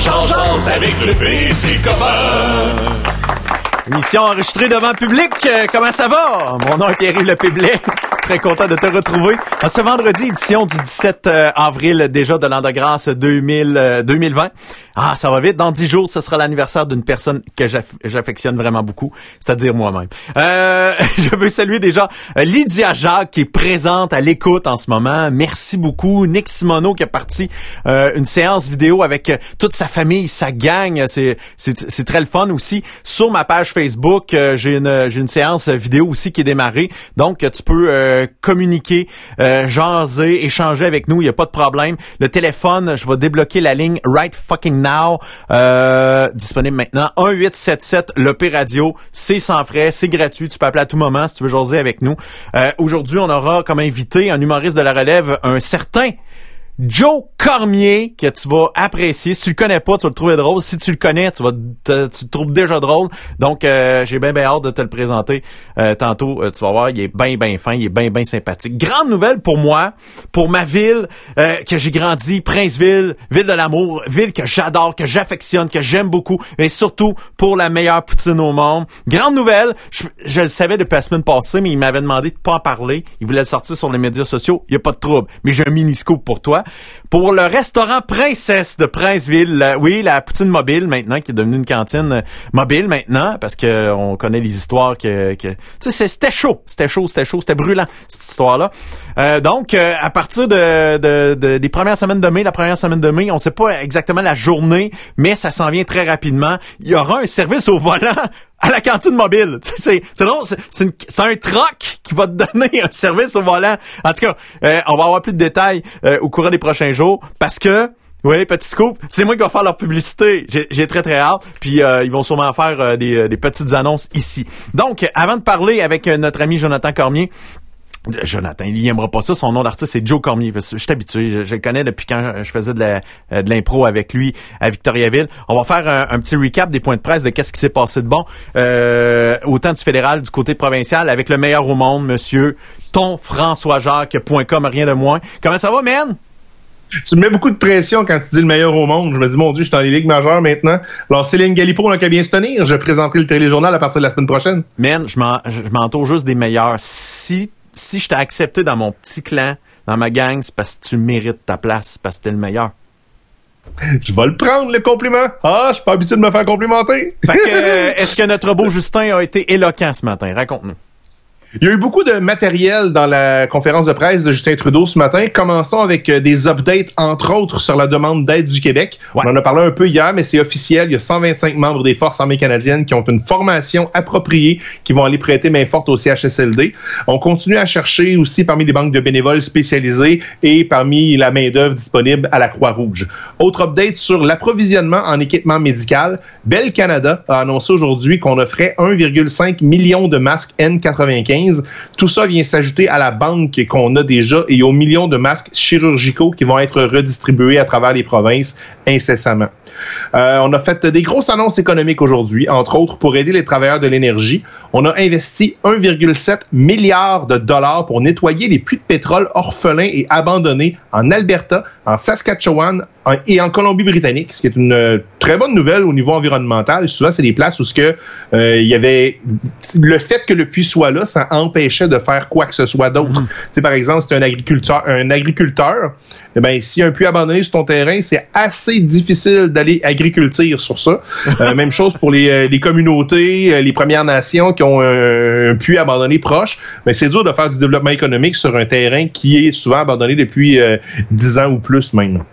Jean, avec le PC commun. Émission enregistrée devant public. Euh, comment ça va? Mon nom est Pierre Le Public. Très content de te retrouver. Ce vendredi, édition du 17 euh, avril déjà de l'an de grâce 2000, 2020. Ah, ça va vite. Dans dix jours, ce sera l'anniversaire d'une personne que j'affectionne vraiment beaucoup, c'est-à-dire moi-même. Euh, je veux saluer déjà euh, Lydia Jacques qui est présente à l'écoute en ce moment. Merci beaucoup. Nick Simoneau qui a parti euh, une séance vidéo avec toute sa famille, sa gang. C'est, c'est, très le fun aussi. Sur ma page Facebook, j'ai une, j'ai une séance vidéo aussi qui est démarrée. Donc, tu peux communiquer, jaser, échanger avec nous. Il n'y a pas de problème. Le téléphone, je vais débloquer la ligne right fucking now. Euh, disponible maintenant. 1877 l'OP Radio. C'est sans frais, c'est gratuit. Tu peux appeler à tout moment si tu veux jaser avec nous. Euh, aujourd'hui, on aura comme invité un humoriste de la relève, un certain Joe Cormier, que tu vas apprécier. Si tu le connais pas, tu vas le trouver drôle. Si tu le connais, tu vas te, tu le trouves déjà drôle. Donc, euh, j'ai bien, bien hâte de te le présenter euh, tantôt. Euh, tu vas voir, il est bien, bien fin, il est bien, bien sympathique. Grande nouvelle pour moi, pour ma ville que j'ai grandi, Princeville, ville de l'amour, ville que j'adore, que j'affectionne, que j'aime beaucoup, et surtout pour la meilleure poutine au monde. Grande nouvelle, je, le savais depuis la semaine passée, mais il m'avait demandé de pas en parler. Il voulait le sortir sur les médias sociaux. Il y a pas de trouble, mais j'ai un mini scoop pour toi pour le restaurant Princesse de Princeville. oui, la poutine mobile maintenant, qui est devenue une cantine euh, mobile maintenant, parce que on connaît les histoires que, que tu c'était chaud, c'était chaud, c'était chaud, c'était brûlant cette histoire-là. Euh, donc, euh, à partir de, de, des premières semaines de mai, la première semaine de mai, on sait pas exactement la journée, mais ça s'en vient très rapidement. Il y aura un service au volant à la cantine mobile. C'est c'est un troc qui va te donner un service au volant. En tout cas, euh, on va avoir plus de détails euh, au cours des prochains jours parce que oui, petit scoop. C'est moi qui vais faire leur publicité. J'ai très, très hâte. Puis, euh, ils vont sûrement faire des, des, petites annonces ici. Donc, avant de parler avec notre ami Jonathan Cormier, Jonathan, il aimera pas ça. Son nom d'artiste, c'est Joe Cormier. Je suis habitué. Je, le connais depuis quand je faisais de euh, l'impro avec lui à Victoriaville. On va faire un, petit recap des points de presse de qu'est-ce qui s'est passé de bon. Euh, autant du fédéral, du côté provincial, avec le meilleur au monde, monsieur ton François Jacques.com, rien de moins. Comment ça va, man? tu me mets beaucoup de pression quand tu dis le meilleur au monde. Je me dis, mon Dieu, je suis dans les ligues majeures maintenant. Alors, Céline Galipo n'a qu'à bien se tenir. Je présenterai le téléjournal à partir de la semaine prochaine. Man, je m'entoure juste des meilleurs. Si si je t'ai accepté dans mon petit clan, dans ma gang, c'est parce que tu mérites ta place, parce que t'es le meilleur. Je vais le prendre, le compliment. Ah, je suis pas habitué de me faire complimenter. Fait que, euh, est-ce que notre beau Justin a été éloquent ce matin? Raconte-nous. Il y a eu beaucoup de matériel dans la conférence de presse de Justin Trudeau ce matin. Commençons avec euh, des updates, entre autres, sur la demande d'aide du Québec. On en a parlé un peu hier, mais c'est officiel. Il y a 125 membres des Forces armées canadiennes qui ont une formation appropriée, qui vont aller prêter main forte au CHSLD. On continue à chercher aussi parmi les banques de bénévoles spécialisées et parmi la main-d'œuvre disponible à la Croix-Rouge. Autre update sur l'approvisionnement en équipement médical. Bell Canada a annoncé aujourd'hui qu'on offrait 1,5 million de masques N95 tout ça vient s'ajouter à la banque qu'on a déjà et aux millions de masques chirurgicaux qui vont être redistribués à travers les provinces incessamment. Euh, on a fait des grosses annonces économiques aujourd'hui, entre autres pour aider les travailleurs de l'énergie. On a investi 1,7 milliard de dollars pour nettoyer les puits de pétrole orphelins et abandonnés en Alberta, en Saskatchewan et en Colombie-Britannique, ce qui est une euh, très bonne nouvelle au niveau environnemental. Souvent, c'est des places où ce que euh, il y avait le fait que le puits soit là, ça empêchait de faire quoi que ce soit d'autre. Mm-hmm. Par exemple, c'est un agriculteur, un agriculteur eh ben, si un puits abandonné sur ton terrain, c'est assez difficile d'aller agriculture sur ça. Euh, même chose pour les, euh, les communautés, euh, les Premières Nations qui ont un, puits abandonné proche. Mais c'est dur de faire du développement économique sur un terrain qui est souvent abandonné depuis dix ans ou plus même.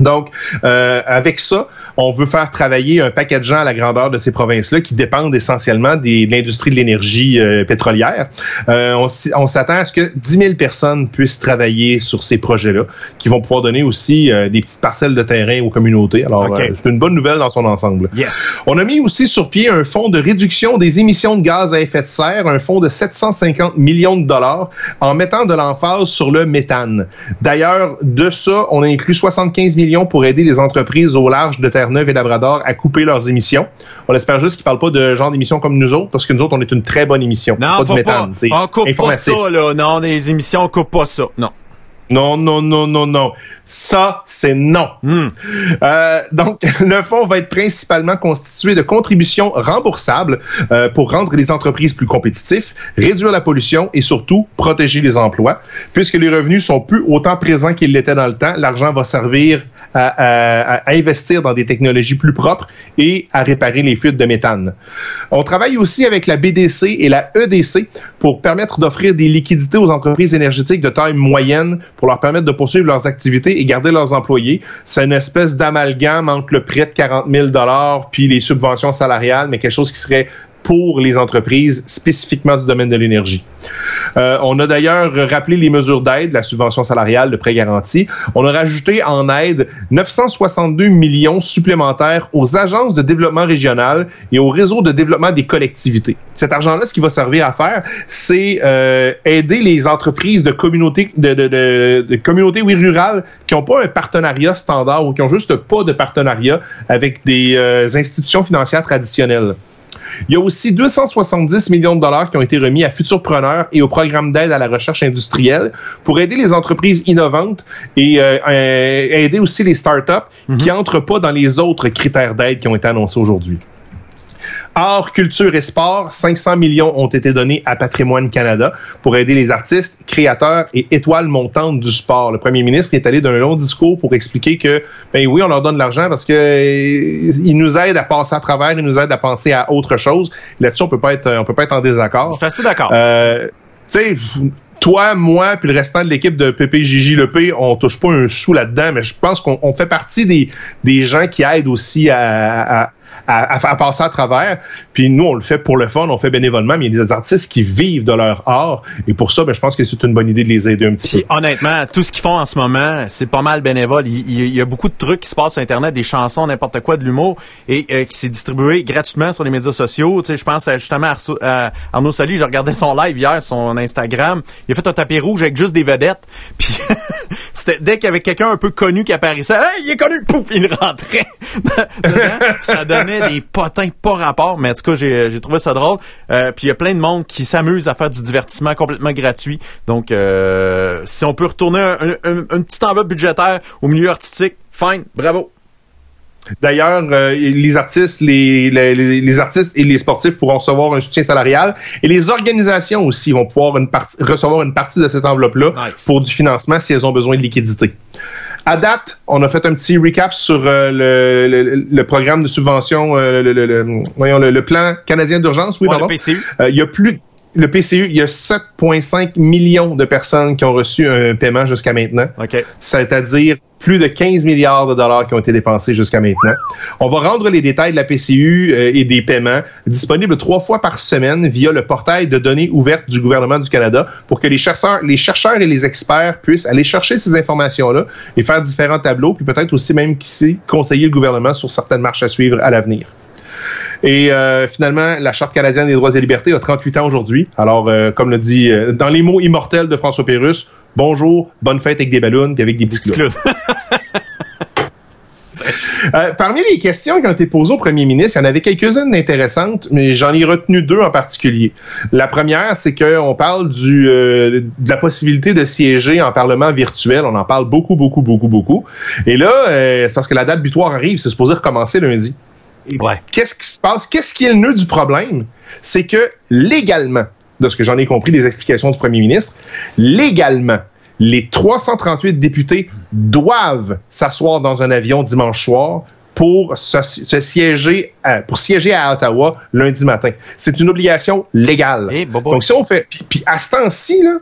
Donc, euh, avec ça, on veut faire travailler un paquet de gens à la grandeur de ces provinces-là qui dépendent essentiellement des, de l'industrie de l'énergie euh, pétrolière. Euh, on, s'attend à ce que 10 000 personnes puissent travailler sur ces projets-là, qui vont pouvoir donner aussi euh, des petites parcelles de terrain aux communautés. Alors, euh, c'est une bonne nouvelle dans son ensemble. Yes. On a mis aussi sur pied un fonds de réduction des émissions de gaz à effet de serre, un fonds de 750 millions de dollars, en mettant de l'emphase sur le méthane. D'ailleurs, de ça, on a inclus 75 millions pour aider les entreprises au large de Terre-Neuve et Labrador à couper leurs émissions. On espère juste qu'ils parlent pas de genre d'émissions comme nous autres, parce que nous autres, on est une très bonne émission. Non, pas méthane. Pas. On coupe pas ça, là. Non, les émissions, on coupe pas ça. Non. Non, non, non, non, non. Ça, c'est non. Hmm. Euh, donc, le fonds va être principalement constitué de contributions remboursables euh, pour rendre les entreprises plus compétitifs, réduire la pollution et surtout protéger les emplois. Puisque les revenus sont plus autant présents qu'ils l'étaient dans le temps, l'argent va servir à, investir dans des technologies plus propres et à réparer les fuites de méthane. On travaille aussi avec la BDC et la EDC pour permettre d'offrir des liquidités aux entreprises énergétiques de taille moyenne pour leur permettre de poursuivre leurs activités et garder leurs employés. C'est une espèce d'amalgame entre le prêt de 40 000 puis les subventions salariales, mais quelque chose qui serait pour les entreprises spécifiquement du domaine de l'énergie. Euh, on a d'ailleurs rappelé les mesures d'aide, la subvention salariale, le prêt garanti. On a rajouté en aide 962 millions supplémentaires aux agences de développement régional et au réseau de développement des collectivités. Cet argent-là, ce qui va servir à faire, c'est euh, aider les entreprises de communautés de, de, de, de communautés oui, rurales qui n'ont pas un partenariat standard ou qui ont juste pas de partenariat avec des euh, institutions financières traditionnelles. Il y a aussi 270 millions de dollars qui ont été remis à Futurpreneurs et au programme d'aide à la recherche industrielle pour aider les entreprises innovantes et euh, euh, aider aussi les startups mm -hmm. qui entrent pas dans les autres critères d'aide qui ont été annoncés aujourd'hui. Art, culture et sport, 500 millions ont été donnés à Patrimoine Canada pour aider les artistes, créateurs et étoiles montantes du sport. Le premier ministre est allé d'un long discours pour expliquer que, ben oui, on leur donne de l'argent parce que ils nous aident à passer à travers, ils nous aident à penser à autre chose. Là-dessus, on peut pas être, on peut pas être en désaccord. Je suis assez d'accord. Euh, tu sais, toi, moi, puis le restant de l'équipe de PPJJ Lepé, on touche pas un sou là-dedans, mais je pense qu'on fait partie des, des gens qui aident aussi à, à à, à, passer à travers. Puis nous, on le fait pour le fun, on fait bénévolement, mais il y a des artistes qui vivent de leur art. Et pour ça, ben, je pense que c'est une bonne idée de les aider un petit Puis, peu. honnêtement, tout ce qu'ils font en ce moment, c'est pas mal bénévole. Il, y a beaucoup de trucs qui se passent sur Internet, des chansons, n'importe quoi, de l'humour, et euh, qui s'est distribué gratuitement sur les médias sociaux. Tu sais, je pense justement à, à Arnaud Sali, je regardais son live hier, son Instagram. Il a fait un tapis rouge avec juste des vedettes. Puis c'était dès qu'il y avait quelqu'un un peu connu qui apparaissait, hey, il est connu, pouf, il rentrait ça donnait des potins pas rapport, mais en tout cas, j'ai trouvé ça drôle. Euh, puis il y a plein de monde qui s'amuse à faire du divertissement complètement gratuit. Donc, euh, si on peut retourner un, un, un petit enveloppe budgétaire au milieu artistique, fine, bravo. D'ailleurs, euh, les artistes, les, les, les, artistes et les sportifs pourront recevoir un soutien salarial et les organisations aussi vont pouvoir une recevoir une partie de cette enveloppe-là nice. pour du financement si elles ont besoin de liquidité. À date, on a fait un petit recap sur euh, le, le, le, programme de subvention, euh, le, voyons, le, plan canadien d'urgence. Oui, ouais, pardon. Le PCU. Il y a plus le PCU, il y a 7,5 millions de personnes qui ont reçu un paiement jusqu'à maintenant. Okay. C'est-à-dire plus de 15 milliards de dollars qui ont été dépensés jusqu'à maintenant. On va rendre les détails de la PCU euh, et des paiements disponibles trois fois par semaine via le portail de données ouvertes du gouvernement du Canada pour que les chercheurs, les chercheurs et les experts puissent aller chercher ces informations-là et faire différents tableaux, puis peut-être aussi même qui conseiller le gouvernement sur certaines marches à suivre à l'avenir. Et euh, finalement, la Charte canadienne des droits et libertés a 38 ans aujourd'hui. Alors, euh, comme le dit, euh, dans les mots immortels de François Pérusse, bonjour, bonne fête avec des ballons puis avec des petits clous. Euh, parmi les questions qui ont été posées au premier ministre, il y en avait quelques-unes intéressantes, mais j'en ai retenu deux en particulier. La première, c'est qu'on parle du, euh, de la possibilité de siéger en parlement virtuel. On en parle beaucoup, beaucoup, beaucoup, beaucoup. Et là, euh, c'est parce que la date butoir arrive, c'est supposé recommencer lundi. Ouais. Qu'est-ce qui se passe? Qu'est-ce qui est le nœud du problème? C'est que légalement, de ce que j'en ai compris des explications du premier ministre, légalement, les 338 députés doivent s'asseoir dans un avion dimanche soir pour se, se siéger à, pour siéger à Ottawa lundi matin. C'est une obligation légale. Hey. Donc si on fait puis, puis à ce temps-ci là,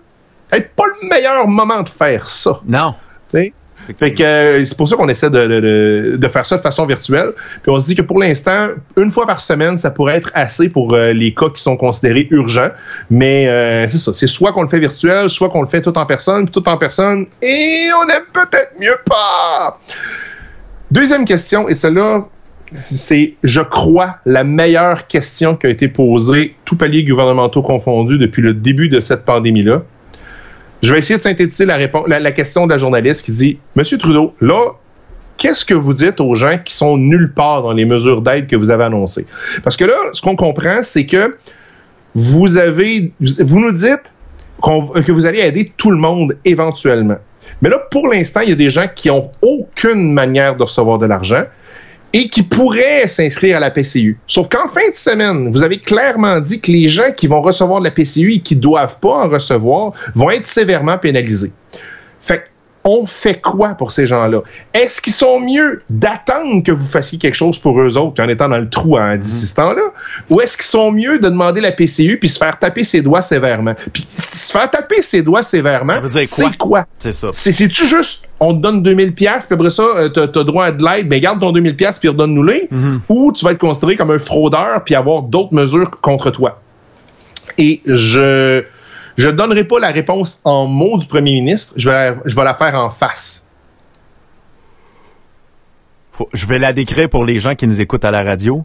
c'est pas le meilleur moment de faire ça. Non. T'sais? Fait que euh, c'est pour ça qu'on essaie de, de, faire ça de façon virtuelle. Puis on se dit que pour l'instant, une fois par semaine, ça pourrait être assez pour euh, les cas qui sont considérés urgents. Mais euh, c'est ça. C'est soit qu'on le fait virtuel, soit qu'on le fait tout en personne, puis tout en personne. Et on aime peut-être mieux pas. Deuxième question, et celle-là, c'est, je crois, la meilleure question qui a été posée, tout palier gouvernementaux confondus, depuis le début de cette pandémie-là. Je vais essayer de synthétiser la, question de la journaliste qui dit Monsieur Trudeau, là, qu'est-ce que vous dites aux gens qui sont nulle part dans les mesures d'aide que vous avez annoncées? Parce que là, ce qu'on comprend, c'est que vous nous dites qu que vous allez aider tout le monde éventuellement. Mais là, pour l'instant, il y a des gens qui ont aucune manière de recevoir de l'argent et qui pourraient s'inscrire à la PCU. Sauf qu'en fin de semaine, vous avez clairement dit que les gens qui vont recevoir de la PCU et qui doivent pas en recevoir vont être sévèrement pénalisés. On fait quoi pour ces gens-là? Est-ce qu'ils sont mieux d'attendre que vous fassiez quelque chose pour eux autres en étant dans le trou en d'ici ce temps-là? Ou est-ce qu'ils sont mieux de demander la PCU puis se faire taper ses doigts sévèrement? Puis se faire taper ses doigts sévèrement, c'est quoi? C'est ça. C'est-tu juste on te donne 2000 pièces puis après ça euh, t'as as droit à de l'aide mais garde ton 2000 pièces puis redonne-nous-les mm-hmm. ou tu vas être considéré comme un fraudeur puis avoir d'autres mesures contre toi et je je donnerai pas la réponse en mots du premier ministre, je vais, je vais la faire en face. je vais la décrire pour les gens qui nous écoutent à la radio.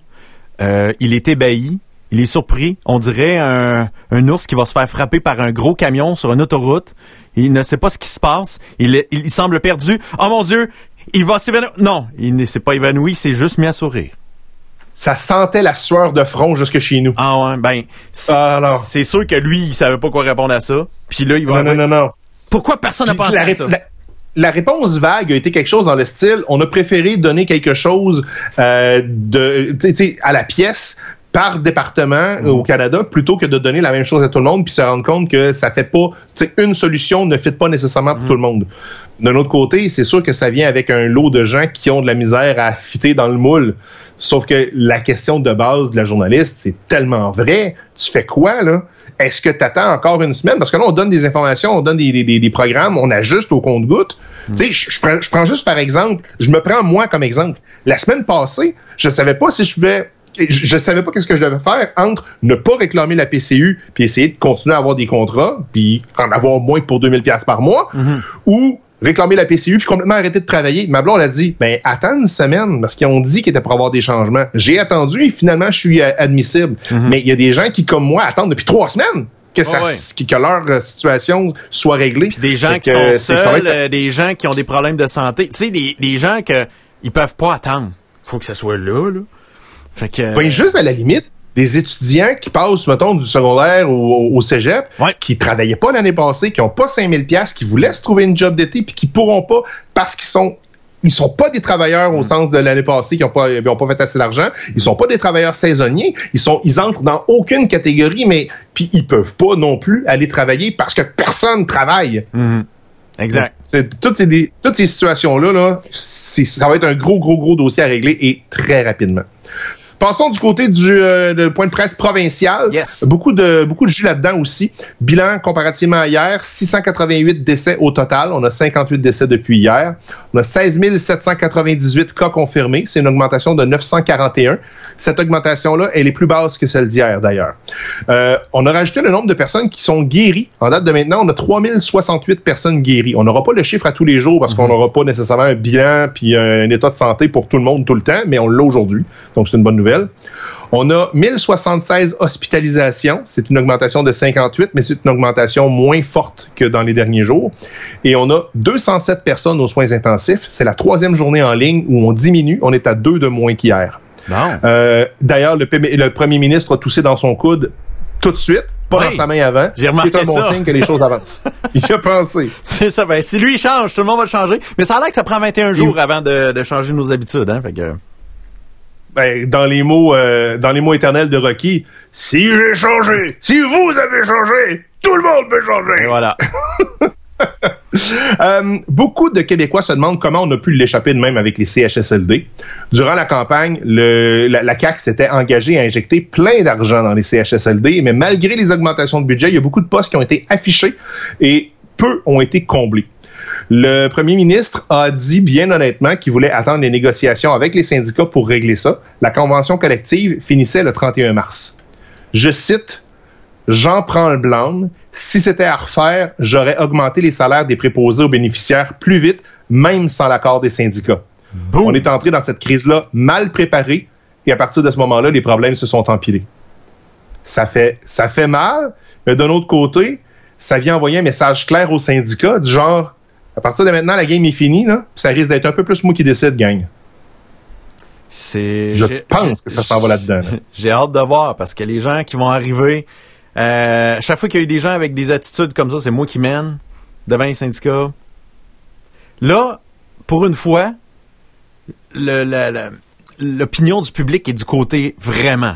Euh, il est ébahi, il est surpris. On dirait un, un, ours qui va se faire frapper par un gros camion sur une autoroute. Il ne sait pas ce qui se passe. Il, il semble perdu. Oh mon Dieu, il va s'évanouir. Non, il ne s'est pas évanoui, il s'est juste mis à sourire ça sentait la sueur de front jusque chez nous. Ah ouais, ben ah, c'est sûr que lui, il savait pas quoi répondre à ça. Puis là, il va Non non non non. Pourquoi personne n'a pensé à ça? la, réponse vague a été quelque chose dans le style on a préféré donner quelque chose euh, de à la pièce par département mm. au Canada plutôt que de donner la même chose à tout le monde puis se rendre compte que ça fait pas une solution ne fit pas nécessairement pour mm. tout le monde. D'un autre côté, c'est sûr que ça vient avec un lot de gens qui ont de la misère à fitter dans le moule. Sauf que la question de base de la journaliste, c'est tellement vrai. Tu fais quoi, là? Est-ce que tu attends encore une semaine? Parce que là, on donne des informations, on donne des, programmes, on ajuste au compte-goutte. Hmm. Tu sais, je, prends, juste par exemple, je me prends moi comme exemple. La semaine passée, je savais pas si je vais je, savais pas qu'est-ce que je devais faire entre ne pas réclamer la PCU puis essayer de continuer à avoir des contrats puis en avoir moins que pour 2000 pièces par mois hmm. ou réclamer la PCU puis complètement arrêter de travailler. Ma blonde a dit, ben attends une semaine parce qu'ils ont dit qu'ils étaient pour avoir des changements. J'ai attendu et finalement je suis euh, admissible. Mhm. Mais il y a des gens qui comme moi attendent depuis trois semaines que, ça, que leur euh, situation soit réglée. Puis des gens qui sont seuls, euh, des gens qui ont des problèmes de santé. Tu sais, des, des gens que ils peuvent pas attendre. Faut que ça soit là, là. Fait que... Ben, juste à la limite, des étudiants qui passent, mettons, du secondaire au, au cégep, qui travaillaient pas l'année passée, qui ont pas 5000 pièces, qui voulaient se trouver une job d'été, puis qui pourront pas parce qu'ils sont ils sont pas des travailleurs au mm. sens de l'année passée qui ont pas ont pas fait assez d'argent. Ils sont pas des travailleurs saisonniers. Ils sont ils entrent dans aucune catégorie, mais puis ils peuvent pas non plus aller travailler parce que personne travaille. Mm-hmm. Exact. toutes ces toutes ces situations là là, ça va être un gros gros gros dossier à régler et très rapidement. Passons du côté du euh, point de presse provincial. Beaucoup de beaucoup de jus là-dedans aussi. Bilan comparativement à hier, 688 décès au total. On a 58 décès depuis hier. On a 16 798 cas confirmés. C'est une augmentation de 941. Cette augmentation-là, elle est plus basse que celle d'hier, d'ailleurs. Euh, on a rajouté le nombre de personnes qui sont guéries. En date de maintenant, on a 3068 personnes guéries. On n'aura pas le chiffre à tous les jours parce qu'on mhm. n'aura pas nécessairement un bilan puis un état de santé pour tout le monde tout le temps, mais on l'a aujourd'hui. Donc, c'est une bonne nouvelle. On a 1076 hospitalisations. C'est une augmentation de 58, mais c'est une augmentation moins forte que dans les derniers jours. Et on a 207 personnes aux soins intensifs. C'est la troisième journée en ligne où on diminue. On est à deux de moins qu'hier. Euh, d'ailleurs, le, premier ministre a toussé dans son coude tout de suite, pas dans sa main avant. C'est un bon signe que les choses avancent. il a pensé. C'est ça. Ben, si lui change, tout le monde va changer. Mais ça a l'air que ça prend 21 jours avant de, changer nos habitudes, hein. Fait que ben, dans les mots euh, dans les mots éternels de Rocky, si j'ai changé, si vous avez changé, tout le monde peut changer. Et voilà. Euh, beaucoup de Québécois se demandent comment on a pu l'échapper de même avec les CHSLD. Durant la campagne, le, la, la CAQ s'était engagée à injecter plein d'argent dans les CHSLD, mais malgré les augmentations de budget, il y a beaucoup de postes qui ont été affichés et peu ont été comblés. Le premier ministre a dit bien honnêtement qu'il voulait attendre les négociations avec les syndicats pour régler ça. La convention collective finissait le 31 mars. Je cite, J'en prends le blanc. Si c'était à refaire, j'aurais augmenté les salaires des préposés aux bénéficiaires plus vite, même sans l'accord des syndicats. On est entré dans cette crise-là mal préparée et à partir de ce moment-là, les problèmes se sont empilés. Ça fait, ça fait mal, mais d'un autre côté, ça vient envoyer un message clair aux syndicats du genre à partir de maintenant, la game est finie, là. Ça risque d'être un peu plus moi qui décide, gang. C'est. Je pense que ça s'en va là-dedans. J'ai hâte de voir parce que les gens qui vont arriver, euh, chaque fois qu'il y a eu des gens avec des attitudes comme ça, c'est moi qui mène devant les syndicats. Là, pour une fois, l'opinion du public est du côté vraiment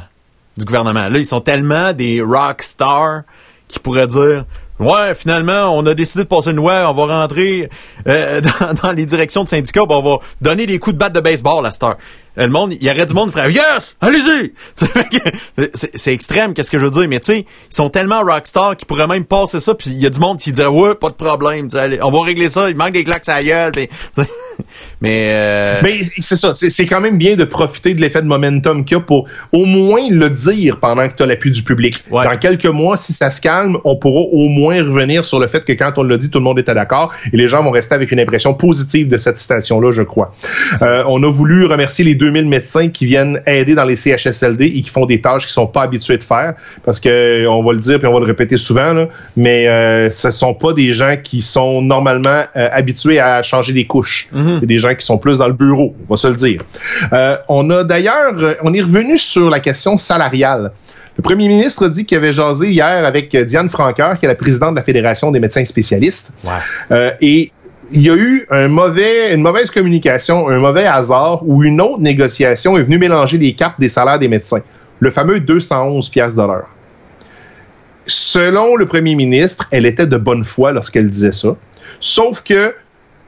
du gouvernement. Là, ils sont tellement des rock stars qui pourraient dire Ouais, finalement, on a décidé de passer une loi, on va rentrer euh, dans, les directions de syndicats, on va donner des coups de batte de baseball à cette heure. Le monde, il y aurait du monde qui ferait Yes! Allez-y! c'est extrême, qu'est-ce que je veux dire, mais tu sais, ils sont tellement rockstar qu'ils pourraient même passer ça, puis il y a du monde qui dirait Ouais, pas de problème, allez, on va régler ça, il manque des claques à la gueule, mais euh... Mais c'est ça, c'est quand même bien de profiter de l'effet de momentum qu'il y a pour au moins le dire pendant que tu as l'appui du public. Dans quelques mois, si ça se calme, on pourra au moins revenir sur le fait que quand on l'a dit, tout le monde était d'accord et les gens vont rester avec une impression positive de cette citation-là, je crois. Euh, on a voulu remercier les 2000 médecins qui viennent aider dans les CHSLD et qui font des tâches qu'ils sont pas habitués de faire parce que on va le dire puis on va le répéter souvent là, mais euh, ce sont pas des gens qui sont normalement euh, habitués à changer des couches. Mm-hmm. C'est des gens qui sont plus dans le bureau, on va se le dire. Euh, on a d'ailleurs, on est revenu sur la question salariale. Le premier ministre dit qu'il avait jasé hier avec Diane Franqueur, qui est la présidente de la Fédération des médecins spécialistes. Euh, et il y a eu un mauvais, une mauvaise communication, un mauvais hasard où une autre négociation est venue mélanger les cartes des salaires des médecins. Le fameux 211 piastres de l'heure. Selon le premier ministre, elle était de bonne foi lorsqu'elle disait ça. Sauf que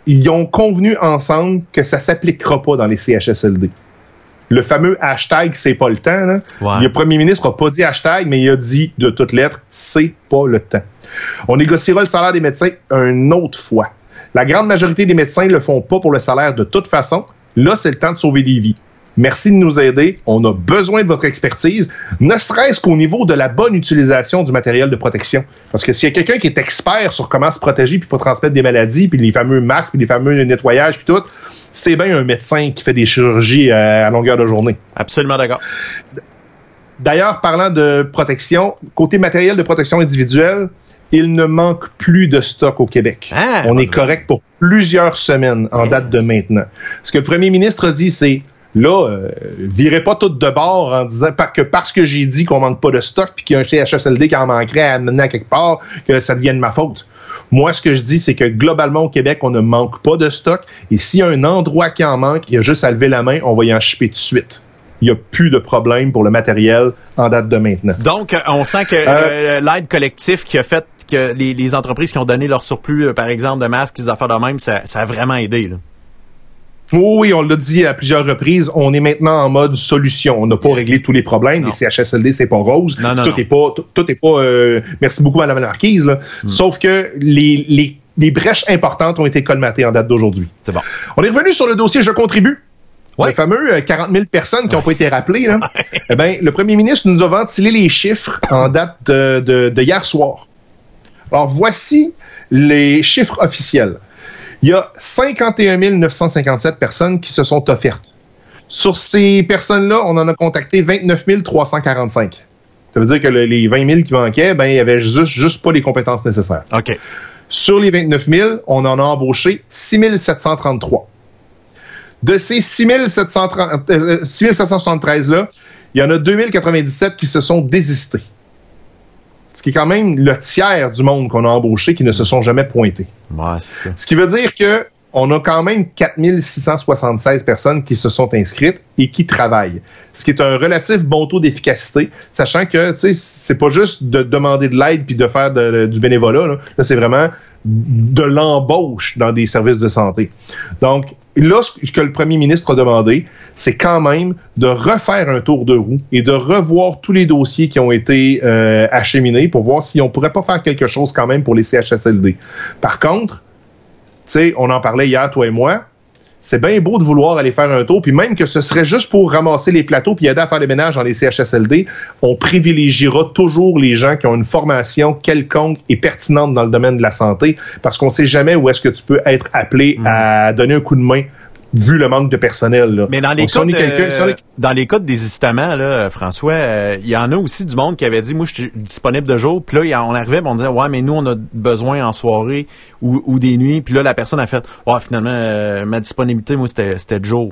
ils ont convenu ensemble que ça s'appliquera pas dans les CHSLD. Le fameux hashtag c'est pas le temps. Là. Le premier ministre a pas dit hashtag, mais il a dit de toutes lettres c'est pas le temps. On négociera le salaire des médecins une autre fois. La grande majorité des médecins le font pas pour le salaire de toute façon. Là, c'est le temps de sauver des vies. Merci de nous aider. On a besoin de votre expertise, ne serait-ce qu'au niveau de la bonne utilisation du matériel de protection. Parce que s'il y a quelqu'un qui est expert sur comment se protéger puis pas transmettre des maladies, puis les fameux masques, puis les fameux nettoyages, puis tout, c'est bien un médecin qui fait des chirurgies euh, à, longueur de journée. Absolument d'accord. D'ailleurs, parlant de protection, côté matériel de protection individuelle, il ne manque plus de stock au Québec. Ah, On est correct pour plusieurs semaines en date de maintenant. Ce que le premier ministre a dit, c'est Là, euh, virez pas tout de bord en disant que parce que j'ai dit qu'on manque pas de stock puis qu'il y a un CHSLD qui en manquerait à amener à quelque part, que ça devienne ma faute. Moi, ce que je dis, c'est que globalement au Québec, on ne manque pas de stock. Et s'il y a un endroit qui en manque, il y a juste à lever la main, on va y en chipper tout de suite. Il n'y a plus de problème pour le matériel en date de maintenant. Donc, euh, on sent que euh, euh, l'aide collective qui a fait que les, entreprises qui ont donné leur surplus, par exemple, de masques, des affaires de même, ça, ça a vraiment aidé. Là. Oui, on l'a dit à plusieurs reprises, on est maintenant en mode solution. On n'a pas réglé tous les problèmes. Les CHSLD, c'est pas rose. Non, non, tout est pas, tout, est pas. Euh, merci beaucoup, Madame la Marquise. Là. Hmm. Sauf que les, les, les brèches importantes ont été colmatées en date d'aujourd'hui. C'est bon. On est revenu sur le dossier Je contribue. Ouais. Le fameux 40 euh, 000 personnes qui n'ont pas été rappelées. Là. Eh ben, le premier ministre nous a ventilé les chiffres en date de, de, de hier soir. Alors, voici les chiffres officiels il y a 51 957 personnes qui se sont offertes. Sur ces personnes-là, on en a contacté 29 345. Ça veut dire que les 20 000 qui manquaient, ben, il y avait juste, juste pas les compétences nécessaires. OK. Sur les 29 000, on en a embauché 6 733. De ces 6 773-là, euh, il y en a 2 097 qui se sont désistés ce qui est quand même le tiers du monde qu'on a embauché qui ne se sont jamais pointés. Ouais, c'est ça. Ce qui veut dire que on a quand même 4676 personnes qui se sont inscrites et qui travaillent. Ce qui est un relatif bon taux d'efficacité, sachant que, tu sais, c'est pas juste de demander de l'aide puis de faire du bénévolat, là, là c'est vraiment de l'embauche dans des services de santé. Donc, là, ce que le premier ministre a demandé, c'est quand même de refaire un tour de roue et de revoir tous les dossiers qui ont été euh, acheminés pour voir si on pourrait pas faire quelque chose quand même pour les CHSLD. Par contre, tu sais, on en parlait hier, toi et moi, c'est bien beau de vouloir aller faire un tour, puis même que ce serait juste pour ramasser les plateaux puis aider à faire les ménages dans les CHSLD, on privilégiera toujours les gens qui ont une formation quelconque et pertinente dans le domaine de la santé, parce qu'on sait jamais où est-ce que tu peux être appelé à donner un coup de main vu le manque de personnel. Là. Mais dans les, cas de, dans les cas de désistement, là, François, euh, il y en a aussi du monde qui avait dit, moi, je suis disponible de jour. Puis là, on arrivait, on disait, ouais, mais nous, on a besoin en soirée ou, ou des nuits. Puis là, la personne a fait, ouais, finalement, euh, ma disponibilité, moi, c'était de jour.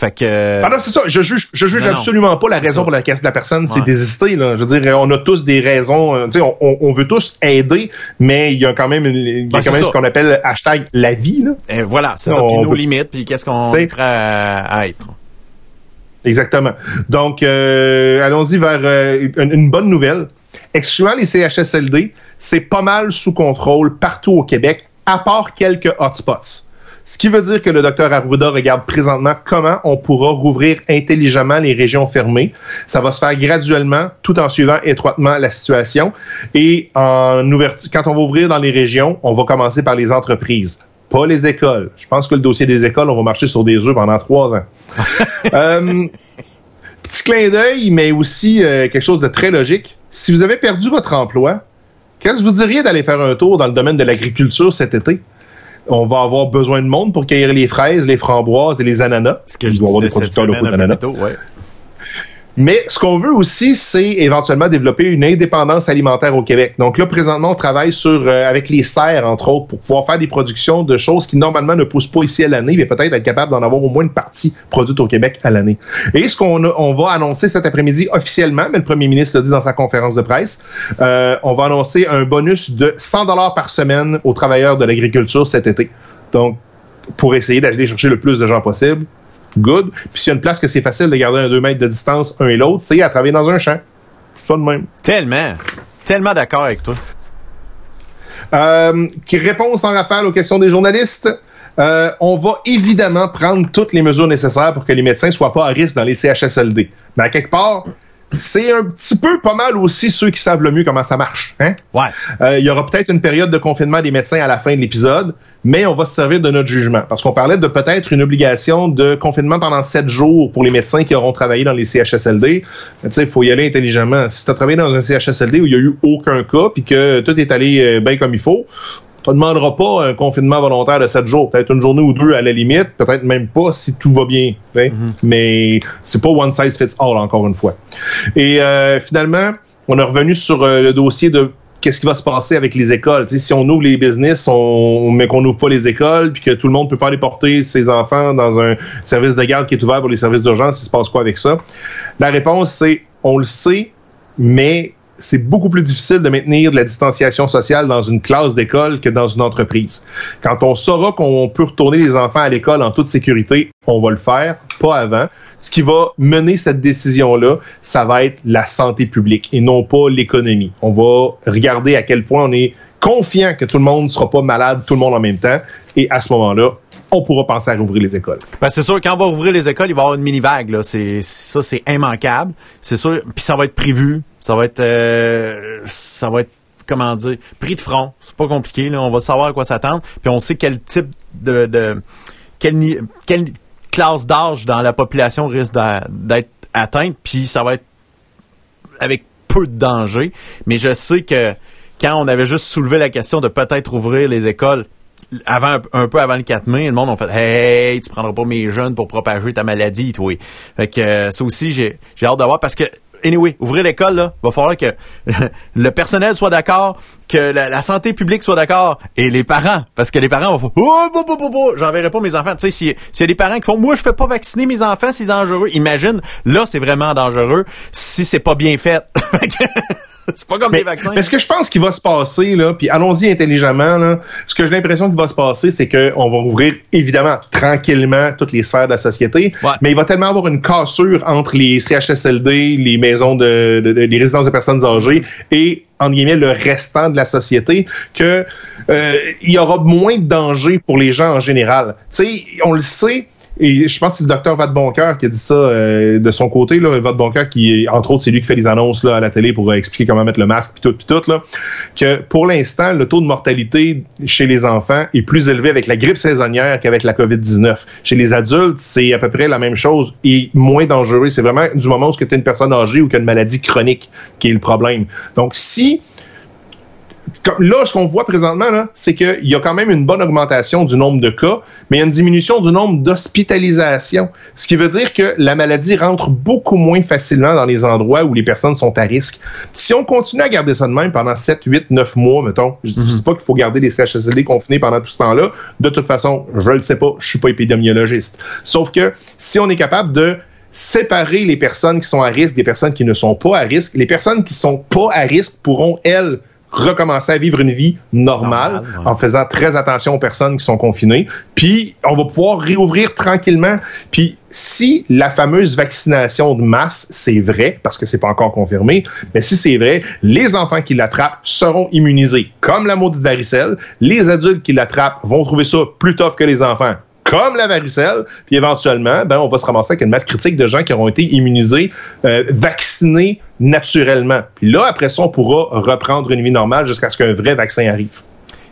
Fait que. Ah c'est ça. Je juge, je juge absolument pas la raison pour laquelle la personne s'est désistée. Là. Je veux dire, on a tous des raisons. Euh, on, on, veut tous aider, mais il y a quand même, il y a ben, quand même ce qu'on appelle hashtag la vie. Là. Et voilà, c'est ça. Puis nos limites, puis qu'est-ce qu'on est prêt à, être. Exactement. Donc, euh, allons-y vers euh, une, bonne nouvelle. Excluant les CHSLD, c'est pas mal sous contrôle partout au Québec, à part quelques hotspots. Ce qui veut dire que le docteur Arruda regarde présentement comment on pourra rouvrir intelligemment les régions fermées. Ça va se faire graduellement, tout en suivant étroitement la situation. Et en quand on va ouvrir dans les régions, on va commencer par les entreprises pas les écoles. Je pense que le dossier des écoles, on va marcher sur des œufs pendant trois ans. Euh, petit clin d'œil, mais aussi euh, quelque chose de très logique. Si vous avez perdu votre emploi, qu'est-ce que vous diriez d'aller faire un tour dans le domaine de l'agriculture cet été? On va avoir besoin de monde pour cueillir les fraises, les framboises et les ananas. Ce que je dois avoir des producteurs locaux d'ananas. Mais ce qu'on veut aussi, c'est éventuellement développer une indépendance alimentaire au Québec. Donc là, présentement, on travaille sur euh, avec les serres, entre autres, pour pouvoir faire des productions de choses qui normalement ne poussent pas ici à l'année, mais peut-être être capable d'en avoir au moins une partie produite au Québec à l'année. Et ce qu'on on va annoncer cet après-midi officiellement, mais le premier ministre l'a dit dans sa conférence de presse, euh, on va annoncer un bonus de 100 dollars par semaine aux travailleurs de l'agriculture cet été. Donc, pour essayer d'aller chercher le plus de gens possible good. Puis s'il y a une place que c'est facile de garder un 2 mètres de distance un et l'autre, c'est à travailler dans un champ. Ça de même. Tellement. Tellement d'accord avec toi. Euh, qui réponse en rafale aux questions des journalistes. Euh, on va évidemment prendre toutes les mesures nécessaires pour que les médecins soient pas à risque dans les CHSLD. Mais à quelque part, c'est un petit peu pas mal aussi ceux qui savent le mieux comment ça marche. Hein? Ouais. Euh, il y aura peut-être une période de confinement des médecins à la fin de l'épisode, mais on va se servir de notre jugement. Parce qu'on parlait de peut-être une obligation de confinement pendant sept jours pour les médecins qui auront travaillé dans les CHSLD. Tu sais, il faut y aller intelligemment. Si tu as travaillé dans un CHSLD où il n'y a eu aucun cas, puis que tout est allé euh, bien comme il faut, tu ne demanderas pas un confinement volontaire de 7 jours. Peut-être une journée ou deux à la limite, peut-être même pas si tout va bien. Mais ce Mais c'est pas one size fits all, encore une fois. Et euh, finalement, on est revenu sur euh, le dossier de qu'est-ce qui va se passer avec les écoles. si on ouvre les business, on, mais qu'on n'ouvre pas les écoles, puis que tout le monde peut pas aller porter ses enfants dans un service de garde qui est ouvert pour les services d'urgence, il se passe quoi avec ça? La réponse, c'est on le sait, mais c'est beaucoup plus difficile de maintenir de la distanciation sociale dans une classe d'école que dans une entreprise. Quand on saura qu'on peut retourner les enfants à l'école en toute sécurité, on va le faire, pas avant. Ce qui va mener cette décision-là, ça va être la santé publique et non pas l'économie. On va regarder à quel point on est confiant que tout le monde ne sera pas malade, tout le monde en même temps. Et à ce moment-là, on pourra penser à rouvrir les écoles. Ben, c'est sûr, quand on va rouvrir les écoles, il va y avoir une mini-vague. C'est, ça, c'est immanquable. C'est sûr. Puis ça va être prévu. Ça va être, euh, ça va être, comment dire, pris de front. C'est pas compliqué. Là. On va savoir à quoi s'attendre. Puis on sait quel type de, de quelle, quelle classe d'âge dans la population risque d'être atteinte. Puis ça va être avec peu de danger. Mais je sais que quand on avait juste soulevé la question de peut-être ouvrir les écoles avant un peu avant le 4 mai, le monde a fait Hey, tu prendras pas mes jeunes pour propager ta maladie, toi. Fait que euh, ça aussi, j'ai j'ai hâte d'avoir parce que anyway, ouvrir l'école, là, va falloir que le personnel soit d'accord, que la, santé publique soit d'accord, et les parents, parce que les parents vont faire, oh, oh, oh, oh, oh j'enverrai pas mes enfants. Tu sais, s'il y a des parents qui font, moi, je fais pas vacciner mes enfants, c'est dangereux. Imagine, là, c'est vraiment dangereux si c'est pas bien fait. c'est pas comme des vaccins. Mais ce que je pense qu'il va se passer, là, puis allons-y intelligemment, là, ce que j'ai l'impression qu'il va se passer, c'est qu'on va ouvrir, évidemment, tranquillement toutes les sphères de la société, mais il va tellement avoir une cassure entre les CHSLD, les maisons de, de, les résidences de personnes âgées et entre guillemets le restant de la société que euh, il y aura moins de danger pour les gens en général. Tu sais, on le sait, et je pense que c'est le docteur Vadeboncoeur qui a dit ça euh, de son côté. Là, Vadeboncoeur, qui, entre autres, c'est lui qui fait les annonces là, à la télé pour expliquer comment mettre le masque, puis tout, puis tout, là, que pour l'instant, le taux de mortalité chez les enfants est plus élevé avec la grippe saisonnière qu'avec la COVID-19. Chez les adultes, c'est à peu près la même chose et moins dangereux. C'est vraiment du moment où tu es une personne âgée ou qui a une maladie chronique qui est le problème. Donc, si là, ce qu'on voit présentement, c'est qu'il y a quand même une bonne augmentation du nombre de cas, mais il y a une diminution du nombre d'hospitalisations. Ce qui veut dire que la maladie rentre beaucoup moins facilement dans les endroits où les personnes sont à risque. Si on continue à garder ça de même pendant 7, 8, 9 mois, mettons, je ne dis mhm. pas qu'il faut garder les CHSLD confinés pendant tout ce temps-là. De toute façon, je le sais pas, je suis pas épidémiologiste. Sauf que si on est capable de séparer les personnes qui sont à risque des personnes qui ne sont pas à risque. Les personnes qui sont pas à risque pourront, elles, recommencer à vivre une vie normale en faisant très attention aux personnes qui sont confinées. Puis on va pouvoir réouvrir tranquillement. Puis si la fameuse vaccination de masse, c'est vrai, parce que c'est pas encore confirmé, mais si c'est vrai, les enfants qui l'attrapent seront immunisés comme la maudite varicelle. Les adultes qui l'attrapent vont trouver ça plus tough que les enfants comme la varicelle, puis éventuellement, ben, on va se ramasser avec une masse critique de gens qui auront été immunisés, euh, vaccinés naturellement. Puis là, après ça, on pourra reprendre une vie normale jusqu'à ce qu'un vrai vaccin arrive.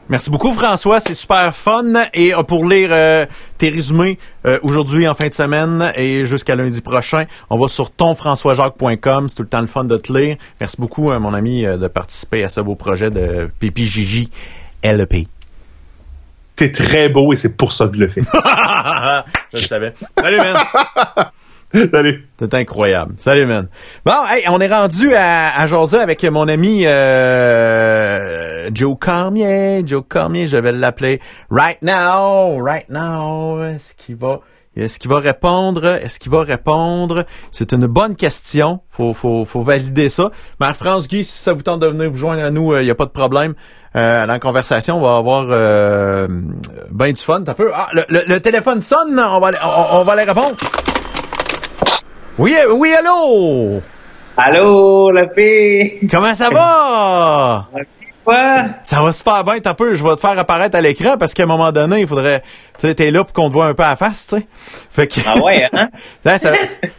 Merci beaucoup François, c'est super fun. Et euh, pour lire euh, tes résumés aujourd'hui en fin de semaine et jusqu'à lundi prochain, on va sur tonfrançoisjacques.com. C'est tout le temps le fun de te lire. Merci beaucoup mon ami de participer à ce beau projet de PPJJ LEP. T'es très beau et c'est pour ça que je le fais. je le savais. Salut, man. Salut. C'est incroyable. Salut, man. Bon, hey, on est rendu à, à jaser avec mon ami euh, Joe Cormier. Joe Cormier, je vais l'appeler Right Now. Right Now. Est-ce qu'il va... Est-ce qu'il va répondre? Est-ce qu'il va répondre? C'est une bonne question. Faut, faut, faut valider ça. Marc-France Guy, si ça vous tente de venir vous joindre à nous, il euh, n'y a pas de problème. Euh, dans la conversation, on va avoir euh, ben du fun. peu. Ah, le, téléphone sonne, on va, on, va aller répondre. Oui, oui, allô? Allô, la fille? Comment ça va? Ça va super bien, t'as peu. Je vais te faire apparaître à l'écran parce qu'à un moment donné, il faudrait. Tu sais, t'es là pour qu'on te voit un peu à face, tu sais. Fait que. Ah ouais, hein? ça,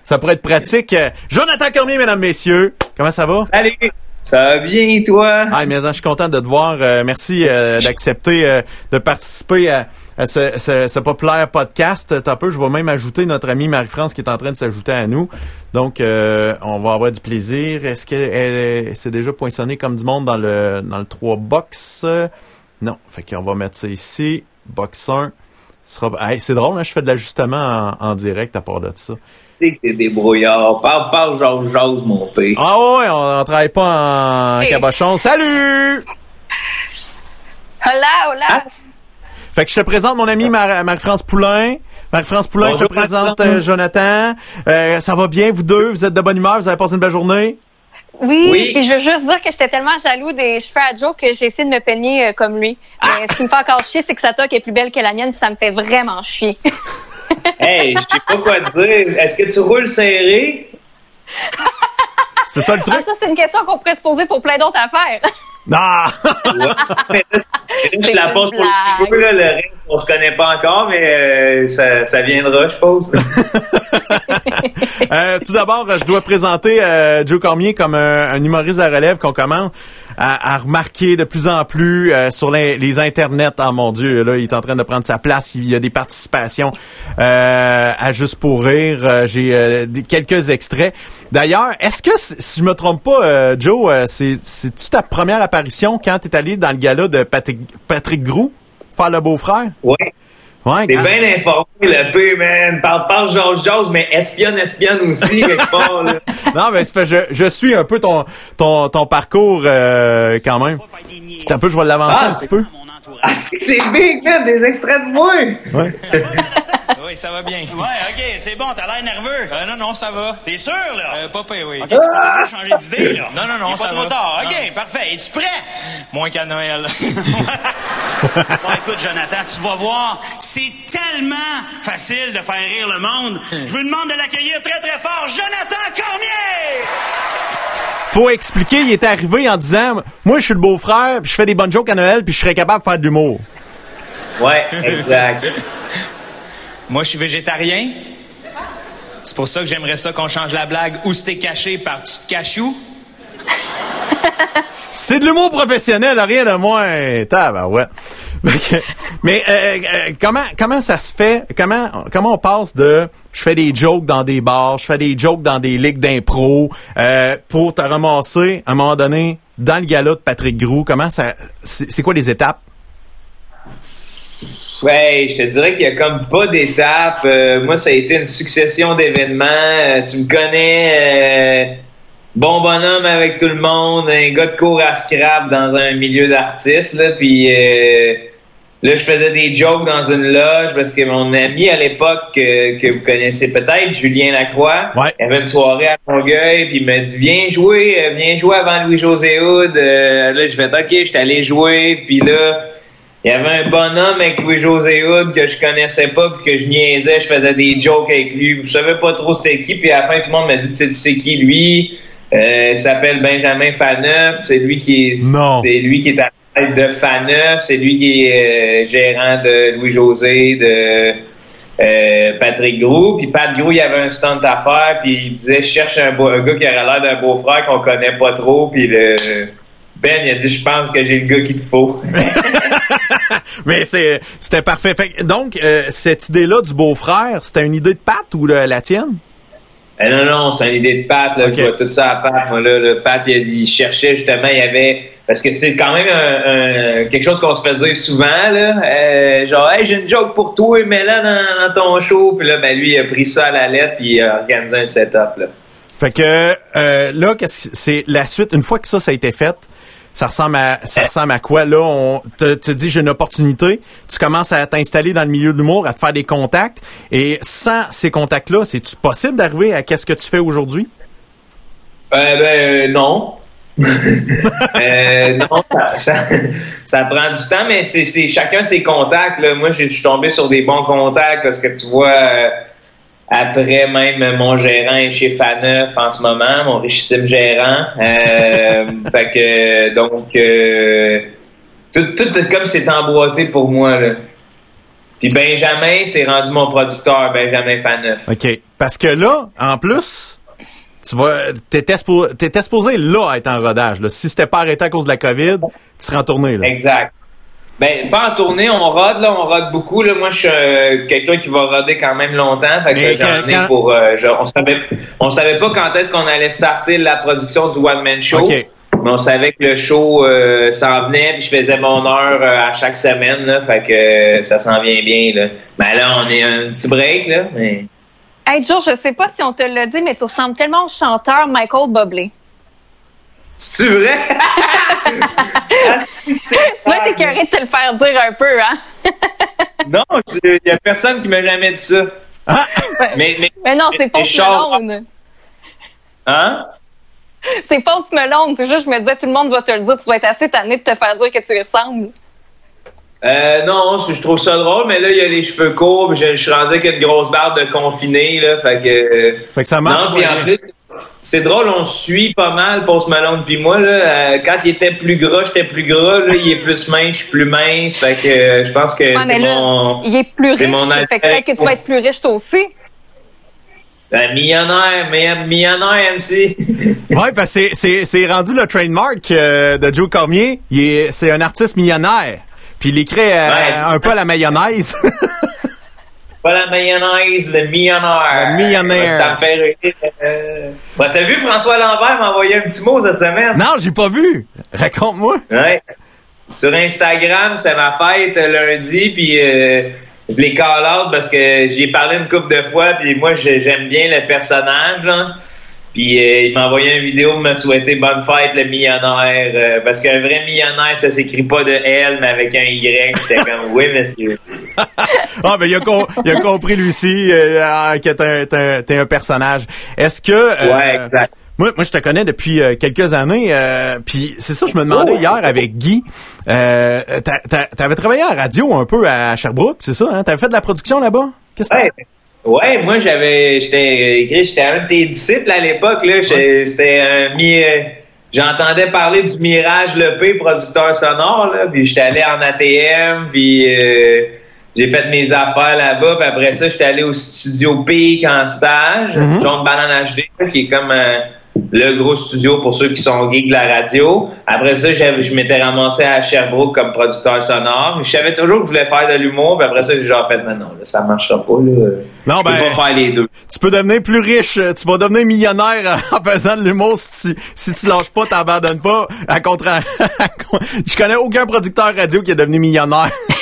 ça, pourrait être pratique. Jonathan Cormier, mesdames, messieurs. Comment ça va? Salut! Ça va bien, toi? Ah, mais je suis content de te voir. Euh, merci euh, d'accepter euh, de participer à, ce, populaire podcast. un peu, je vais même ajouter notre amie Marie-France qui est en train de s'ajouter à nous. Donc, on va avoir du plaisir. Est-ce qu'elle s'est déjà poinçonnée comme du monde dans le dans le 3 box? Non. Fait qu'on va mettre ça ici. Box 1. c'est drôle, hein, je fais de l'ajustement en, en direct à part de ça sais que t'es débrouillard. Parle, parle, jase, jase, mon père. Ah ouais, on, on travaille pas en cabochon. Salut! Hola, hola! Ah. Fait que je te présente mon ami Marc-France Poulain. Marc-France Poulain, je te présente euh, Jonathan. Euh, ça va bien, vous deux? Vous êtes de bonne humeur? Vous avez passé une belle journée? Oui, et je veux juste dire que j'étais tellement jaloux des cheveux à Joe que j'ai essayé de me peigner euh, comme lui. Mais ce qui me fait encore chier, c'est que sa toque est plus belle que la mienne, puis ça me fait vraiment chier. hey, je sais pas quoi dire. Est-ce que tu roules serré? C'est ça le truc? Ah, ça, c'est une question qu'on pourrait se poser pour plein d'autres affaires. Non! je la pose pour le cheveu, là, le reste, on se connaît pas encore, mais euh, ça, ça, viendra, je suppose. euh, tout d'abord, je dois présenter euh, Joe Cormier comme un, un humoriste à relève qu'on commence à, remarquer de plus en plus euh, sur les, les, internets. Ah mon Dieu, là, il est en train de prendre sa place. Il y a des participations euh, à Juste pour rire. Euh, j'ai quelques extraits. D'ailleurs, est-ce que, si je me trompe pas, Joe, c'est c'est-tu ta première apparition quand tu es allé dans le gala de Patrick, Patrick Groux, faire le beau-frère? Oui. Ouais, T'es bien informé, le peu, man. Parle, parle, George Jones, mais espionne, espionne aussi, quelque part, là. Non, mais c'est je, je suis un peu ton, ton, ton parcours, euh, quand même. un peu, je vais l'avancer ah, un petit peu. Ah, c'est big, man, des extraits de moi! Ouais. oui, ça va bien. Ouais, ok, c'est bon, t'as l'air nerveux. Euh, non, non, ça va. T'es sûr, là? Euh, pas oui. Ok, tu peux déjà changer d'idée, là. Non, non, non, ça pas trop tard. Ok, parfait. Es-tu prêt? Moins qu'à Noël. bon, écoute, Jonathan, tu vas voir, c'est tellement facile de faire rire le monde. Je vous demande de l'accueillir très, très fort, Jonathan Cormier! Faut expliquer, il est arrivé en disant Moi, je suis le beau-frère, puis je fais des bonnes jokes à Noël, puis je serais capable de faire de l'humour. Ouais, exact. Moi, je suis végétarien. C'est pour ça que j'aimerais ça qu'on change la blague où c'était caché par tu te caches où? C'est de l'humour professionnel, rien de moins. ouais. Mais euh, euh, comment comment ça se fait? Comment comment on passe de je fais des jokes dans des bars, je fais des jokes dans des ligues d'impro euh, pour te ramasser à un moment donné dans le gala de Patrick Groux? Comment ça, c'est quoi les étapes? Ouais, je te dirais qu'il y a comme pas d'étape. Euh, moi, ça a été une succession d'événements. Euh, tu me connais, euh, bon bonhomme avec tout le monde, un gars de cours à scrap dans un milieu d'artistes. Puis là, je faisais des jokes dans une loge parce que mon ami à l'époque que, vous connaissez peut-être, Julien Lacroix, il avait une soirée à Longueuil, puis il m'a dit viens jouer, viens jouer avant Louis-José Houd. là, je vais ok, je suis allé jouer, puis là il y avait un bonhomme avec Louis-José Hood que je connaissais pas puis que je niaisais, je faisais des jokes avec lui. Je savais pas trop c'était qui, puis à la fin, tout le monde m'a dit, tu sais qui lui? Euh, il s'appelle Benjamin Faneuf, c'est lui qui est, c'est lui qui est à de Faneuf, c'est lui qui est euh, gérant de Louis-José, de euh, Patrick Grou. Puis Pat Grou, il avait un stunt à faire, puis il disait, je cherche un, un gars qui aurait l'air d'un beau-frère qu'on connaît pas trop, puis le ben, il a dit, je pense que j'ai le gars qu'il te faut. Mais c'est, c'était parfait. donc, euh, cette idée-là du beau-frère, c'était une idée de Pat ou la tienne? Eh non, non, c'est une idée de Pat. Là, Je vois tout ça à Pat. Moi, là, le Pat, il, cherchait justement, il y avait... Parce que c'est quand même un, quelque chose qu'on se fait dire souvent. Là, euh, genre, hey, j'ai une joke pour toi, mais là dans, ton show. Puis là, ben, lui, il a pris ça à la lettre puis il a organisé un setup. Là. Fait que euh, là, c'est la suite. Une fois que ça, ça a été fait, ça ressemble à ça ressemble à quoi? Là On te, te dit j'ai une opportunité. Tu commences à t'installer dans le milieu de l'humour, à te faire des contacts. Et sans ces contacts-là, c'est-tu possible d'arriver à qu'est-ce que tu fais aujourd'hui? Euh, Ben euh, non. Euh, non, ça, prend du temps, mais c'est chacun ses contacts. Moi, je suis tombé sur des bons contacts parce que tu vois. Euh, après, même mon gérant est chez Faneuf en ce moment, mon richissime gérant. Euh, fait que donc tout, comme c'est emboîté pour moi. Puis Benjamin, c'est rendu mon producteur, Benjamin Faneuf. OK. Parce que là, en plus, tu vas t'étais supposé, là être en rodage. Là. Si c'était pas arrêté à cause de la COVID, tu serais en tournée. Là. Exact. Ben, pas en tournée, on rode, là, on rode beaucoup. Là. Moi, je suis euh, quelqu'un qui va roder quand même longtemps. Fait que j'en ai pour. Euh, on savait on savait pas quand est-ce qu'on allait starter la production du One Man Show. Mais on savait que le show euh, s'en venait, puis je faisais mon heure à chaque semaine, là, fait que ça s'en vient bien. Là. Mais là, on est un petit break, là. Mais... Hey Joe, je sais pas si on te l'a dit, mais tu ressembles tellement au chanteur Michael Bublé. C'est vrai? tu vas t'écœurer de te le faire dire un peu, hein? non, il n'y a personne qui m'a jamais dit ça. Ah! Mais, mais, non, c'est Post Malone. Hein? C'est Post Malone. C'est juste, je me disais, tout le monde va te le dire. Tu dois être assez tanné de te faire dire que tu ressembles. Euh, non, je trouve ça drôle, mais là, il y a les cheveux courts, je, je suis rendu avec une grosse barbe de confiné, là, fait que... Fait que ça marche Non, puis en plus, c'est drôle, on suit pas mal Post Malone puis moi là. Euh, quand il était plus gras, j'étais plus gras. Là, il est plus mince, je suis plus mince. Fait que euh, je pense que c'est mon. Il est plus riche. Mon fait que que tu vas être plus riche toi aussi. Ben, millionnaire, millionnaire MC. ouais, parce que c'est rendu le trademark euh, de Joe Cormier. C'est un artiste millionnaire. Puis il écrit un peu à la mayonnaise. Pas la mayonnaise, le millionnaire. Le millionnaire. Ça me fait rire. Euh... Bah, t'as vu François Lambert m'envoyer un petit mot cette semaine? Non, j'ai pas vu. Raconte-moi. Ouais. Sur Instagram, c'est ma fête lundi, puis euh, je l'ai call out parce que j'y ai parlé une couple de fois, puis moi j'aime bien le personnage, là. Puis euh, il m'a envoyé une vidéo pour me souhaiter bonne fête le millionnaire euh, parce qu'un vrai millionnaire ça s'écrit pas de L mais avec un Y. J'étais comme oui monsieur. ah ben il a, il a compris aussi euh, que t'es un, un, personnage. Est-ce que Ouais, exact. Moi, moi, je te connais depuis quelques années, puis c'est ça, je me demandais hier avec Guy. Euh, T'avais travaillé en radio un peu à Sherbrooke, c'est ça? Hein? T'avais fait de la production là-bas? Qu'est-ce que Ouais, moi j'avais j'étais j'étais un de tes disciples à l'époque là, c'était un mi j'entendais parler du Mirage Lepé producteur sonore là, puis j'étais allé en ATM puis euh, j'ai fait mes affaires là-bas, puis après ça, j'étais allé au studio Peak en stage, mm -hmm. Banane HD qui est comme un le gros studio pour ceux qui sont geeks de la radio. Après ça, je m'étais ramassé à Sherbrooke comme producteur sonore. Je savais toujours que je voulais faire de l'humour, puis après ça, j'ai genre fait, mais non, là, ça marchera pas. Là. Non, ben, pas faire les deux. Tu peux devenir plus riche, tu vas devenir millionnaire en faisant de l'humour si tu, si tu lâches pas, t'abandonnes pas. À contraire, je connais aucun producteur radio qui est devenu millionnaire.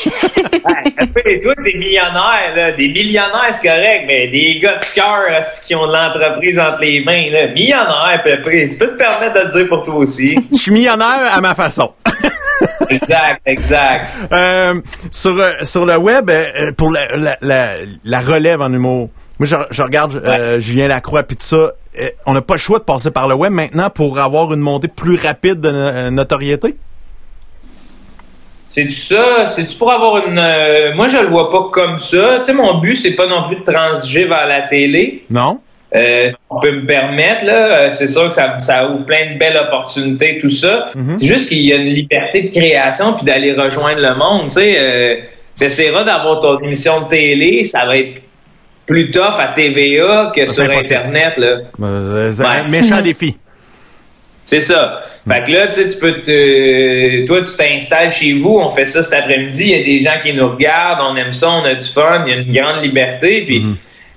ouais, des millionnaires, là, des millionnaires, c'est correct, mais des gars de cœur qui ont de l'entreprise entre les mains, là, millionnaire, tu peux te permettre de le dire pour toi aussi. Je suis millionnaire à ma façon. exact, exact. Euh, sur, euh, sur le web, euh, pour la, la, la, relève en humour, moi, je, je regarde euh, Julien Lacroix puis tout ça. on n'a pas le choix de passer par le web maintenant pour avoir une montée plus rapide de notoriété? C'est ça, c'est pour avoir une. Euh, moi, je le vois pas comme ça. Tu sais, mon but, c'est pas non plus de transiger vers la télé. Non. Euh, on peut me permettre là, euh, c'est sûr que ça, ça, ouvre plein de belles opportunités, tout ça. Mm-hmm. C'est juste qu'il y a une liberté de création puis d'aller rejoindre le monde. Tu sais, euh, t'essaieras d'avoir ton émission de télé, ça va être plus tough à TVA que sur Internet là. Ben, c'est un méchant défi. C'est ça. Fait que là, tu sais, tu peux te. Toi, tu t'installes chez vous, on fait ça cet après-midi, il y a des gens qui nous regardent, on aime ça, on a du fun, il y a une grande liberté. Puis mhm.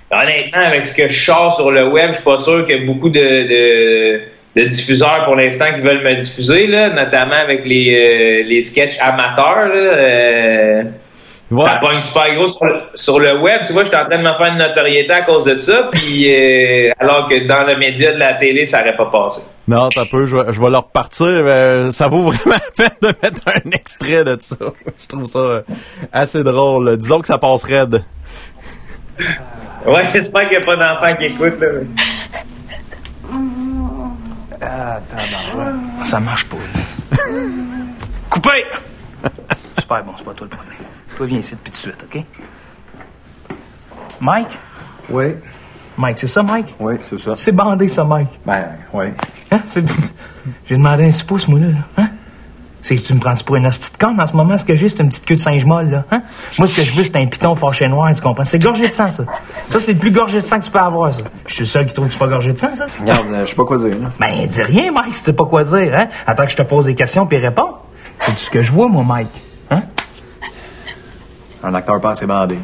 honnêtement, avec ce que je sors sur le web, je suis pas sûr qu'il y a beaucoup de, de, diffuseurs pour l'instant qui veulent me diffuser, là, notamment avec les, euh, les sketchs amateurs. Là, euh, ça pogne super gros sur le, web. Tu vois, je suis en train de me faire une notoriété à cause de ça, puis euh, alors que dans le média de la télé, ça n'aurait pas passé. Non, t'as peu, je vais, je vais leur partir. ça vaut vraiment la peine de mettre un extrait de ça. je trouve ça euh, assez drôle. Disons que ça passe raide. Ouais, j'espère qu'il n'y a pas d'enfants qui écoutent. Là. Ah, Ça marche pas. Coupé! Super bon, c'est pas toi le problème. Toi, viens ici depuis tout de suite, OK? Mike? Oui. Mike, c'est ça, Mike? Oui, c'est ça. C'est bandé, ça, Mike. Ben, oui. Hein? J'ai demandé un 6 pouces, moi, là. Hein? C'est que tu me prends pour une hostie de conne en ce moment, ce que j'ai, c'est une petite queue de singe molle, là. Hein? Moi, ce que je veux, c'est un piton fâché noir, tu comprends? C'est gorgé de sang, ça. Ça, c'est le plus gorgé de sang que tu peux avoir, ça. Je suis le seul qui trouve que c'est pas gorgé de sang, ça. Regarde, euh, je sais pas quoi dire, là. Ben, dis rien, Mike, si tu sais pas quoi dire, hein? Attends que je te pose des questions puis réponds. C'est ce que je vois, moi, Mike. Un acteur pas assez bandé.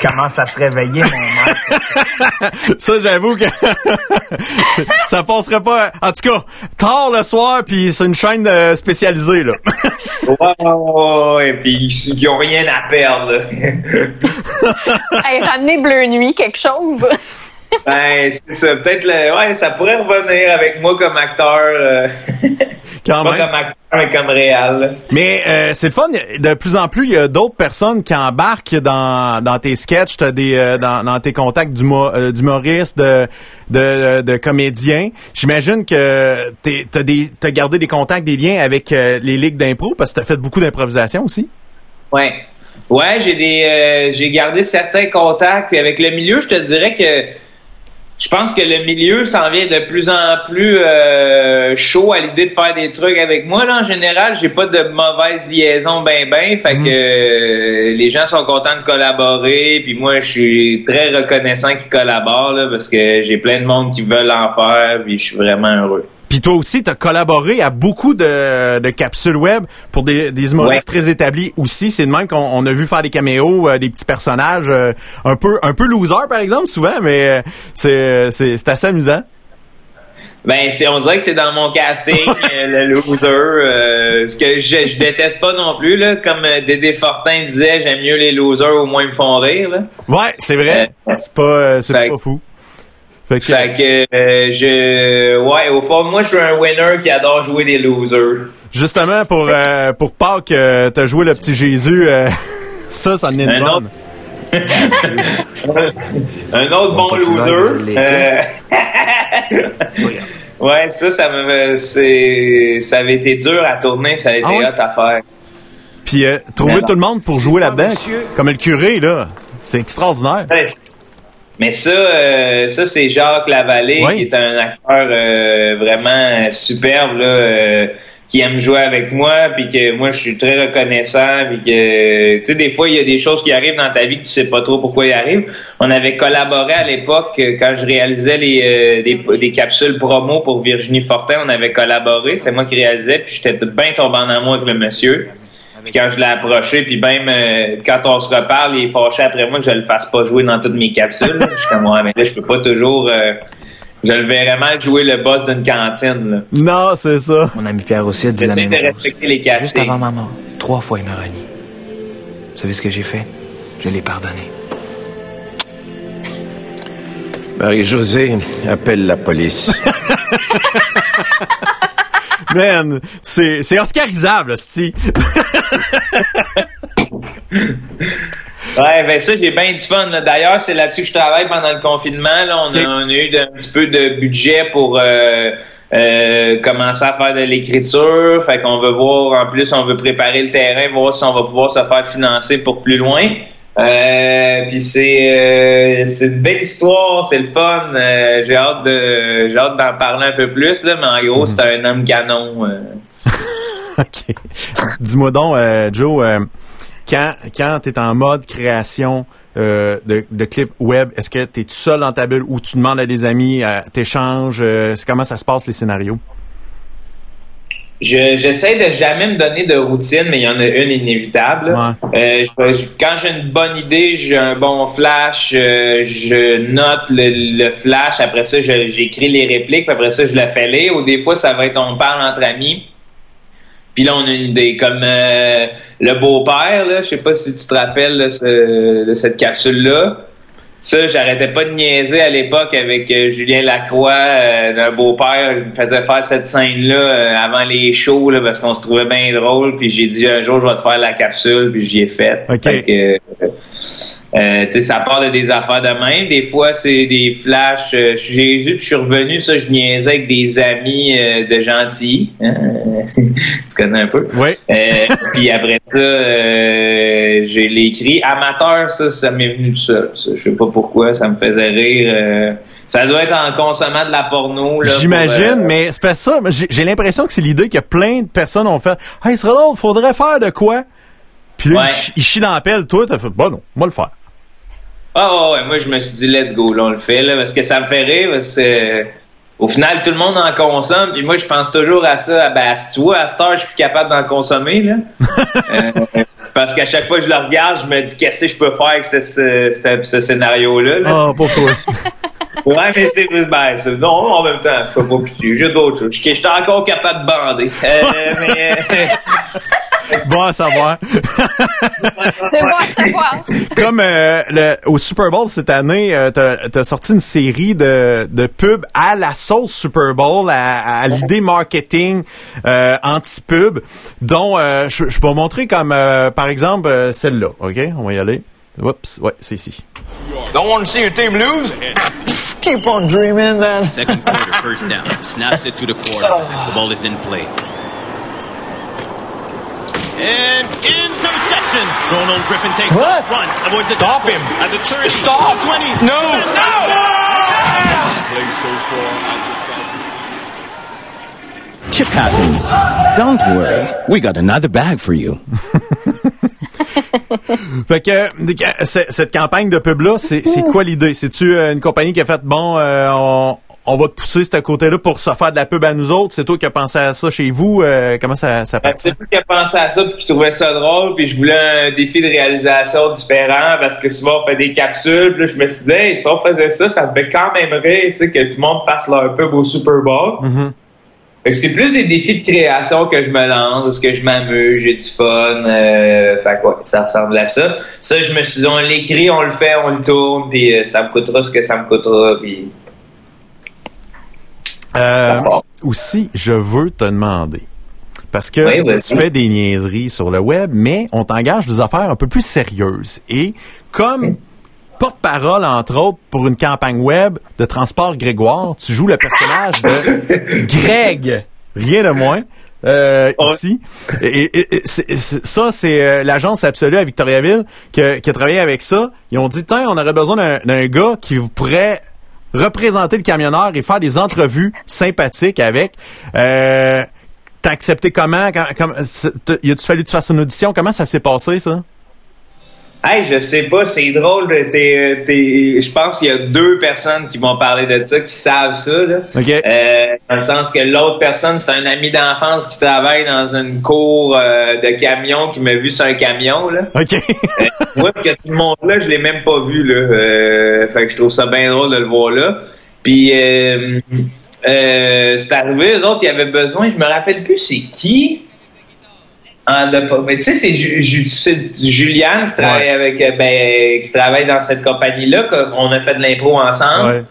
Comment à se réveiller, mon mec? ça, j'avoue que ça passerait pas. En tout cas, tard le soir, puis c'est une chaîne euh, spécialisée, là. ouais, ouais, ouais, puis ils ont rien à perdre. hey, ramener Bleu Nuit, quelque chose. Ben, c'est ça. Peut-être, le... ouais, ça pourrait revenir avec moi comme acteur. Euh... Quand Pas comme acteur, mais comme réel. Mais euh, c'est le fun. De plus en plus, il y a d'autres personnes qui embarquent dans, dans tes sketchs, des, euh, dans, dans, tes contacts d'humoristes, de, de, de comédiens. J'imagine que t'as des t'as gardé des contacts, des liens avec les ligues d'impro parce que t'as fait beaucoup d'improvisation aussi. Ouais. Ouais, j'ai des j'ai gardé certains contacts puis avec le milieu, je te dirais que je pense que le milieu s'en vient de plus en plus euh, chaud à l'idée de faire des trucs avec moi. Là, en général, j'ai pas de mauvaise liaison ben ben. Fait mhm. que euh, les gens sont contents de collaborer. Puis moi, je suis très reconnaissant qu'ils collaborent là, parce que j'ai plein de monde qui veulent en faire. Puis je suis vraiment heureux. Puis toi aussi, tu as collaboré à beaucoup de, de capsules web pour des, des humoristes très établis aussi. C'est de même qu'on a vu faire des caméos, euh, des petits personnages euh, un peu un peu loser par exemple souvent, mais euh, c'est c'est assez amusant. Ben, c'est, on dirait que c'est dans mon casting, le loser. ce que je, je, déteste pas non plus, là. Comme Dédé Fortin disait, j'aime mieux les losers, au moins ils me font rire, là. Ouais, c'est vrai. c'est pas, c'est pas fou. Fait que, euh, je, ouais, au fond, moi, je suis un winner qui adore jouer des losers. Justement, pour, euh, pour Pâques, euh, t'as joué le petit Jésus, euh, ça, ça en est une un bonne. Autre... un autre bon loser. ouais, ça, ça me, c'est, ça avait été dur à tourner, ça a été ah hot à faire. Puis, trouver tout le monde pour jouer là-dedans, comme le curé, là, c'est extraordinaire. Mais ça, euh, ça c'est Jacques Lavallée qui est un acteur euh, vraiment superbe là. Euh, qui aiment jouer avec moi, puis que moi je suis très reconnaissant, puis que tu sais des fois il y a des choses qui arrivent dans ta vie que tu sais pas trop pourquoi ils arrivent. On avait collaboré à l'époque euh, quand je réalisais les, euh, des, capsules promo pour Virginie Fortin, on avait collaboré, c'est moi qui réalisais, puis j'étais bien tombé en amour avec le monsieur. Puis quand je l'ai approché, puis même euh, quand on se reparle, il est fâché après moi que je le fasse pas jouer dans toutes mes capsules. je suis comme moi, mais là je peux pas toujours je le verrais mal jouer le boss d'une cantine. Là. Non, c'est ça. Mon ami Pierre aussi a dit la même de chose. respecter les castings. Juste avant ma mort, trois fois il m'a renié. Vous savez ce que j'ai fait? Je l'ai pardonné. Marie-Josée, appelle la police. Man, c'est, c'est oscarisable, Sti. Ouais, ben ça, j'ai bien du fun. D'ailleurs, c'est là-dessus que je travaille pendant le confinement. Là, on, a, on a eu un petit peu de budget pour euh, euh, commencer à faire de l'écriture. Fait qu'on veut voir, en plus, on veut préparer le terrain, voir si on va pouvoir se faire financer pour plus loin. Euh, puis c'est euh, c'est une belle histoire, c'est le fun. Euh, j'ai hâte de j'ai hâte d'en parler un peu plus là, mais en gros, c'est un homme canon. euh. OK. Dis-moi donc, euh, Joe, euh, quand, quand tu es en mode création euh, de, de clips web, est-ce que tu es tout seul dans ta bulle ou tu demandes à des amis, euh, t'échanges? Euh, c'est comment ça se passe, les scénarios? Je j'essaie de jamais me donner de routine, mais il y en a une inévitable. Euh, je- je- quand j'ai une bonne idée, j'ai un bon flash, euh, je note le, le flash. Après ça, j'écris les répliques. Puis après ça, je la fais lire. Ou des fois, ça va être on parle entre amis. Puis là, on a une idée comme euh, le beau-père. Je sais pas si tu te rappelles de, ce- de cette capsule-là. Ça, j'arrêtais pas de niaiser à l'époque avec euh, Julien Lacroix, euh, d'un beau-père. Il me faisait faire cette scène-là euh, avant les shows là, parce qu'on se trouvait bien drôle. Puis j'ai dit un jour, je vais te faire la capsule. Puis j'y ai fait. OK. Fait que, euh, tu sais, ça part de des affaires de même. Des fois, c'est des flashs. Euh, j'ai vu, puis je suis revenu. Ça, je niaisais avec des amis euh, de gentils. hein. tu connais un peu? Oui. Euh, puis après ça, euh, j'ai l'écrit amateur. Ça, ça m'est venu tout seul. Ça, je sais pas pourquoi. Ça me faisait rire. euh. ça doit être en consommant de la porno. J'imagine, mais c'est pas ça. J'ai l'impression que c'est l'idée que plein de personnes ont fait « Hey, ce drôle, faudrait faire de quoi? » Puis là, Ouais. ils chi- ils chient dans la pelle. Toi, t'as fait « Bon, non, moi le faire. Ah ouais, ouais, moi je me suis dit let's go, là on le fait là, parce que ça me fait rire, parce que au final tout le monde en consomme, puis moi je pense toujours à ça, ben si tu vois à Star, je suis plus capable d'en consommer là, Euh, parce qu'à chaque fois que je le regarde, je me dis qu'est-ce que je peux faire avec ce, ce, ce- ce scénario là. » Ah, pour toi. Ouais, mais c'est ben, c'est- non, en même temps, je fais pas pitié, j'ai d'autres choses. Je suis encore capable de bander. Euh, mais Bon à savoir. C'est bon à savoir. Comme euh, le, au Super Bowl cette année, euh, t'as as sorti une série de, de pubs à la sauce Super Bowl, à, à l'idée marketing euh, anti-pub, dont euh, je, je vais montrer comme, euh, par exemple, euh, celle-là. OK? On va y aller. Oups, ouais, c'est ici. Don't want to see your team lose? Keep on dreaming, man. Second quarter, first down. Snaps it to the quarterback. The ball is in play. And interception. Ronald Griffin takes What? off, runs, avoids the Stop him. At the 30, Stop. 20. No. Chip happens. Don't worry. We got another bag for you. Fait que euh, cette campagne de pub-là, c'est c'est quoi l'idée? C'est-tu euh, une compagnie qui a fait, bon, euh, on, on va te pousser ce côté-là pour se faire de la pub à nous autres? C'est toi qui as pensé à ça chez vous? Euh, comment ça, ça Ben, passe? c'est lui qui a pensé à ça puis qui trouvait ça drôle puis je voulais un défi de réalisation différent parce que souvent on fait des capsules puis là, je me suis dit hey, si on faisait ça ça me fait quand même rire tu sais que tout le monde fasse leur pub au Super Bowl Mm-hmm. C'est plus des défis de création que je me lance que je m'amuse j'ai du fun euh, fait quoi ça ressemble à ça ça je me suis dit on l'écrit on le fait on le tourne puis euh, ça me coûtera ce que ça me coûtera puis Euh, aussi, je veux te demander. Parce que Oui, tu fais des niaiseries sur le web, mais on t'engage des affaires un peu plus sérieuses. Et comme porte-parole, entre autres, pour une campagne web de Transport Grégoire, tu joues le personnage de Greg, rien de moins. euh, ici. Et, ça, c'est euh, l'agence Absolue à Victoriaville qui a, qui a travaillé avec ça. Ils ont dit, tiens, on aurait besoin d'un- gars qui pourrait représenter le camionneur et faire des entrevues sympathiques avec. Euh, t'as accepté comment? Quand, comme, y a-tu fallu que tu fasses une audition? Comment ça s'est passé, ça? Hey, je sais pas, c'est drôle. T'es, t'es, je pense qu'il y a deux personnes qui m'ont parlé de ça, qui savent ça. Là. Euh, dans le sens que l'autre personne, c'est un ami d'enfance qui travaille dans une cour euh, de camion, qui m'a vu sur un camion. Là. OK. euh, moi, ce que tout le monde là, je l'ai même pas vu. Là. Euh, fait que je trouve ça bien drôle de le voir là. Puis euh, euh, c'est arrivé, eux autres, ils avaient besoin, je me rappelle plus c'est qui. En mais tu sais, c'est Juliane qui travaille avec, ben, qui travaille dans cette compagnie-là, qu'on a fait de l'impro ensemble. Ouais.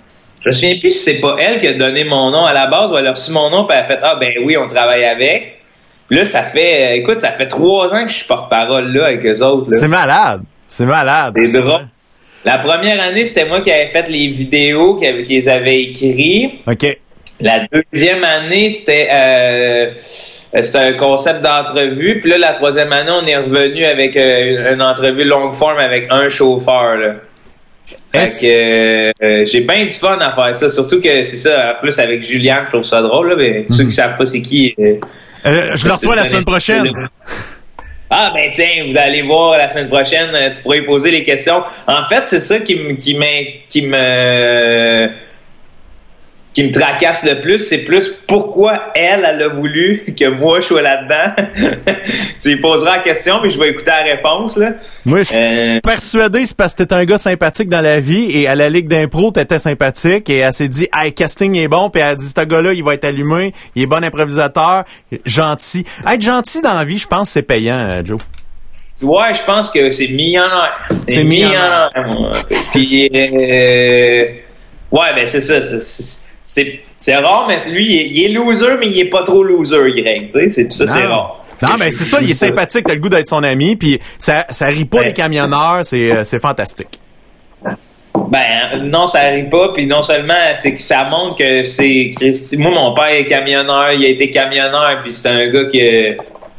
Je me souviens plus si c'est pas elle qui a donné mon nom à la base ou elle a reçu mon nom puis elle a fait ah ben oui on travaille avec. Puis là ça fait, écoute ça fait trois ans que je suis porte-parole là avec eux autres. C'est malade, c'est malade. C'est drôle. La première année c'était moi qui avais fait les vidéos qu'ils avaient écrit. Ok. La deuxième année c'était euh, euh, c'était un concept d'entrevue. Puis là, la troisième année, on est revenu avec euh, une entrevue longue forme avec un chauffeur. Là. Fait que euh, j'ai bien du fun à faire ça. Surtout que c'est ça, en plus avec Julien, je trouve ça drôle. Là, mais ceux qui savent pas c'est qui. je le reçois la semaine prochaine. Ah ben tiens, vous allez voir la semaine prochaine, tu pourrais poser les questions. En fait, c'est ça qui me qui me qui me tracasse le plus, c'est plus pourquoi elle, elle a voulu que moi je sois là-dedans. tu lui poseras la question, mais je vais écouter la réponse. Là. Moi, je suis euh... persuadé c'est parce que t'es un gars sympathique dans la vie et à la Ligue d'impro, t'étais sympathique et elle s'est dit, hey, casting est bon, puis elle a dit, ce gars-là, il va être allumé, il est bon improvisateur, gentil. Être gentil dans la vie, je pense c'est payant, euh, Joe. Ouais, je pense que c'est millionnaire. C'est millionnaire. Puis, euh... ouais, ben c'est ça. c'est c'est, rare, mais lui, il est, loser, mais il est pas trop loser, Greg. Tu sais, c'est, ça, c'est rare. Non, mais c'est ça, il est sympathique, t'as le goût d'être son ami, puis ça, ça rit pas les camionneurs, c'est, euh, c'est fantastique. Ben non, ça rit pas, puis non seulement c'est que ça montre que c'est moi mon père est camionneur, il a été camionneur, puis c'est un gars qui a,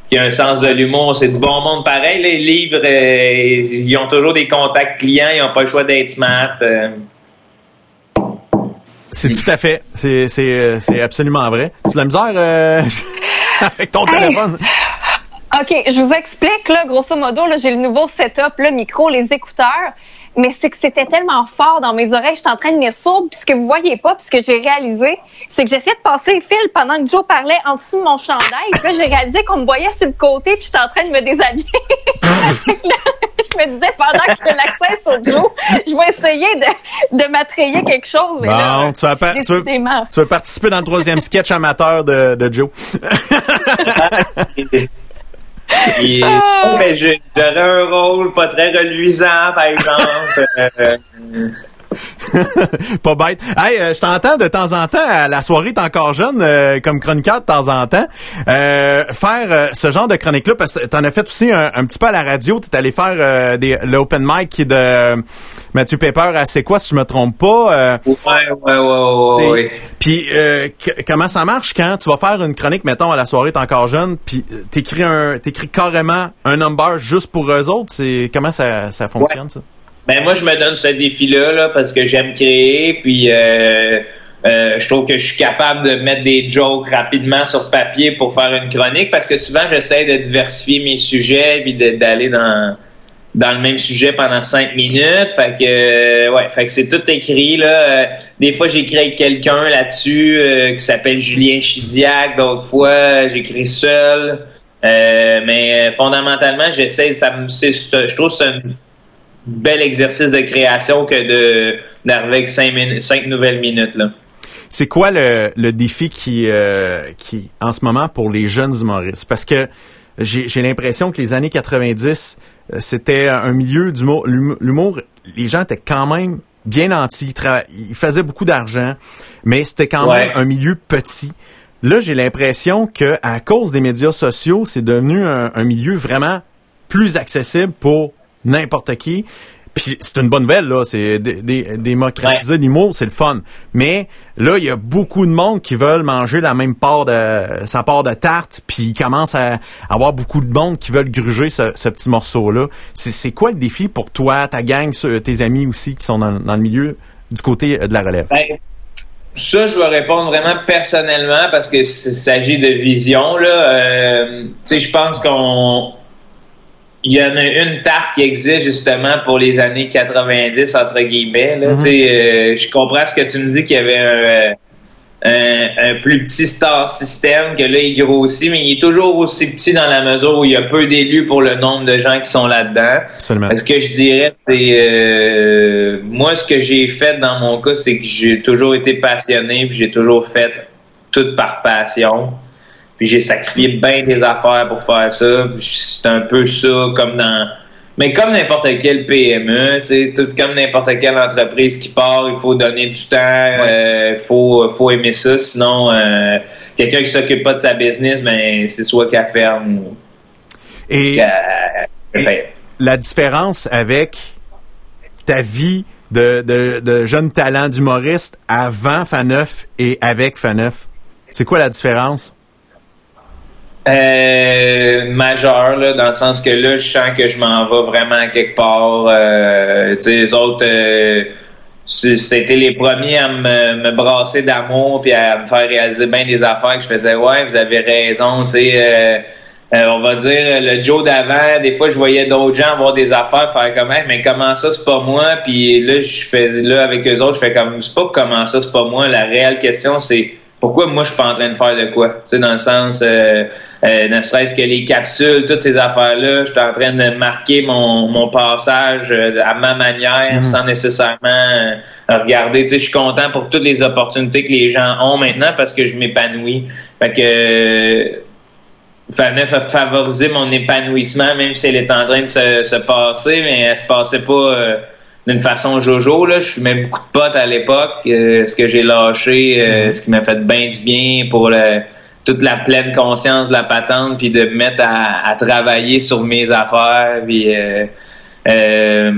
qui a un sens de l'humour, c'est du bon monde pareil. Les livres, euh, ils ont toujours des contacts clients, ils ont pas le choix d'être smart. Euh. C'est tout à fait. C'est, c'est, c'est absolument vrai. Tu de la misère euh, avec ton téléphone? OK, je vous explique, là, grosso modo, là, j'ai le nouveau setup, le micro, les écouteurs mais c'est que c'était tellement fort dans mes oreilles, j'étais en train de venir sourde, puis ce que vous voyez pas, puis ce que j'ai réalisé, c'est que j'essayais de passer le fil pendant que Joe parlait en dessous de mon chandail, puis là, j'ai réalisé qu'on me voyait sur le côté, puis j'étais en train de me déshabiller. je me disais, pendant que je fais l'accès sur Joe, je vais essayer de, de m'attrayer quelque chose, mais non, tu, vas tu, veux, tu veux participer dans le troisième sketch amateur de, de Joe. Et, ah. mais j'aurais un rôle pas très reluisant, par exemple. Euh, pas bête. Hey, euh, je t'entends de temps en temps, à la soirée t'es encore jeune, euh, comme chroniqueur de temps en temps, euh, faire ce genre de chronique-là, parce que t'en as fait aussi un, petit peu à la radio, t'es allé faire des, l'open mic de Mathieu Pepper à C'est quoi, si je me trompe pas. ouais, ouais, ouais, ouais. Puis comment ça marche quand tu vas faire une chronique, mettons, à la soirée t'es encore jeune, puis t'écris un, t'écris carrément un number juste pour eux autres, c'est comment ça, ça fonctionne, ça? Ben moi, je me donne ce défi-là là, parce que j'aime créer, puis euh, euh, je trouve que je suis capable de mettre des jokes rapidement sur papier pour faire une chronique, parce que souvent, j'essaie de diversifier mes sujets, puis d'aller dans dans le même sujet pendant cinq minutes. Fait que euh, ouais, fait que c'est tout écrit là. des fois j'écris avec quelqu'un là-dessus qui s'appelle Julien Chidiac, d'autres fois j'écris seul. mais fondamentalement, j'essaie ça me je trouve que c'est une bel exercice de création que de d'arriver avec cinq, cinq nouvelles minutes là. C'est quoi le, le défi qui euh, qui en ce moment pour les jeunes humoristes? Parce que j'ai l'impression que les années 90 euh, c'était un milieu d'humour l'humour les gens étaient quand même bien nantis, ils, faisaient beaucoup d'argent, mais c'était quand même un milieu petit. Là, j'ai l'impression que à cause des médias sociaux, c'est devenu un, un milieu vraiment plus accessible pour n'importe qui. Puis c'est une bonne nouvelle, là. C'est démocratiser l'humour, c'est le fun. Mais là, il y a beaucoup de monde qui veulent manger la même part de sa part de tarte, puis il commence à avoir beaucoup de monde qui veulent gruger ce, petit morceau-là. C'est quoi le défi pour toi, ta gang, tes amis aussi qui sont dans, le milieu du côté de la relève? Ben, ça, je vais répondre vraiment personnellement parce que s'agit de vision. Là, Euh, tu sais, je pense qu'on il y en a une tarte qui existe justement pour les années 90 entre guillemets. Là, sais, euh, je comprends ce que tu me dis qu'il y avait un, euh, un, un plus petit star system que là il grossit, mais il est toujours aussi petit dans la mesure où il y a peu d'élus pour le nombre de gens qui sont là-dedans. Ce que je dirais, c'est euh, moi ce que j'ai fait dans mon cas, c'est que j'ai toujours été passionné, puis j'ai toujours fait tout par passion. Puis j'ai sacrifié bien des affaires pour faire ça. C'est un peu ça comme dans mais comme n'importe quel PME, tu sais, tout comme n'importe quelle entreprise qui part, il faut donner du temps, euh, il faut faut aimer ça, sinon euh, quelqu'un qui s'occupe pas de sa business, ben c'est soit qu'elle ferme ou Et qu'elle la différence avec ta vie de, de, de jeune talent d'humoriste avant Faneuf et avec Faneuf, c'est quoi la différence? Euh, majeur là, dans le sens que là, je sens que je m'en vais vraiment quelque part. Euh, tu sais, les autres, euh, c'était les premiers à me, me brasser d'amour puis à me faire réaliser bien des affaires que je faisais. Ouais, vous avez raison. Tu sais, euh, on va dire le Joe d'avant. Des fois, je voyais d'autres gens avoir des affaires, faire comme Hey, mais comment ça, c'est pas moi? Puis là, je fais là avec eux autres, je fais comme c'est pas comment ça, c'est pas moi. La réelle question, c'est pourquoi moi je suis pas en train de faire de quoi? Tu sais, dans le sens, euh, euh, ne serait-ce que les capsules, toutes ces affaires-là, je suis en train de marquer mon, mon passage euh, à ma manière sans nécessairement regarder. Tu sais, je suis content pour toutes les opportunités que les gens ont maintenant parce que je m'épanouis. Fait que a favorisé mon épanouissement, même si elle est en train de se, se passer, mais elle se passait pas d'une façon jojo. Là. Je fumais beaucoup de potes à l'époque, euh, ce que j'ai lâché, euh, ce qui m'a fait bien du bien pour le- toute la pleine conscience de la patente, puis de me mettre à, à travailler sur mes affaires, puis euh, euh,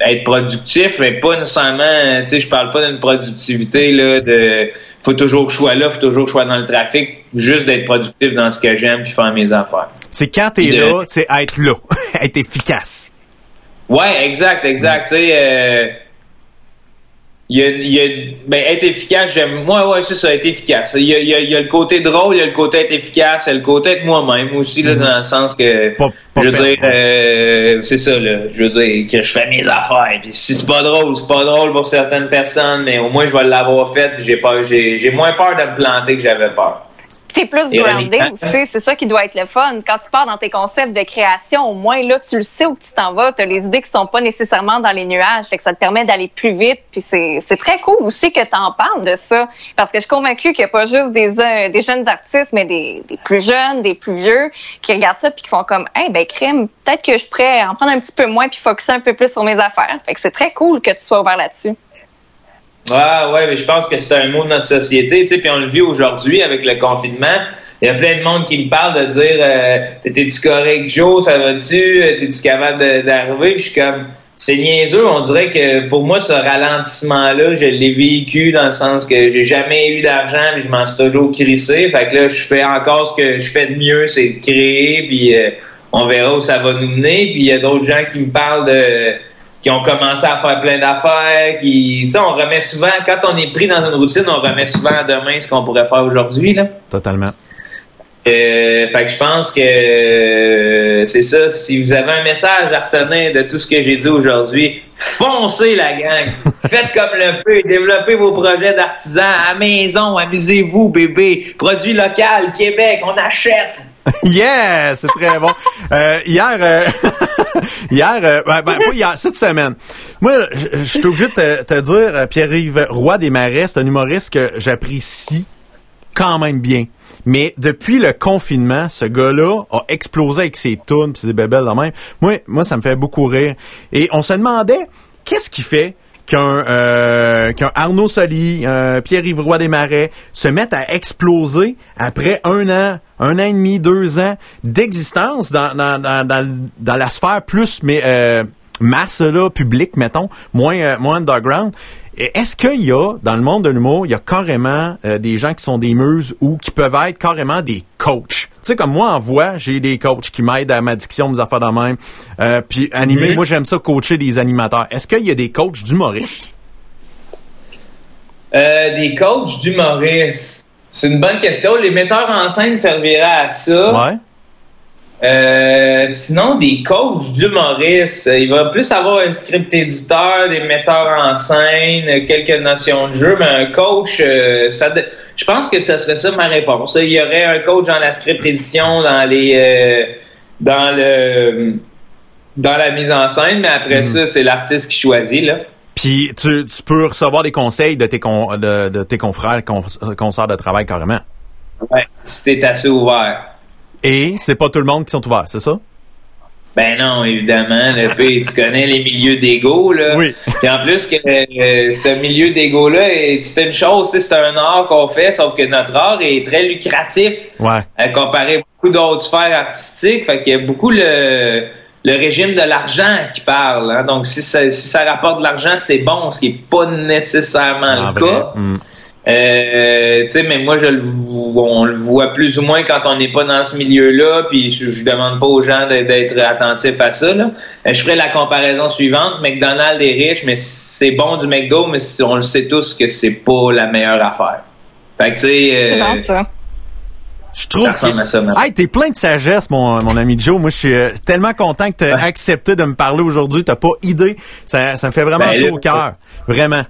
être productif, mais pas nécessairement, tu sais, je parle pas d'une productivité là de faut toujours que je sois là, faut toujours que je sois dans le trafic, juste d'être productif dans ce que j'aime puis faire mes affaires. C'est quand t'es De- là, c'est être là, être efficace. Ouais, exact, exact. Tu sais, euh, il y a, il y a- ben, être efficace, j'aime. Moi, ouais, c'est ça, être efficace. Il y a, il y a- il y a le côté drôle, il y a le côté être efficace, il y a le côté être moi-même aussi, là, dans le sens que. je veux dire, euh, c'est ça, là. Je veux dire, que je fais mes affaires. Puis si c'est pas drôle, c'est pas drôle pour certaines personnes, mais au moins, je vais l'avoir fait, puis j'ai pas, j'ai, j'ai moins peur de me planter que j'avais peur. T'es plus groundé aussi, c'est ça qui doit être le fun. Quand tu pars dans tes concepts de création, au moins là, tu le sais où tu t'en vas, tu as les idées qui sont pas nécessairement dans les nuages, fait que ça te permet d'aller plus vite. Puis c'est c'est très cool aussi que tu en parles de ça, parce que je suis convaincue qu'il n'y a pas juste des, euh, des jeunes artistes, mais des, des plus jeunes, des plus vieux, qui regardent ça puis qui font comme, hey ben crime, peut-être que je pourrais en prendre un petit peu moins puis focuser un peu plus sur mes affaires. Fait que c'est très cool que tu sois ouvert là-dessus. Ah ouais, mais je pense que c'est un mot de notre société, tu sais, puis on le vit aujourd'hui avec le confinement. Il y a plein de monde qui me parle de dire euh, T'étais-tu correct, Joe, ça va-tu? T'es-tu capable d'arriver? Je suis comme c'est niaiseux, on dirait que pour moi, ce ralentissement-là, je l'ai vécu dans le sens que j'ai jamais eu d'argent, mais je m'en suis toujours crissé. Fait que là, je fais encore ce que je fais de mieux, c'est de créer, puis euh, on verra où ça va nous mener. Puis il y a d'autres gens qui me parlent de qui ont commencé à faire plein d'affaires, qui, tu sais, on remet souvent, quand on est pris dans une routine, on remet souvent à demain ce qu'on pourrait faire aujourd'hui, là. Totalement. Euh, fait que je pense que euh, c'est ça. Si vous avez un message à retenir de tout ce que j'ai dit aujourd'hui, foncez la gang. Faites comme le peu. Développez vos projets d'artisans à maison. Amusez-vous, bébé. Produit local, Québec, on achète. yeah, c'est très bon. Euh, hier, euh, hier, euh, ben, ben, pas hier, cette semaine. Moi, je suis obligé de te, te dire, euh, Pierre-Yves Roy des Marais, c'est un humoriste que j'apprécie quand même bien. Mais depuis le confinement, ce gars-là a explosé avec ses tunes pis ses bébelles de même. Moi, moi, ça me fait beaucoup rire. Et on se demandait, qu'est-ce qui fait? Qu'un euh, Arnaud Soli, un Roy des Marais se mettent à exploser après un an, un an et demi, deux ans d'existence dans, dans, dans, dans, dans la sphère plus mais euh, masse là, publique, mettons, moins euh, moins underground. Est-ce qu'il y a, dans le monde de l'humour, il y a carrément euh, des gens qui sont des muses ou qui peuvent être carrément des coachs? Tu sais, comme moi, en voix, j'ai des coachs qui m'aident à ma diction, mes affaires de même. Euh, puis animer, moi, j'aime ça coacher des animateurs. Est-ce qu'il y a des coachs d'humoristes? Euh, des coachs d'humoristes. C'est une bonne question. Les metteurs en scène serviraient à ça. Ouais. Euh, sinon, des coachs d'humoristes. Il va plus avoir un script éditeur, des metteurs en scène, quelques notions de jeu, mais un coach, euh, ça, je pense que ce serait ça ma réponse. Il y aurait un coach dans la script édition, dans les, euh, dans le, dans la mise en scène, mais après ça, c'est l'artiste qui choisit, là. Puis tu, tu peux recevoir des conseils de tes, con- de, de tes confrères, cons- consoeurs de travail carrément. Ouais, si t'es assez ouvert. Et c'est pas tout le monde qui sont ouverts, c'est ça? Ben non, évidemment. Le P, tu connais les milieux d'ego, là. Oui. Et en plus que euh, ce milieu d'ego-là, est- c'est une chose, c'est un art qu'on fait, sauf que notre art est très lucratif Ouais. à comparer à beaucoup d'autres sphères artistiques. Fait qu'il y a beaucoup le, le régime de l'argent qui parle. hein. Donc, si ça, si ça rapporte de l'argent, c'est bon, ce qui est pas nécessairement En le vrai. cas. Mm. Euh, tu sais, mais moi, je le, on le voit plus ou moins quand on n'est pas dans ce milieu-là, puis je, je demande pas aux gens d'être- attentifs à ça. Là. Euh, Je ferai la comparaison suivante. McDonald's est riche, mais c'est bon du McDo, mais on le sait tous que c'est pas la meilleure affaire. Fait que, tu sais... Euh, ça. Je trouve que... Hey, t'es plein de sagesse, mon, mon ami Joe. Moi, je suis euh, tellement content que t'aies accepté de me parler aujourd'hui. T'as pas idée. Ça, ça me fait vraiment Ben, chaud au cœur. Vraiment.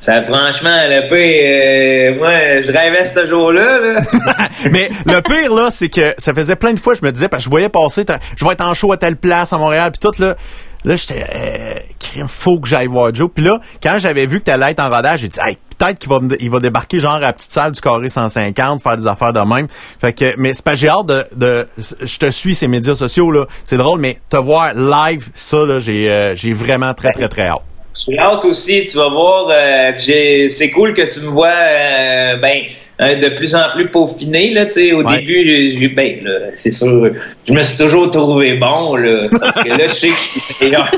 Ça, franchement, le P, euh, moi, je rêvais ce jour-là. Là. Mais le pire, là, c'est que ça faisait plein de fois, je me disais, parce que je voyais passer, je vais être en show à telle place à Montréal, puis tout, là. Là, j'étais, euh, faut que j'aille voir Joe. Puis là, quand j'avais vu que t'allais être en rodage, j'ai dit, hey, peut-être qu'il va, il va débarquer genre à la petite salle du carré 150, faire des affaires de même. Fait que, mais c'est pas, j'ai hâte de, de, je te suis ces médias sociaux, là. C'est drôle, mais te voir live, ça, là, j'ai, euh, j'ai vraiment très, très, très hâte. J'ai hâte aussi, tu vas voir, euh, c'est cool que tu me vois euh, ben euh, de plus en plus peaufiné là, tu sais au Ouais. début j'ai- ben c'est sûr, je me suis toujours trouvé bon là, que là je sais que je suis meilleur.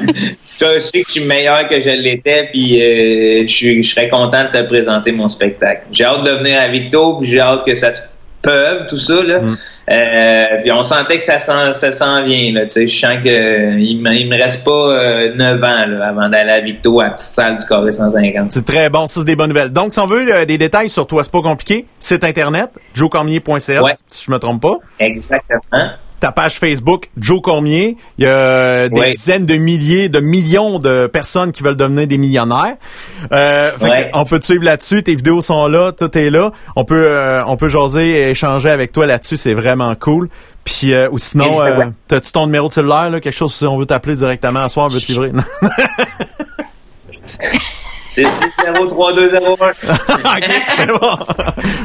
je sais que je suis meilleur que je l'étais puis euh, je serais content de te présenter mon spectacle. J'ai hâte de venir à Victo, puis j'ai hâte que ça se peuvent, tout ça, là. Euh, puis on sentait que ça s'en, ça s'en vient, là, tu sais. Je sens que euh, il me, reste pas euh, 9 ans, là, avant d'aller à Victo, à la petite salle du Carré 150. C'est très bon, ça c'est des bonnes nouvelles. Donc, si on veut euh, des détails sur toi, c'est pas compliqué. Site internet, joecormier.ca, Ouais. si je me trompe pas. Exactement. Ta page Facebook, Joe Cormier. Il y a euh, des Ouais. dizaines de milliers, de millions de personnes qui veulent devenir des millionnaires. Euh, fait Ouais. on peut te suivre là-dessus. Tes vidéos sont là, tout est là. On peut, euh, on peut jaser et échanger avec toi là-dessus. C'est vraiment cool. Puis, euh, ou sinon, euh, t'as-tu ton numéro de cellulaire, là, quelque chose si on veut t'appeler directement à soir, on veut te livrer? C'est 6-0-3-2-0-1. ok, c'est bon.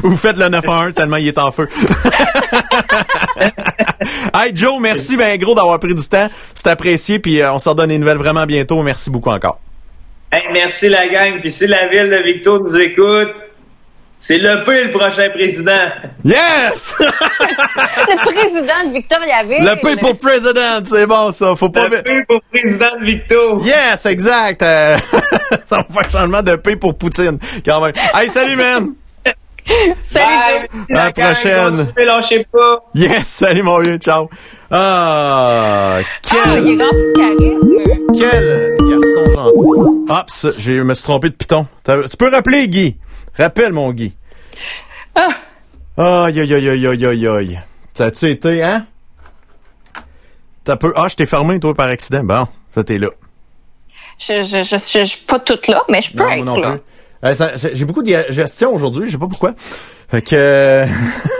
Vous faites le 9-1 tellement il est en feu. hey Joe, merci ben gros d'avoir pris du temps. C'est apprécié puis euh, on se redonne des nouvelles vraiment bientôt. Merci beaucoup encore. Hey, merci la gang. Puis si la ville de Victo nous écoute, c'est le peu le prochain président. Yes! Le président de Victoriaville. Le P pour président, c'est bon ça. Faut pas. Le peu pour président de Victo. Yes, exact. Euh, ça va faire changement de P pour Poutine quand même. Hey, salut man. Bye. À la prochaine. Lâchez pas. Yes, salut mon vieux, ciao. Ah, Ah, quel il de charisme. Quel garçon gentil. Ah, ça, je me suis trompé de piton. Tu peux rappeler, Guy? Rappelle, mon Guy. Ah, Aïe, aïe, aïe, aïe, aïe, aïe, aïe. Ça a-tu été, hein? T'as peu... Ah, je t'ai fermé, toi, par accident. Bon, ça, t'es là. je, je, je, suis, je suis pas toute là, mais je peux Non, être non là. plus. Euh, J'ai beaucoup de gestion aujourd'hui, je sais pas pourquoi. Fait que...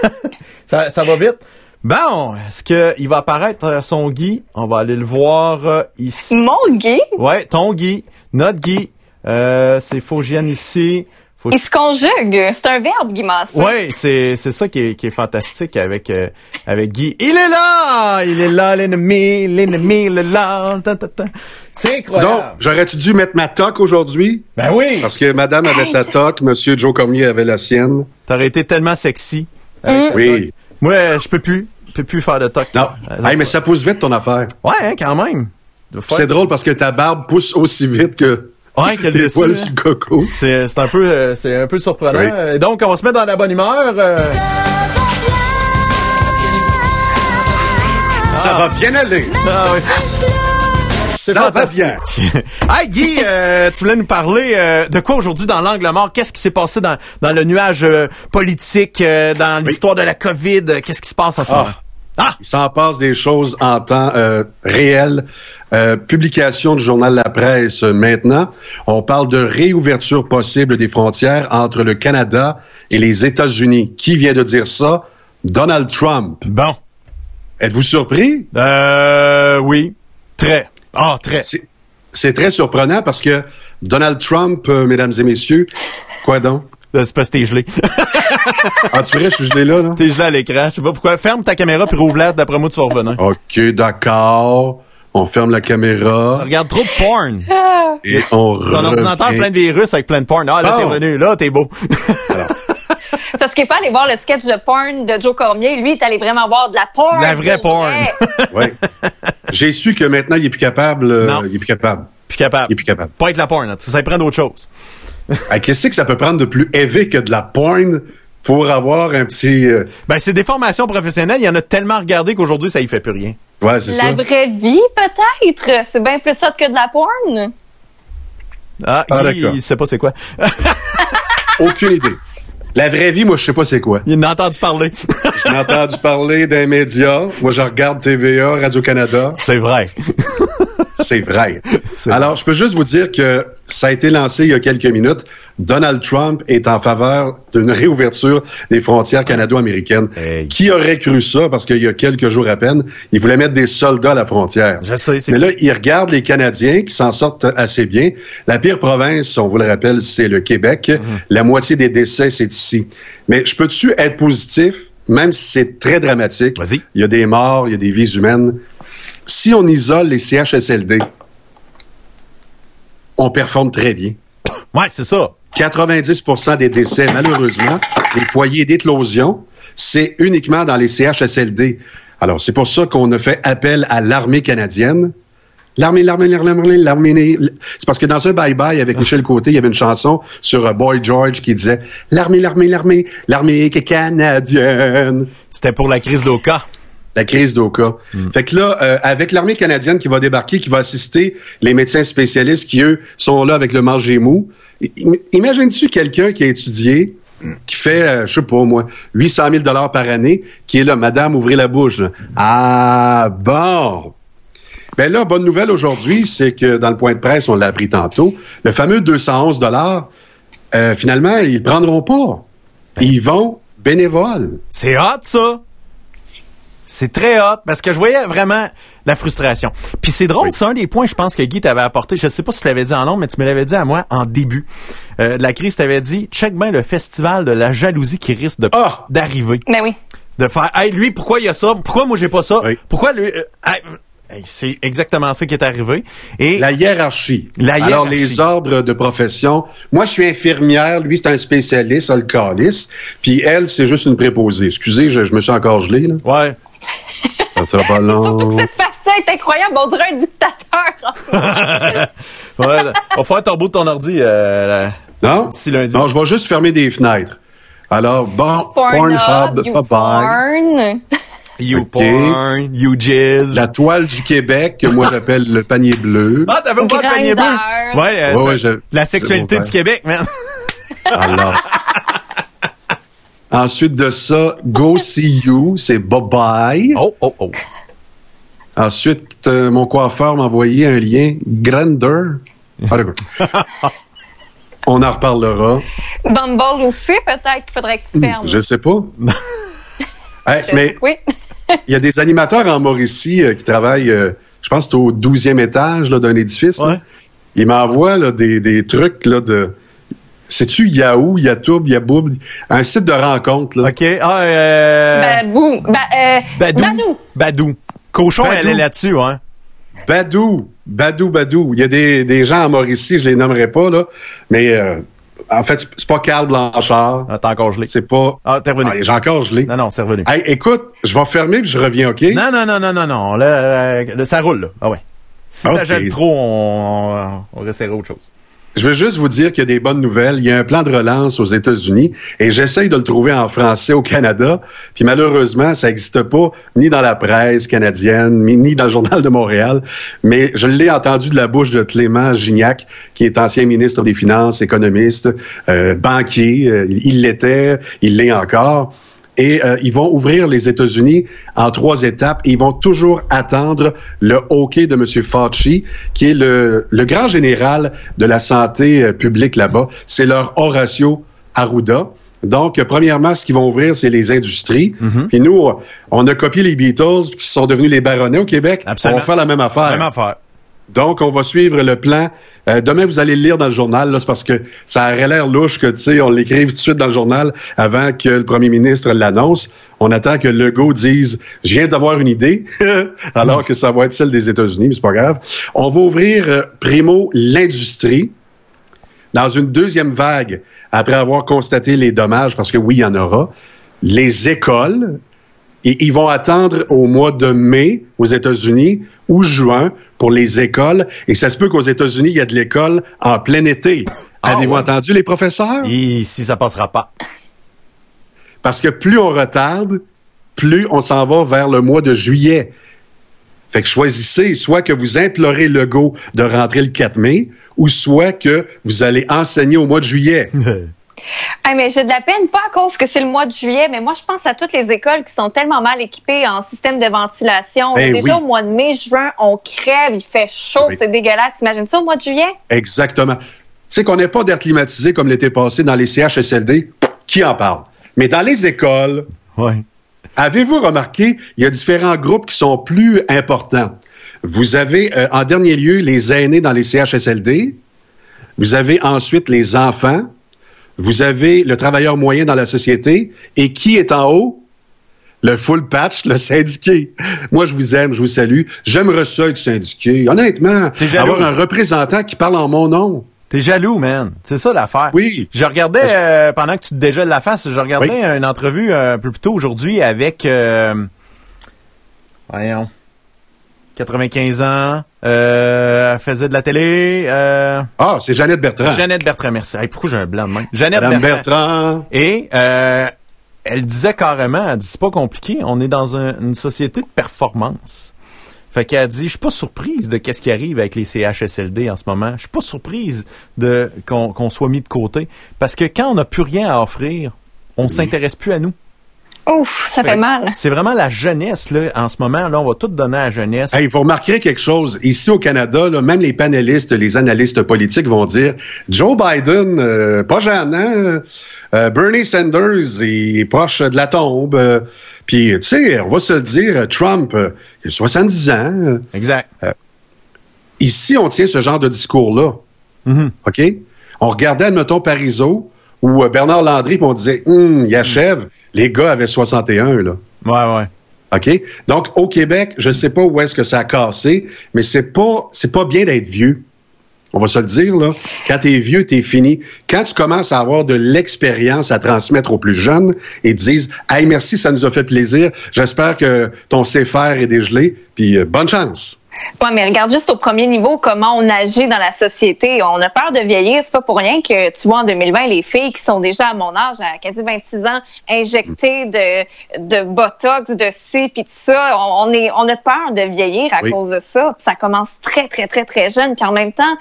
ça, ça va vite. Bon, est-ce qu'il va apparaître euh, son Guy? On va aller le voir euh, ici. Mon Guy, Ouais, ton Guy, notre Guy. Euh, c'est Faugiane ici. Faut- il se conjugue. C'est un verbe, Guy Masson. Ouais, c'est c'est ça qui est, qui est fantastique avec euh, avec Guy. Il est là, il est là l'ennemi, l'ennemi il est là. C'est Donc, incroyable. j'aurais-tu dû mettre ma toque aujourd'hui? ben oui, Parce que madame avait sa toque, monsieur Joe Cormier avait la sienne. t'aurais été tellement sexy. ta Oui. toque. Moi, je peux plus, je peux plus faire de toc. Non. Euh, Hey, mais ça pousse vite ton affaire. Ouais, hein, quand même. C'est drôle parce que ta barbe pousse aussi vite que Ouais, quel poils hein. sur le coco. C'est c'est un peu euh, c'est un peu surprenant. Oui. Donc on va se mettre dans la bonne humeur. euh. Ça va bien aller. Ah oui. C'est Ça va fantastique. hey Guy, euh, tu voulais nous parler euh, de quoi aujourd'hui dans l'angle mort? Qu'est-ce qui s'est passé dans, dans le nuage euh, politique, euh, dans l'histoire de la COVID? Qu'est-ce qui se passe en ce Ah. moment? Ah! Il s'en passe des choses en temps euh, réel. Euh, publication du journal La Presse euh, maintenant. On parle de réouverture possible des frontières entre le Canada et les États-Unis. Qui vient de dire ça? Donald Trump. Bon. Êtes-vous surpris? Euh, oui. Très. Ah, très. C'est- C'est très surprenant parce que Donald Trump, euh, mesdames et messieurs, quoi donc? Euh, C'est parce que t'es gelé. Ah, tu verrais, je suis gelé là, là? t'es gelé à l'écran. Je sais pas pourquoi. Ferme ta caméra puis rouvre-la. D'après moi, tu vas revenir. OK, d'accord. On ferme la caméra Regarde trop de porn. et on Ton ordinateur plein de virus avec plein de porn. Ah, là, Bon. t'es revenu. Là, t'es beau. Parce qu'il pas allé voir le sketch de porn de Joe Cormier. Lui, il est allé vraiment voir de la porn. La vraie porn. vrai. Ouais. J'ai su que maintenant, il est plus capable. euh, Non. il est plus capable. Plus capable. Il est plus capable. Pas être la porn. là. Ça, ça prend d'autres choses. Ah, Qu'est-ce que ça peut prendre de plus élevé que de la porn pour avoir un petit... euh, Ben, c'est des formations professionnelles. Il y en a tellement regardé qu'aujourd'hui, ça y fait plus rien. Ouais, c'est La ça. vraie vie, peut-être? C'est bien plus ça que de la porn. Ah, Ah, Guy, d'accord. il sait pas c'est quoi. Aucune idée. La vraie vie, moi, je sais pas c'est quoi. Il en a entendu parler. J'ai entendu parler d'un média. Moi, je regarde TVA, Radio-Canada. c'est vrai. C'est vrai. Alors, je peux juste vous dire que ça a été lancé il y a quelques minutes. Donald Trump est en faveur d'une réouverture des frontières canado-américaines. Hey. Qui aurait cru ça? Parce qu'il y a quelques jours à peine, il voulait mettre des soldats à la frontière. Je sais, Mais là, il regarde les Canadiens qui s'en sortent assez bien. La pire province, on vous le rappelle, c'est le Québec. Mhm. La moitié des décès, c'est ici. Mais je peux-tu être positif, même si c'est très dramatique? Vas-y. Il y a des morts, il y a des vies humaines. Si on isole les CHSLD, on performe très bien. Ouais, c'est ça. 90% des décès, malheureusement, les foyers d'éclosion, c'est uniquement dans les CHSLD. Alors, c'est pour ça qu'on a fait appel à l'armée canadienne. L'armée, l'armée, l'armée, l'armée. C'est parce que dans un bye-bye avec Michel Côté, il y avait une chanson sur euh, Boy George qui disait L'armée, l'armée, l'armée, l'armée canadienne. C'était pour la crise d'Oka. La crise d'Oka. Fait que là, euh, avec l'armée canadienne qui va débarquer, qui va assister les médecins spécialistes qui, eux, sont là avec le manger mou. Imagines-tu quelqu'un qui a étudié, qui fait, euh, je sais pas moi, 800 000 dollars par année, qui est là, Madame, ouvrez la bouche. là. Ah, bon. Ben là, bonne nouvelle aujourd'hui, c'est que dans le point de presse, on l'a appris tantôt, le fameux 211 dollars, euh, finalement, ils le prendront pas. Ils vont bénévoles. C'est hot, ça. C'est très hot parce que je voyais vraiment la frustration. Puis c'est drôle, c'est un des points, je pense, que Guy t'avait apporté. Je sais pas si tu l'avais dit en nom, mais tu me l'avais dit à moi en début euh, de la crise. T'avais dit, check bien le festival de la jalousie qui risque de Ah! d'arriver. Ben oui. De faire, hey, lui, pourquoi il y a ça? Pourquoi moi j'ai pas ça? Oui. Pourquoi lui? euh, hey, c'est exactement ça qui est arrivé. Et La hiérarchie. La Alors, hiérarchie. les ordres de profession. Moi, je suis infirmière. Lui, c'est un spécialiste, un calice. Puis elle, c'est juste une préposée. Excusez, je, je me suis encore gelé, là. ouais. Ça sera pas Surtout que long. cette face-là est incroyable. On dirait un dictateur. ouais, on va faire ton bout de ton ordi euh, Non? d'ici lundi. Non, je vais juste fermer des fenêtres. Alors, bon, Pornhub, bye-bye. YouPorn. Porn, you jizz. La toile du Québec, que moi j'appelle le panier bleu. Ah, t'avais pas le panier bleu? Ouais, euh, Ouais, ça- ouais, je- la sexualité du. Québec, man. Alors. Ensuite de ça, Go See You, c'est bye-bye. Oh, oh, oh. Ensuite, euh, mon coiffeur m'a envoyé un lien Grindr. Ah. On en reparlera. Bumble aussi, peut-être qu'il faudrait que tu fermes. Je sais pas. Hey, Je- mais Oui. il y a des animateurs en Mauricie euh, qui travaillent, euh, je pense, que c'est au 12e étage d'un édifice. là. Ouais. Ils m'envoient des, des trucs là, de. Sais-tu Yahoo, Yatoub, Yaboub, un site de rencontre. Là. OK. Ah, euh... Babou. Ba, euh, Badou. Badou. Badou. Cochon, Badou. elle est là-dessus, hein. Badou, Badou, Badou. Il y a des, des gens en Mauricie, je les nommerai pas, là, mais euh, en fait, c'est- pas Carl Blanchard. Ah, t'es encore gelé. C'est pas. Ah, t'es revenu. Ah, J'ai encore gelé. Non, non, c'est revenu. Hey, écoute, je vais fermer puis je reviens, OK? Non, non, non, non, non, non. Là, ça roule, là. Ah ouais. Si ça gèle trop, on, on, on autre chose. Je veux juste vous dire qu'il y a des bonnes nouvelles. Il y a un plan de relance aux États-Unis et j'essaye de le trouver en français au Canada. Puis malheureusement, ça n'existe pas ni dans la presse canadienne, ni dans le Journal de Montréal. Mais je l'ai entendu de la bouche de Clément Gignac, qui est ancien ministre des Finances, économiste, euh, banquier. Euh, il l'était, il l'est encore et euh, ils vont ouvrir les États-Unis en trois étapes et ils vont toujours attendre le OK de M. Fauci, qui est le, le grand général de la santé euh, publique là-bas. C'est leur Horacio Arruda. Donc, premièrement, ce qu'ils vont ouvrir, c'est les industries. Puis nous, on a copié les Beatles qui sont devenus les baronnets au Québec. Absolument. On va faire la même affaire. Même affaire. Donc, on va suivre le plan. Euh, demain, vous allez le lire dans le journal. C'est parce que ça aurait l'air louche que, tu sais, on l'écrive tout de suite dans le journal avant que le premier ministre l'annonce. On attend que Legault dise « Je viens d'avoir une idée », alors que ça va être celle des États-Unis, mais c'est pas grave. On va ouvrir, euh, primo, l'industrie dans une deuxième vague, après avoir constaté les dommages, parce que oui, il y en aura, les écoles, et ils vont attendre au mois de mai aux États-Unis ou juin pour les écoles. Et ça se peut qu'aux États-Unis, il y a de l'école en plein été. Avez-vous entendu les professeurs? Ici, ça passera pas? Parce que plus on retarde, plus on s'en va vers le mois de juillet. Fait que choisissez soit que vous implorez Legault de rentrer le 4 mai, ou soit que vous allez enseigner au mois de juillet. Ah, mais j'ai de la peine, pas à cause que c'est le mois de juillet, mais moi, je pense à toutes les écoles qui sont tellement mal équipées en système de ventilation. Ben Déjà oui. au mois de mai, juin, on crève, il fait chaud, Oui. c'est dégueulasse. Imagine ça au mois de juillet? Exactement. Tu sais qu'on n'est pas d'air climatisé comme l'été passé dans les CHSLD. Qui en parle? Mais dans les écoles, avez-vous remarqué, il y a différents groupes qui sont plus importants? Vous avez, euh, en dernier lieu, les aînés dans les CHSLD. Vous avez ensuite les enfants. Vous avez le travailleur moyen dans la société. Et qui est en haut? Le full patch, le syndiqué. Moi, je vous aime, je vous salue. J'aimerais ça être syndiqué. Honnêtement, avoir un représentant qui parle en mon nom. T'es jaloux, man. C'est ça l'affaire. Oui. Je regardais, euh, pendant que tu te dégèles la face, je regardais une entrevue un peu plus tôt aujourd'hui avec... euh, voyons. 95 ans. Euh, elle faisait de la télé. euh, Ah, c'est Jeannette Bertrand. Jeannette Bertrand, merci. Hey, pourquoi j'ai un blanc de main? Jeannette Madame Bertrand. Bertrand. Et euh, elle disait carrément, elle dit c'est pas compliqué, on est dans un- une société de performance. Fait qu'elle dit, je suis pas surprise de qu'est-ce qui arrive avec les CHSLD en ce moment. Je suis pas surprise de qu'on soit mis de côté parce que quand on n'a plus rien à offrir, on s'intéresse plus à nous. Ouf, ça fait mal. C'est vraiment la jeunesse là en ce moment. Là, on va tout donner à la jeunesse. Hey, vous remarquerez quelque chose. Ici au Canada, là, même les panélistes, les analystes politiques vont dire Joe Biden, euh, pas gênant. Euh, Bernie Sanders il est proche de la tombe. Euh, Puis, tu sais, on va se le dire, Trump, euh, il a 70 ans. Exact. Euh, ici, on tient ce genre de discours-là. Mm-hmm. OK? On regardait, admettons, Parizeau ou euh, Bernard Landry, puis on disait, hum, il achève. Les gars avaient 61, là. Ouais, ouais. OK? Donc, au Québec, je ne sais pas où est-ce que ça a cassé, mais c'est pas, c'est pas bien d'être vieux. On va se le dire, là. Quand t'es vieux, t'es fini. Quand tu commences à avoir de l'expérience à transmettre aux plus jeunes et te disent, hey, merci, ça nous a fait plaisir. J'espère que ton CFR est dégelé, puis euh, bonne chance. Ouais, mais regarde juste au premier niveau comment on agit dans la société. On a peur de vieillir. C'est pas pour rien que tu vois en 2020 les filles qui sont déjà à mon âge, à quasi 26 ans, injectées de, de botox, de C, puis tout ça. On, est, on a peur de vieillir à Oui. cause de ça. Puis ça commence très, très, très, très jeune. Puis en même temps,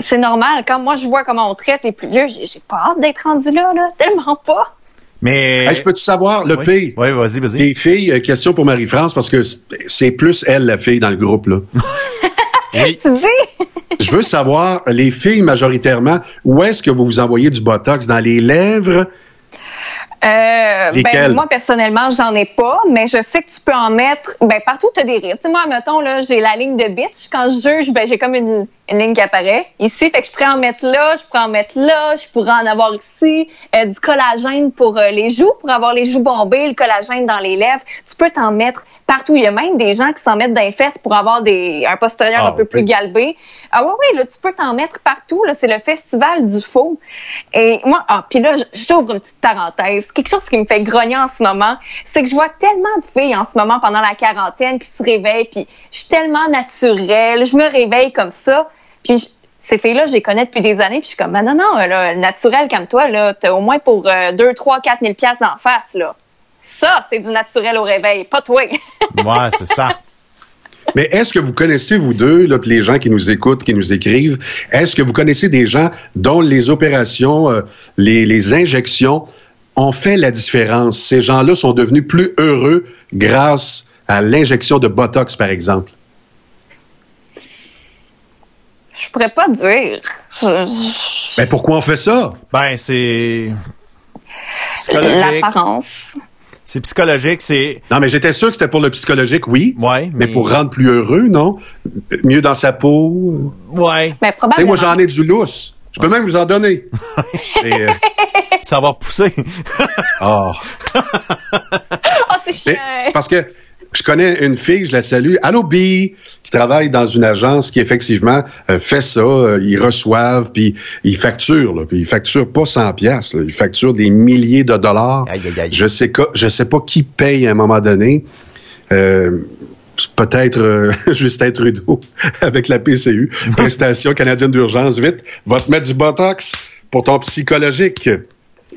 c'est normal. Quand moi je vois comment on traite les plus vieux, j'ai j'ai pas hâte d'être rendu là, là. Tellement pas. Mais. Hey, je peux-tu savoir, le P? Oui, vas-y, vas-y. Les filles, euh, question pour Marie-France, parce que c'est- plus elle, la fille, dans le groupe, là. oui. Tu dis? Je veux savoir, les filles, majoritairement, où est-ce que vous vous envoyez du botox? Dans les lèvres? Euh, Lesquelles? ben, moi, personnellement, j'en ai pas, mais je sais que tu peux en mettre ben, partout où tu as des rides. Tu sais, moi, mettons, là, j'ai la ligne de bitch. Quand je juge, ben, j'ai comme une, une ligne qui apparaît ici. Fait que je pourrais en mettre là, je pourrais en mettre là, je pourrais en avoir ici. Euh, du collagène pour euh, les joues, pour avoir les joues bombées, le collagène dans les lèvres. Tu peux t'en mettre partout. Il y a même des gens qui s'en mettent dans les fesses pour avoir des, un postérieur Ah, un peu oui. plus galbé. Ah oui, oui, là, tu peux t'en mettre partout. Là, c'est le festival du faux. Et moi, ah, puis là, j- j'ouvre une petite parenthèse. Quelque chose qui me fait grogner en ce moment, c'est que je vois tellement de filles en ce moment pendant la quarantaine qui se réveillent, puis je suis tellement naturelle, je me réveille comme ça, puis ces filles-là, je les connais depuis des années, puis je suis comme, non, non, là, naturel comme toi, là, t'as au moins pour euh, 2, 3, 4 000 piastres en face, là. Ça, c'est du naturel au réveil, pas toi. ouais, c'est ça. Mais est-ce que vous connaissez, vous deux, là, puis les gens qui nous écoutent, qui nous écrivent, est-ce que vous connaissez des gens dont les opérations, euh, les, les injections ont fait la différence? Ces gens-là sont devenus plus heureux grâce à l'injection de Botox, par exemple. Je pourrais pas dire. Je- Mais pourquoi on fait ça? Ben, c'est psychologique. L'apparence. C'est psychologique, c'est... Non, mais j'étais sûr que c'était pour le psychologique, oui. Ouais, mais... pour rendre plus heureux, non? Mieux dans sa peau. Ouais. Ben, Tu sais, probablement. moi, j'en ai du lousse. Je peux même vous en donner. Et, euh, Ça va pousser. ah. Oh, c'est Mais chiant. C'est parce que je connais une fille, je la salue, Allô B, qui travaille dans une agence qui effectivement euh, fait ça. euh, ils reçoivent, puis ils facturent, là, puis ils facturent pas 100 pièces, ils facturent des milliers de dollars. Aïe, aïe, aïe. Je sais je sais pas qui paye à un moment donné. Euh, Peut-être euh, Justin Trudeau avec la PCU, Prestation canadienne d'urgence. Vite, va te mettre du Botox pour ton psychologique.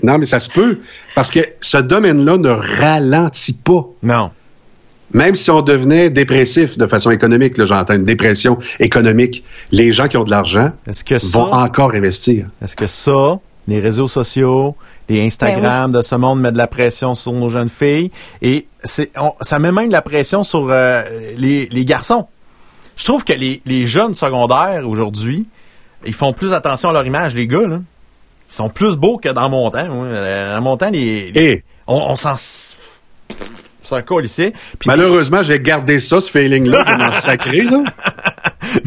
Non, mais ça se peut. Parce que ce domaine-là ne ralentit pas. Non. Même si on devenait dépressif de façon économique, là, j'entends une dépression économique, les gens qui ont de l'argent Est-ce que ça... vont encore investir. Est-ce que ça, les réseaux sociaux, les Instagram Ben de ce monde mettent de la pression sur nos jeunes filles et c'est on- ça met même de la pression sur euh, les, les garçons. Je trouve que les, les jeunes secondaires aujourd'hui, ils font plus attention à leur image, les gars là. Ils sont plus beaux que dans mon temps. Euh, Dans mon temps, les, les- Et on, on s'en s'en colissait. Puis malheureusement, j'ai gardé ça, ce feeling-là, de m'en sacré, là.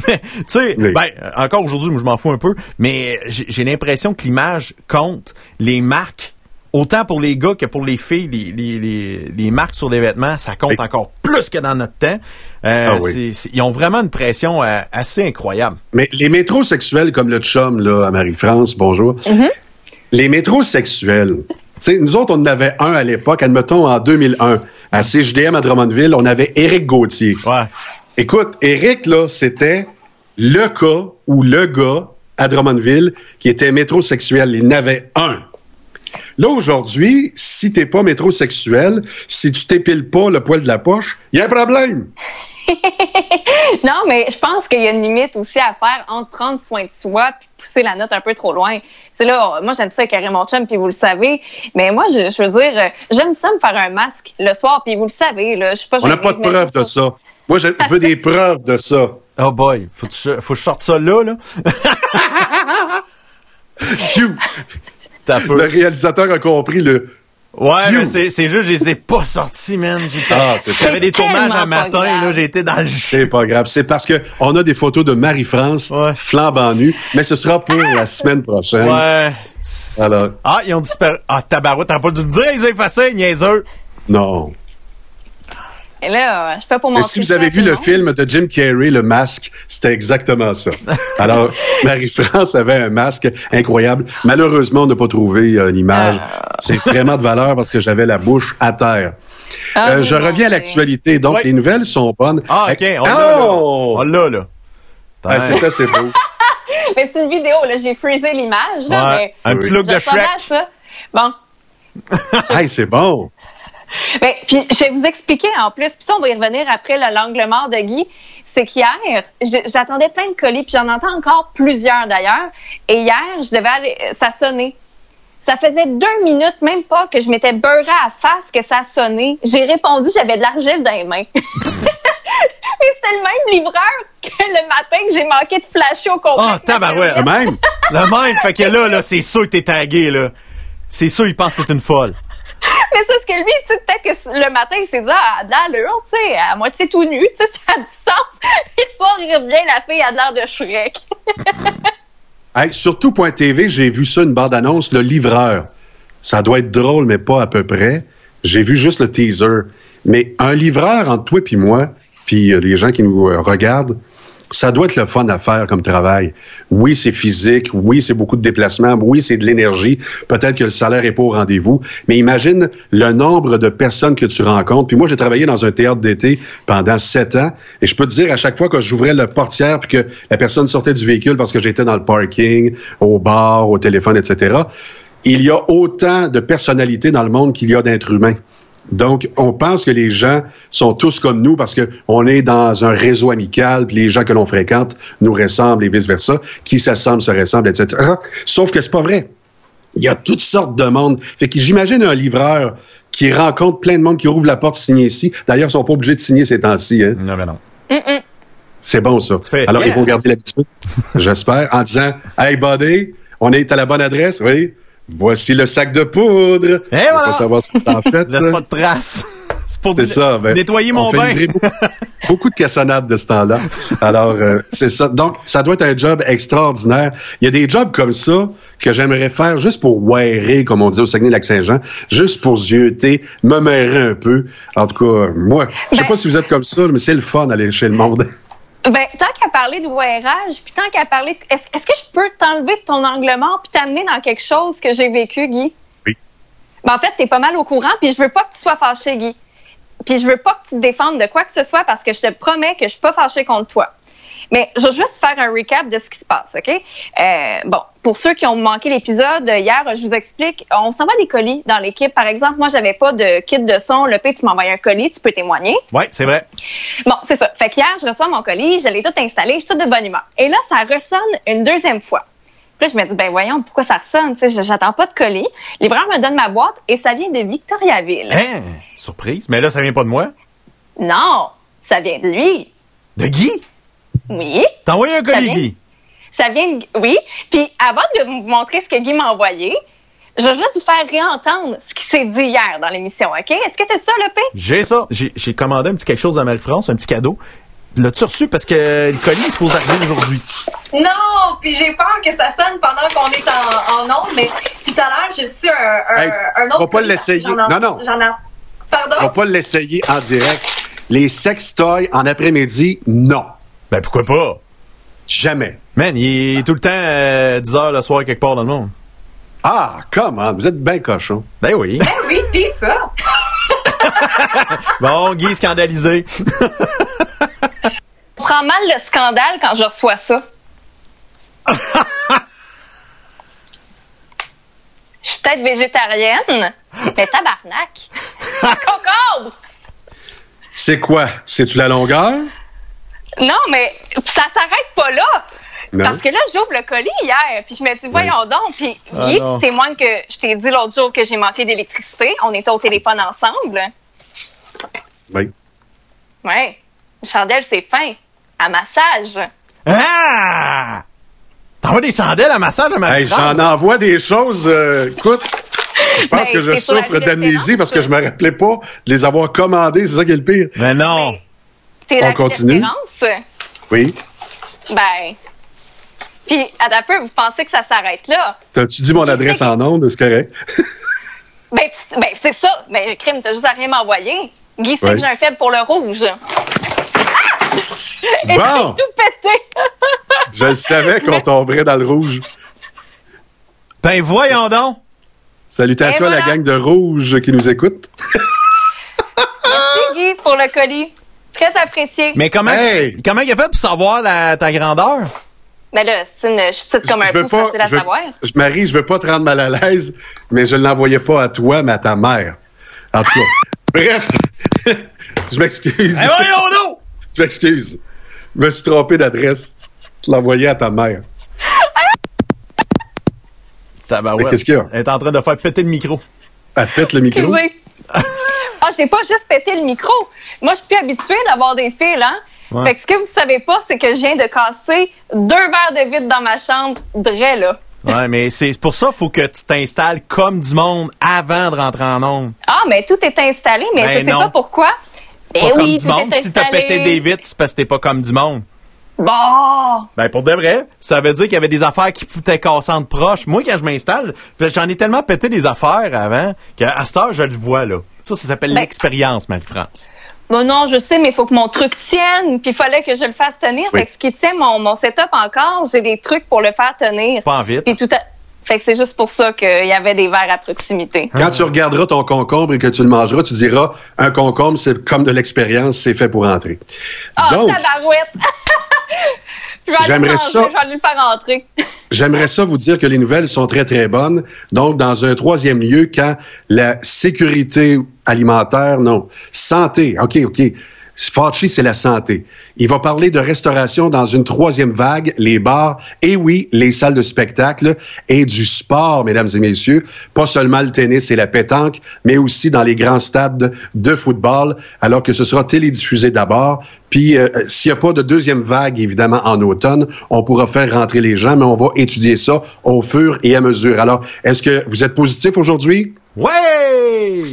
mais tu sais, Oui. ben euh, encore aujourd'hui, moi je m'en fous un peu, mais j'ai l'impression que l'image compte, les marques, autant pour les gars que pour les filles, les, les, les, les marques sur les vêtements, ça compte Oui. encore plus que dans notre temps. Euh, Ah oui. ils ont vraiment une pression euh, assez incroyable. Mais les métrosexuels comme le chum, là, à Marie-France, bonjour. Les métrosexuels, nous autres, on en avait un à l'époque, admettons, en 2001, à CJDM à Drummondville, on avait Éric Gauthier. Ouais. Écoute, Éric, là, c'était le cas ou le gars à Drummondville qui était métrosexuel. Il n'avait un. Là, aujourd'hui, si t'es pas métrosexuel, si tu t'épiles pas le poil de la poche, il y a un problème. Non, mais je pense qu'il y a une limite aussi à faire entre prendre soin de soi puis pousser la note un peu trop loin. C'est là, moi j'aime ça avec mon chum puis vous le savez, mais moi je, je veux dire, euh, j'aime ça me faire un masque le soir puis vous le savez là, je suis pas On n'a pas de preuves de ça. Moi, je, je veux des preuves de ça. Oh boy, faut que je, faut que je sorte ça là, là. Le réalisateur a compris le. Ouais, mais c'est c'est juste, je les ai pas sortis, man. J'étais, Ah, c'est j'avais des tournages pas matin, grave. là, j'ai été dans le jus. C'est pas grave. C'est parce que on a des photos de Marie-France Ouais. flambant nue, mais ce sera pour la semaine prochaine. Ouais. Alors, Ah, ils ont disparu. Ah, tabarouette, t'as pas dû le dire, ils ont effacé, niaiseux. non. Et là, je peux pas Mais si vous avez vu le film de Jim Carrey, Le Masque, c'était exactement ça. Alors, Marie-France avait un masque incroyable. Malheureusement, on n'a pas trouvé euh, l'image. C'est vraiment de valeur parce que j'avais la bouche à terre. Ah, Euh, oui, je reviens à l'actualité. Donc, les nouvelles sont bonnes. Ah, ok, on l'a, là. Oh! L'a, là. Ah, c'est ça, c'est beau. Mais c'est une vidéo là, j'ai freezé l'image là, mais Un petit look de Shrek. ça. Bon, hey, c'est bon. Ben, puis je vais vous expliquer en plus, puis ça on va y revenir après le l'angle mort de Guy, c'est qu'hier, j'attendais plein de colis, puis j'en entends encore plusieurs d'ailleurs, et hier, je devais aller, ça sonnait. Ça faisait deux minutes, même pas, que je m'étais beurré à face que ça sonnait. J'ai répondu, j'avais de l'argile dans les mains. Mais c'était le même livreur que le matin que j'ai manqué de flasher au complet. Ah, tabarouette. Le même? Le même. Fait que là, là, c'est sûr que t'es tagué, là. C'est sûr, il pense que t'es une folle. Mais c'est ce que lui, tu sais, peut-être que le matin, il s'est dit, ah, de l'allure, tu sais, à moitié tout nu, tu sais, ça a du sens. Et soir, revient, la fille a de l'air de Shrek. Hey, sur tout.tv, j'ai vu ça, une bande-annonce, le livreur. Ça doit être drôle, mais pas à peu près. J'ai vu juste le teaser. Mais un livreur entre toi et moi, puis euh, les gens qui nous euh, regardent, ça doit être le fun à faire comme travail. Oui, c'est physique, oui, c'est beaucoup de déplacements, oui, c'est de l'énergie. Peut-être que le salaire est pas au rendez-vous, mais imagine le nombre de personnes que tu rencontres. Puis moi, j'ai travaillé dans un théâtre d'été pendant sept ans, et je peux te dire à chaque fois que j'ouvrais le portière puis que la personne sortait du véhicule parce que j'étais dans le parking, au bar, au téléphone, etc. Il y a autant de personnalités dans le monde qu'il y a d'êtres humains. Donc, on pense que les gens sont tous comme nous parce qu'on est dans un réseau amical, puis les gens que l'on fréquente nous ressemblent et vice-versa. Qui s'assemble se ressemble, etc. Sauf que c'est pas vrai. Il y a toutes sortes de monde. Fait que j'imagine un livreur qui rencontre plein de monde qui ouvre la porte signer ici. D'ailleurs, ils sont pas obligés de signer ces temps-ci. Hein. Non, mais non. C'est bon, ça. fais, Alors, ils vont yes. garder l'habitude, j'espère, en disant Hey, buddy, on est à la bonne adresse, oui. Voici le sac de poudre. Et On voilà. va savoir ce que t'en fait. Laisse pas de traces. C'est pour C'est ça. ben, nettoyer on mon bain. beaucoup de cassonades de ce temps-là. Alors, euh, c'est ça. Donc, ça doit être un job extraordinaire. Il y a des jobs comme ça que j'aimerais faire juste pour wearer, comme on dit au Saguenay-Lac-Saint-Jean, juste pour zioter, me mêler un peu. En tout cas, moi, je sais Ben- pas si vous êtes comme ça, mais c'est le fun d'aller chez le monde. Ben, tant qu'à parler de voyage, puis tant qu'à parler, de- est-ce est-ce que je peux t'enlever de ton angle mort puis t'amener dans quelque chose que j'ai vécu, Guy? Oui. Ben, en fait, t'es pas mal au courant, puis je veux pas que tu sois fâché, Guy. Puis je veux pas que tu te défendes de quoi que ce soit parce que je te promets que je suis pas fâchée contre toi. Mais je vais juste faire un recap de ce qui se passe, OK? Euh, bon, pour ceux qui ont manqué l'épisode, euh, hier, je vous explique, on s'envoie des colis dans l'équipe. Par exemple, moi, j'avais pas de kit de son. Le P, tu m'envoies un colis, tu peux témoigner. Ouais, c'est vrai. Bon, c'est ça. Fait qu'hier, je reçois mon colis, je l'ai tout installé, je suis toute de bonne humeur. Et là, ça ressonne une deuxième fois. Puis là, je me dis, ben voyons, pourquoi ça ressonne? Tu sais, j'attends pas de colis. Le livreur me donne ma boîte et ça vient de Victoriaville. Hein? Surprise. Mais là, ça vient pas de moi? Non, ça vient de lui. De Guy? Oui. T'as envoyé un Ça colis, vient- Guy? Ça vient de... Oui. Puis avant de vous montrer ce que Guy m'a envoyé, je vais juste vous faire réentendre ce qui s'est dit hier dans l'émission, OK? Est-ce que t'as ça, le P? J'ai ça. J'ai commandé un petit quelque chose à Marie-France, un petit cadeau. L'as-tu reçu? Parce que le colis est supposé arriver aujourd'hui? Non, puis j'ai peur que ça sonne pendant qu'on est en, en onde, mais tout à l'heure, j'ai reçu un, un, Hey, un autre... vas pas colis. l'essayer. J'en ai- Non, non. J'en ai... Pardon? On va pas l'essayer en direct. Les sextoys en après-midi, non. Ben pourquoi pas? Jamais. Man, il est tout le temps euh, 10 heures le soir quelque part dans le monde. Ah, comment? Vous êtes bien cochon. Ben oui. Oui, dis ça. Bon, Guy scandalisé. Je prends mal le scandale quand je reçois ça. Je suis peut-être végétarienne, mais tabarnak. Concombre! C'est quoi? C'est-tu la longueur? Non, mais ça s'arrête pas là. Non. Parce que là, j'ouvre le colis hier, puis je me dis, voyons donc. Puis Ah tu témoignes que je t'ai dit l'autre jour que j'ai manqué d'électricité. On était au téléphone ensemble. Oui. Ouais. Chandelle, c'est fin. À massage. Ah! T'envoies des chandelles à massage à Hey, Marie-France? J'en envoie des choses. euh, écoute, je pense Ben, que je souffre d'amnésie parce que je me rappelais pas de les avoir commandés. C'est ça qui est le pire. Mais non. T'es On la continue? Oui. Ben. Puis, à un peu, vous pensez que ça s'arrête là? T'as-tu dit mon adresse en ondes? C'est correct. Ben, tu- ben c'est ça. Ben, le crime, t'as juste à rien m'envoyer. Guy sait Ouais. que j'ai un faible pour le rouge. Ah! Et Bon. tout pété. Je le savais qu'on tomberait dans le rouge. Ben voyons donc. Salutations à la gang de rouge qui nous écoute. Merci, Guy, pour le colis. Très apprécié. Mais comment, Hey! comment il a fait pour savoir la- ta grandeur? Mais là, c'est une, je suis petite comme un pas, facile à je, savoir. je- Marie, je veux pas te rendre mal à l'aise, mais je ne l'envoyais pas à toi, mais à ta mère. En tout cas. Bref, je m'excuse. Ben voyons donc! Je m'excuse. Je me suis trompé d'adresse. Je l'envoyais à ta mère. Qu'est-ce qu'il y a? Elle est en train de faire péter le micro. Elle pète le micro? Ah, j'ai pas juste pété le micro. Moi, je suis plus habituée d'avoir des fils, hein. Ouais. Fait que ce que vous savez pas, c'est que je viens de casser deux verres de vitre dans ma chambre, dre, là. Ouais, mais c'est pour ça faut que tu t'installes comme du monde avant de rentrer en onde. Ah, mais tout est installé, mais Ben je sais non. pas pourquoi. Pas Ben comme oui, du monde. Si t'as pété des vitres, c'est parce que t'es pas comme du monde. Bon. Ben pour de vrai, ça veut dire qu'il y avait des affaires qui foutaient cassantes proches. Moi, quand je m'installe, ben, j'en ai tellement pété des affaires avant qu'à cette heure, je le vois là. Ça, ça s'appelle Ben- l'expérience, Marie-France. Bon, non, je sais, mais il faut que mon truc tienne, puis il fallait que je le fasse tenir. Oui. Fait que ce qui tient mon, mon setup encore, j'ai des trucs pour le faire tenir. Pas en vite. Puis tout à... Fait que c'est juste pour ça qu'il y avait des verres à proximité. Quand tu regarderas ton concombre et que tu le mangeras, tu diras un concombre, c'est comme de l'expérience, c'est fait pour entrer. Ah, Donc, tabarouette! J'aimerais ça. Je vais aller le faire entrer. J'aimerais ça vous dire que les nouvelles sont très, très bonnes. Donc, dans un troisième lieu, quand la sécurité alimentaire, non, santé, OK, OK. Fauci, c'est la santé. Il va parler de restauration dans une troisième vague, les bars, et oui, les salles de spectacle et du sport, mesdames et messieurs. Pas seulement le tennis et la pétanque, mais aussi dans les grands stades de football, alors que ce sera télédiffusé d'abord. Puis, euh, s'il n'y a pas de deuxième vague, évidemment, en automne, on pourra faire rentrer les gens, mais on va étudier ça au fur et à mesure. Alors, est-ce que vous êtes positif aujourd'hui? Ouais!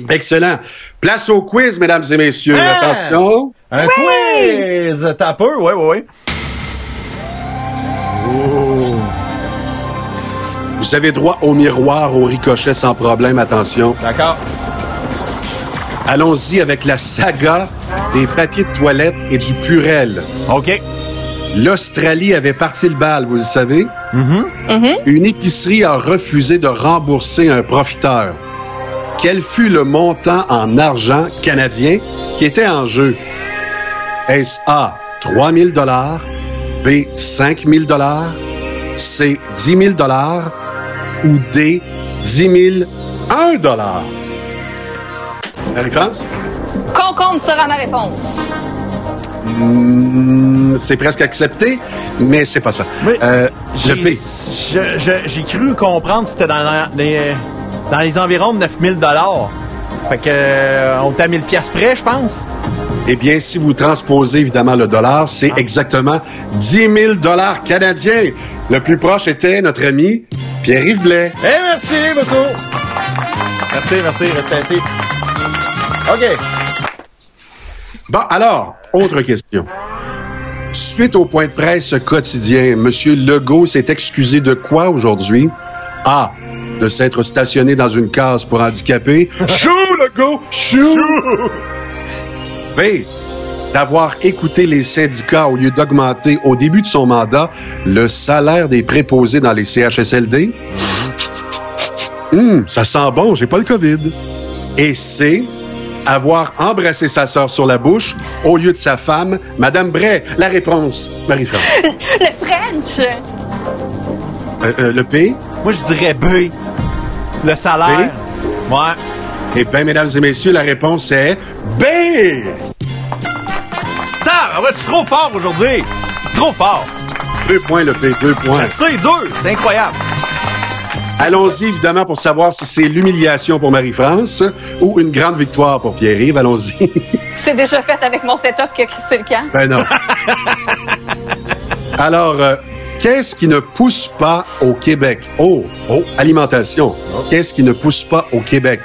Excellent. Place au quiz, mesdames et messieurs. Hein? Attention. Un quiz! T'as peur? Ouais, ouais, ouais. Oh. Vous avez droit au miroir, au ricochet sans problème. Attention. D'accord. Allons-y avec la saga des papiers de toilette et du purel. OK. L'Australie avait parti le bal, vous le savez. Mm-hmm. Une épicerie a refusé de rembourser un profiteur. Quel fut le montant en argent canadien qui était en jeu? Est-ce A, 3 000 B, 5 000 C, 10 000 ou D, 10 000 1 Marie-France? Concombre sera ma réponse. Hmm, c'est presque accepté, mais c'est pas ça. Euh, J'ai le P. je- je- j'ai cru comprendre que c'était dans les, dans les environs de 9000 dollars. Fait que euh, on était à 1000 pièces près, je pense. Eh bien, si vous transposez évidemment le dollar, c'est exactement 10 000 dollars canadiens. Le plus proche était notre ami Pierre-Yves Blais. Eh, merci beaucoup. Merci, merci, restez assis. OK. Bon, alors, autre question. Suite au point de presse quotidien, M. Legault s'est excusé de quoi aujourd'hui? A. De s'être stationné dans une case pour handicapés. Chou, Legault! Chou! B. D'avoir écouté les syndicats au lieu d'augmenter au début de son mandat le salaire des préposés dans les CHSLD. Hum, ça sent bon, j'ai pas le COVID. Et C. Avoir embrassé sa sœur sur la bouche au lieu de sa femme, Madame Bray. La réponse, Marie-France. Le French. Euh, euh, le P? Moi, je dirais B. Le salaire. Ouais. Eh bien, mesdames et messieurs, la réponse est B. Tab, ouais, tu es trop fort aujourd'hui. Trop fort. Deux points, le P, deux points. Je sais, deux. C'est incroyable. Allons-y, évidemment, pour savoir si c'est l'humiliation pour Marie-France ou une grande victoire pour Pierre-Yves. Allons-y. C'est déjà fait avec mon setup que c'est le camp. ben non. Alors, euh, qu'est-ce qui ne pousse pas au Québec? Oh, oh, alimentation. Qu'est-ce qui ne pousse pas au Québec?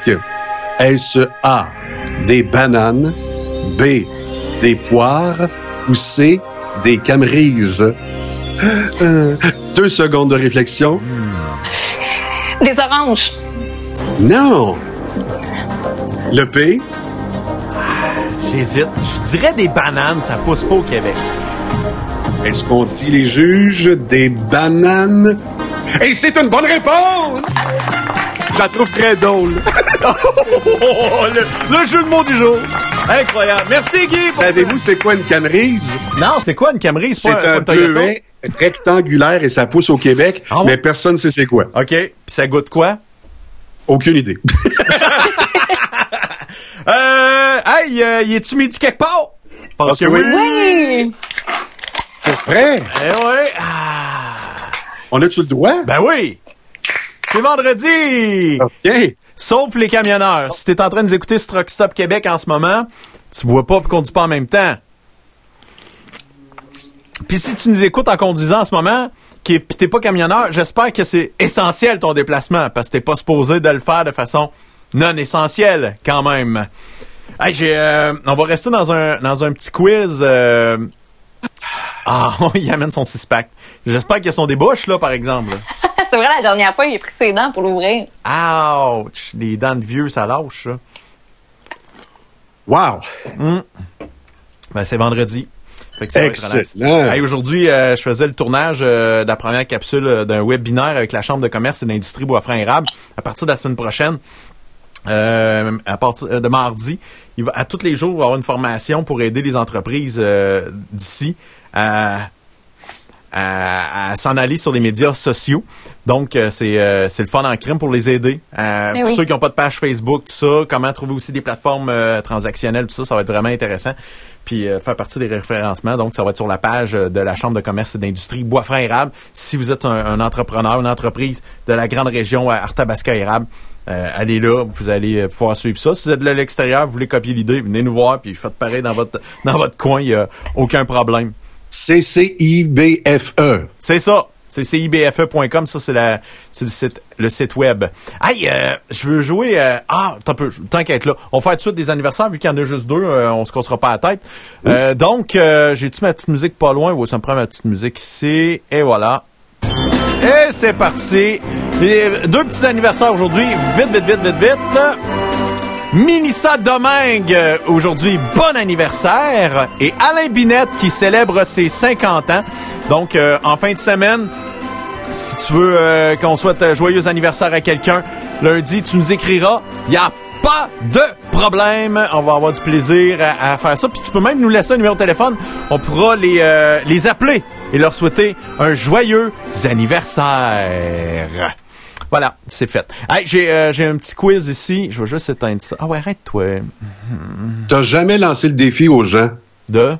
Est-ce A, des bananes, B, des poires ou C, des camerises? Euh, deux secondes de réflexion. Des oranges. Non. Le P? J'hésite. Je dirais des bananes, ça pousse pas au Québec. Est-ce qu'on dit les juges des bananes? Et c'est une bonne réponse! Je la trouve très drôle. Oh, le, le jeu de mots du jour. Incroyable. Merci, Guy. pour Savez-vous c'est quoi une camerise? Non, c'est quoi une Camry? C'est un bleuet rectangulaire et ça pousse au Québec, Ah ouais? mais personne ne sait c'est quoi. OK. Puis ça goûte quoi? Aucune idée. Euh, hey, euh, y est-tu midi quelque part? Parce Parce que oui. Oui. Prêt? Eh ouais. Ah, On a-tu le droit? ben oui. C'est vendredi. OK. Sauf les camionneurs. Si t'es en train de nous écouter sur Truck Stop Québec en ce moment, tu bois pas et conduis pas en même temps. Puis si tu nous écoutes en conduisant en ce moment, qui t'es pas camionneur, j'espère que c'est essentiel ton déplacement, parce que t'es pas supposé de le faire de façon non essentielle quand même. Hey, j'ai, euh, on va rester dans un dans un petit quiz. euh, Ah, il amène son six-pack. J'espère qu'il y a son débouche là, par exemple. c'est vrai, la dernière fois, il a pris ses dents pour l'ouvrir. Ouch! Les dents de vieux, ça lâche, ça. Wow. Hum. Ben, c'est vendredi. Fait que ça. Excellent. Hey, Aujourd'hui, euh, je faisais le tournage euh, de la première capsule euh, d'un webinaire avec la Chambre de commerce et d'industrie Bois-Franc-Érable. À partir de la semaine prochaine, euh, à partir de mardi, il va, à tous les jours, il va y avoir une formation pour aider les entreprises euh, d'ici à, à, à s'en aller sur les médias sociaux. Donc, euh, c'est euh, c'est le fun en crime pour les aider. Euh, Eh pour oui. ceux qui n'ont pas de page Facebook, tout ça, comment trouver aussi des plateformes transactionnelles, tout ça, ça va être vraiment intéressant. Puis faire partie des référencements. Donc, ça va être sur la page de la Chambre de commerce et d'industrie Bois-Franc Érable. Si vous êtes un, un entrepreneur, une entreprise de la grande région à Arthabasca Érable, allez là, vous allez pouvoir suivre ça. Si vous êtes de l'extérieur, vous voulez copier l'idée, venez nous voir, puis faites pareil dans votre dans votre coin, il n'y a aucun problème. C-C-I-B-F-E. C'est ça. C'est cibfe.com, ça c'est la c'est le site le site web. Hey, euh, je veux jouer euh, ah, t'as peu tant qu'être là. On va faire tout de suite des anniversaires vu qu'il y en a juste deux, euh, on se cassera pas la tête. Euh, donc euh, j'ai-tu ma petite musique pas loin? Ou ça me prend ma petite musique ici et voilà. Et c'est parti. Deux petits anniversaires aujourd'hui, vite vite vite vite vite. Minissa Domingue, euh, aujourd'hui, bon anniversaire. Et Alain Binette qui célèbre ses 50 ans. Donc, euh, en fin de semaine, si tu veux euh, qu'on souhaite un joyeux anniversaire à quelqu'un, lundi, tu nous écriras. Il a pas de problème. On va avoir du plaisir à, à faire ça. Puis tu peux même nous laisser un numéro de téléphone. On pourra les, euh, les appeler et leur souhaiter un joyeux anniversaire. Voilà, c'est fait. Hey, j'ai euh, j'ai un petit quiz ici. Je vais juste éteindre ça. Ah ouais, arrête-toi. T'as jamais lancé le défi aux gens? De?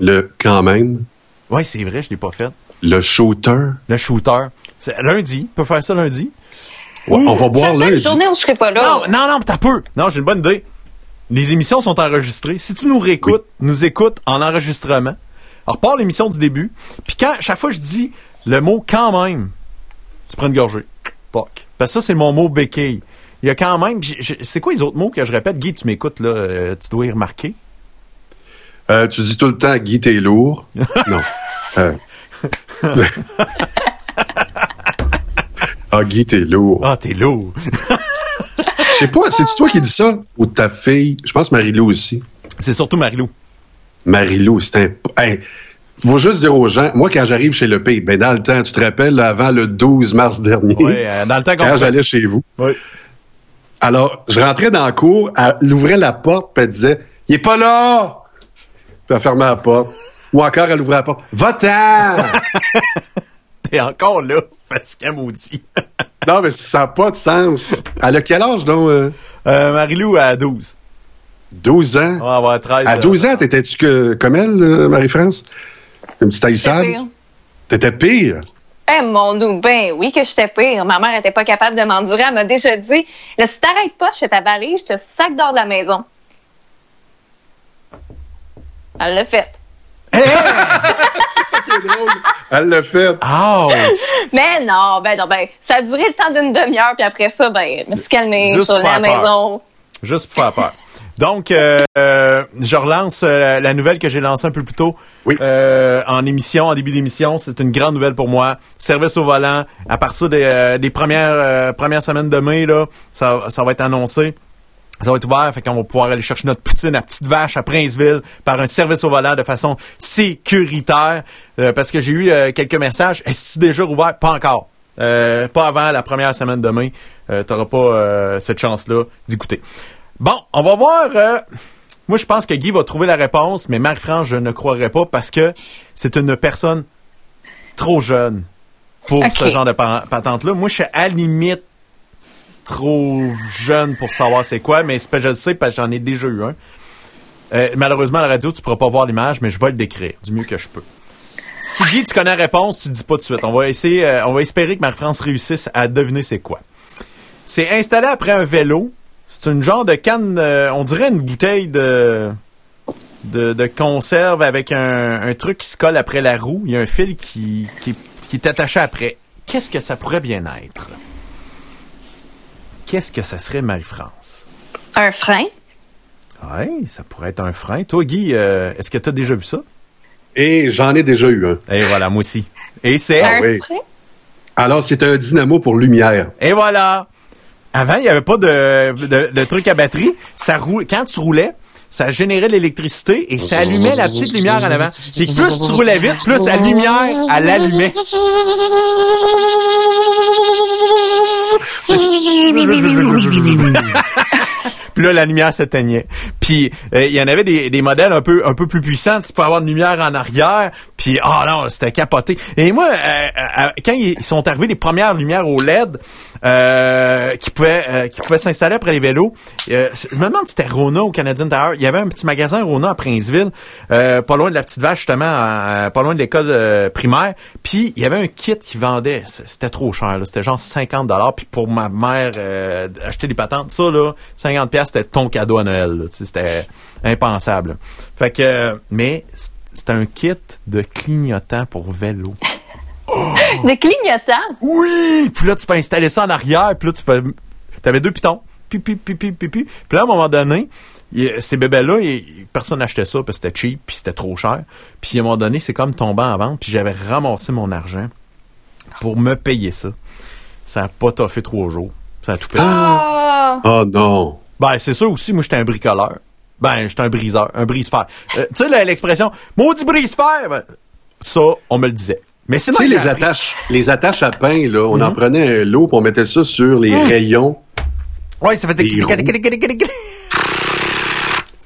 Le quand même. Ouais, c'est vrai, je l'ai pas fait. Le shooter? Le shooter. C'est lundi. On peut faire ça lundi? Ouais, on va boire Une lundi. journée où je serai pas là. Non, non, non, t'as peu. Non, j'ai une bonne idée. Les émissions sont enregistrées. Si tu nous réécoutes, nous écoutes en enregistrement. Alors, pars l'émission du début. Puis quand, chaque fois que je dis le mot quand même, tu prends une gorgée. Parce que ça, c'est mon mot béquille. Il y a quand même. C'est quoi les autres mots que je répète? Guy, tu m'écoutes, là. euh, tu dois y remarquer. Euh, tu dis tout le temps Guy, t'es lourd. non. Euh. ah, Guy, t'es lourd. Ah, t'es lourd. Je sais pas, c'est-tu toi qui dis ça? Ou ta fille? Je pense Marie-Lou aussi. C'est surtout Marilou. Marie-Lou, c'est un... Hey, faut juste dire aux gens, moi, quand j'arrive chez le pays, ben, dans le temps, tu te rappelles, là, avant le 12 mars dernier, Oui, euh, dans le temps qu'on quand j'allais chez vous. Oui. Alors, je rentrais dans la cour, elle ouvrait la porte, puis elle disait, il est pas là! Puis elle fermait la porte. Ou encore, elle ouvrait la porte, va-t'en! T'es encore là, fatiguant maudit. non, mais ça n'a pas de sens. Elle a quel âge, donc? euh? Euh, Marilou à 12. 12 ans? On va avoir 13. À 12 ans, t'étais-tu que, comme elle, Marie-France? Une petite pire. T'étais pire? Eh mon nous, ben oui que j'étais pire. Ma mère était pas capable de m'endurer. Elle m'a déjà dit, là, si t'arrêtes pas, je fais ta valise, je te sac dehors de la maison. Elle l'a fait. Elle l'a fait. Ouch! Mais non, ben non, ben, ça a duré le temps d'une demi-heure, puis après ça, ben, je me suis calmée Juste sur la peur. maison. Juste pour faire peur. Donc, euh, euh, je relance euh, la nouvelle que j'ai lancée un peu plus tôt euh, en émission, en début d'émission. C'est une grande nouvelle pour moi. Service au volant. À partir des, euh, des premières euh, premières semaines de mai, là, ça, ça va être annoncé. Ça va être ouvert, fait qu'on va pouvoir aller chercher notre poutine à Petite Vache, à Princeville, par un service au volant de façon sécuritaire. Euh, parce que j'ai eu euh, quelques messages. Est-ce que tu déjà ouvert? Pas encore. Euh, pas avant la première semaine de mai. Euh, T'auras pas euh, cette chance-là d'écouter. Bon, on va voir. euh, moi, je pense que Guy va trouver la réponse, mais Marie-France, je ne croirais pas parce que c'est une personne trop jeune pour ce genre de pa- patente-là. Moi, je suis à la limite trop jeune pour savoir c'est quoi, mais c'est pas- je le sais parce que j'en ai déjà eu un. Euh, malheureusement, à la radio, tu pourras pas voir l'image, mais je vais le décrire du mieux que je peux. Si Guy, tu connais la réponse, tu le dis pas tout de suite. On va essayer, euh, on va espérer que Marie-France réussisse à deviner c'est quoi. C'est installé après un vélo. C'est une genre de canne, euh, on dirait une bouteille de, de, de conserve avec un, un truc qui se colle après la roue. Il y a un fil qui, qui, qui est attaché après. Qu'est-ce que ça pourrait bien être? Qu'est-ce que ça serait, Marie-France? Un frein? Oui, ça pourrait être un frein. Toi, Guy, euh, est-ce que tu as déjà vu ça? Et j'en ai déjà eu un. Et voilà, moi aussi. Et c'est... Ah oui. Alors, c'est un dynamo pour lumière. Et voilà. Avant, il n'y avait pas de, de, de truc à batterie. Ça roule, quand tu roulais, ça générait l'électricité et ça allumait la petite lumière en avant. Puis plus tu roulais vite, plus la lumière, elle allumait. Puis là, la lumière s'éteignait. Puis euh, il y en avait des, des modèles un peu un peu plus puissants. Tu peux avoir une lumière en arrière. Puis oh non, c'était capoté. Et moi, euh, euh, quand ils sont arrivés les premières lumières au LED euh, qui pouvaient euh, qui pouvaient s'installer après les vélos, euh, je me demande si c'était Rona au Canadian Tower. Il y avait un petit magasin Rona à Princeville, euh, pas loin de la petite vache justement, euh, pas loin de l'école euh, primaire. Puis il y avait un kit qui vendait. C'était trop cher. C'était genre 50 dollars. Puis pour ma mère euh, acheter des patentes, ça là, 50 pièces c'était ton cadeau à Noël. C'était impensable. Fait que, mais c'était un kit de clignotant pour vélo. De clignotant? Oui! Puis là, tu peux installer ça en arrière, puis là, tu peux... T'avais deux pitons. Puis, puis, puis, puis, puis, puis. Puis là, à un moment donné, ces bébés-là, personne n'achetait ça parce que c'était cheap, puis c'était trop cher. Puis à un moment donné, c'est comme tombé en vente, puis j'avais ramassé mon argent pour me payer ça. Ça a pas toffé trois jours. Ça a tout payé. Ah! Oh non. Ben, c'est ça aussi, moi, j'étais un bricoleur. Ben, j'étais un briseur, un brise-fer. Euh, tu sais, l'expression « maudit brise-fer ben, ça, on me le disait. Mais c'est Tu sais, les attaches, les attaches à pain, là, on en Mhm. prenait un lot, puis on mettait ça sur les Mhm. rayons. Ouais, ça fait des...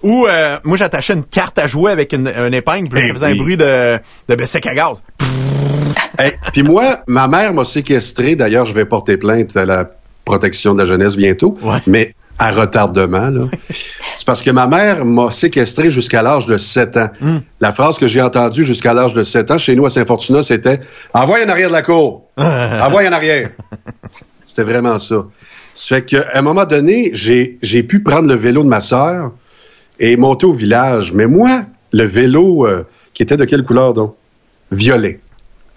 Ou euh, moi j'attachais une carte à jouer avec une, une épingle, puis ça Ben faisait un bruit de, de baisser à gaz. Hey, Puis moi, ma mère m'a séquestré. D'ailleurs, je vais porter plainte à la protection de la jeunesse bientôt. Mais à retardement, là. C'est parce que ma mère m'a séquestré jusqu'à l'âge de 7 ans. La phrase que j'ai entendue jusqu'à l'âge de 7 ans chez nous à Saint-Fortuna, c'était « Envoie en arrière de la cour! Envoie en arrière! » C'était vraiment ça. Ça fait qu'à un moment donné, j'ai j'ai pu prendre le vélo de ma sœur et monter au village. Mais moi, le vélo, euh, qui était de quelle couleur donc? Violet.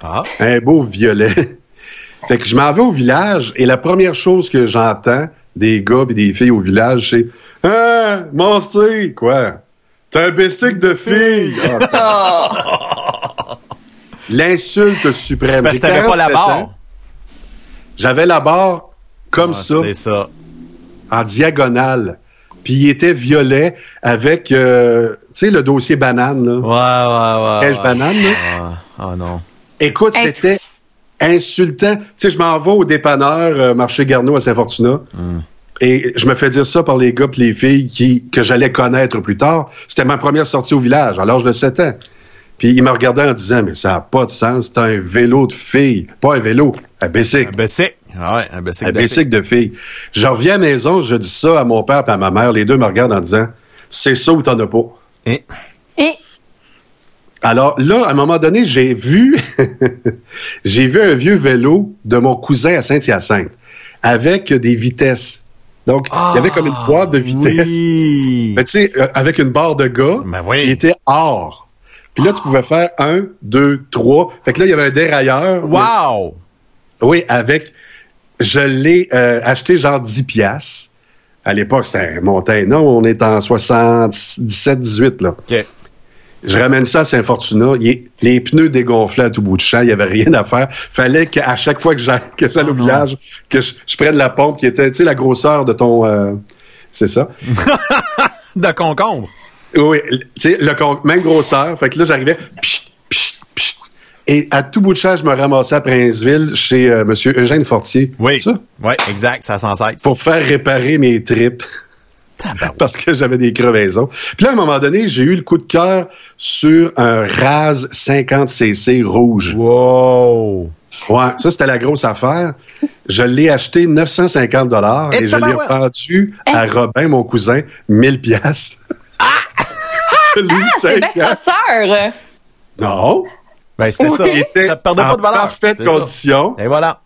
Ah. Un beau violet. fait que je m'en vais au village et la première chose que j'entends des gars et des filles au village, c'est Hein, mon C, quoi? T'as un bicycle de fille! Ah, L'insulte suprême. parce que t'avais pas la 47 barre. J'avais la barre comme Ah, ça. C'est ça. En diagonale. Puis il était violet avec, euh, tu sais, le dossier banane, là. Ouais, ouais, ouais. Siège ouais. banane, là. Ah, ah non. Écoute, c'était insultant. Tu sais, je m'en vais au dépanneur euh, marché Garneau à Saint-Fortuna. Et je me fais dire ça par les gars et les filles qui, que j'allais connaître plus tard. C'était ma première sortie au village, à l'âge de 7 ans. Puis ils me regardaient en disant, mais ça n'a pas de sens, c'est un vélo de fille. Pas un vélo, un bicycle. Un bicycle. Ah ouais, un bicycle Un de bicycle de fille. Je reviens à la maison, je dis ça à mon père et à ma mère. Les deux me regardent en disant, c'est ça ou t'en as pas. Et? Et Alors là, à un moment donné, j'ai vu, j'ai vu un vieux vélo de mon cousin à Saint-Hyacinthe avec des vitesses. Donc, il y avait comme une boîte de vitesses. Mais tu sais, euh, avec une barre de gars, il était or. Puis là, tu pouvais faire un, deux, trois. Fait que là, il y avait un dérailleur. Wow! Oui, avec, je l'ai euh, acheté genre 10 piastres. À l'époque, c'était un montant. Non, on est en 77, 18, là. OK. Je ramène ça à Saint-Fortuna. Les pneus dégonflaient à tout bout de champ. Il n'y avait rien à faire. Fallait qu'à chaque fois que j'allais au village, que je, je prenne la pompe qui était, tu sais, la grosseur de ton... euh, c'est ça. de concombre. Oui, tu sais, même grosseur. Fait que là, j'arrivais... Et à tout bout de champ, je me ramassais à Princeville chez euh, M. Eugène Fortier. Oui. Ça? Oui, exact, ça s'en. Pour faire réparer mes tripes. Parce que j'avais des crevaisons. Puis là, à un moment donné, j'ai eu le coup de cœur sur un Raz 50cc rouge. Wow! Ouais, ça, c'était la grosse affaire. Je l'ai acheté 950 dollars Et et je l'ai vendu à Robin, mon cousin, 1000 piastres. je l'ai eu Ah, c'est 5 bien sœur. Non. Ben, c'était ça. Il était Ça perdait pas de valeur. parfaite ça. condition. Et voilà.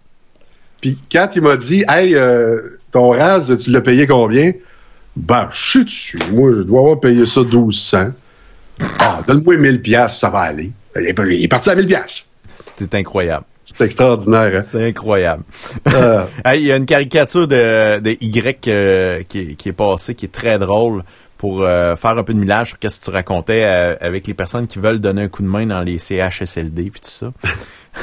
Puis quand il m'a dit, hey, euh, ton Raz, tu l'as payé combien? Ben, je suis dessus. Moi, je dois avoir payé ça 1200. Ah, donne-moi 1000 piastres, ça va aller. Il est, parti à 1000 piastres. C'était incroyable. C'est extraordinaire, hein? C'est incroyable. Ah. Hey, Il y a une caricature de, de Y euh, qui, est- qui est passée, qui est très drôle pour euh, faire un peu de millage sur ce que tu racontais euh, avec les personnes qui veulent donner un coup de main dans les CHSLD puis tout ça.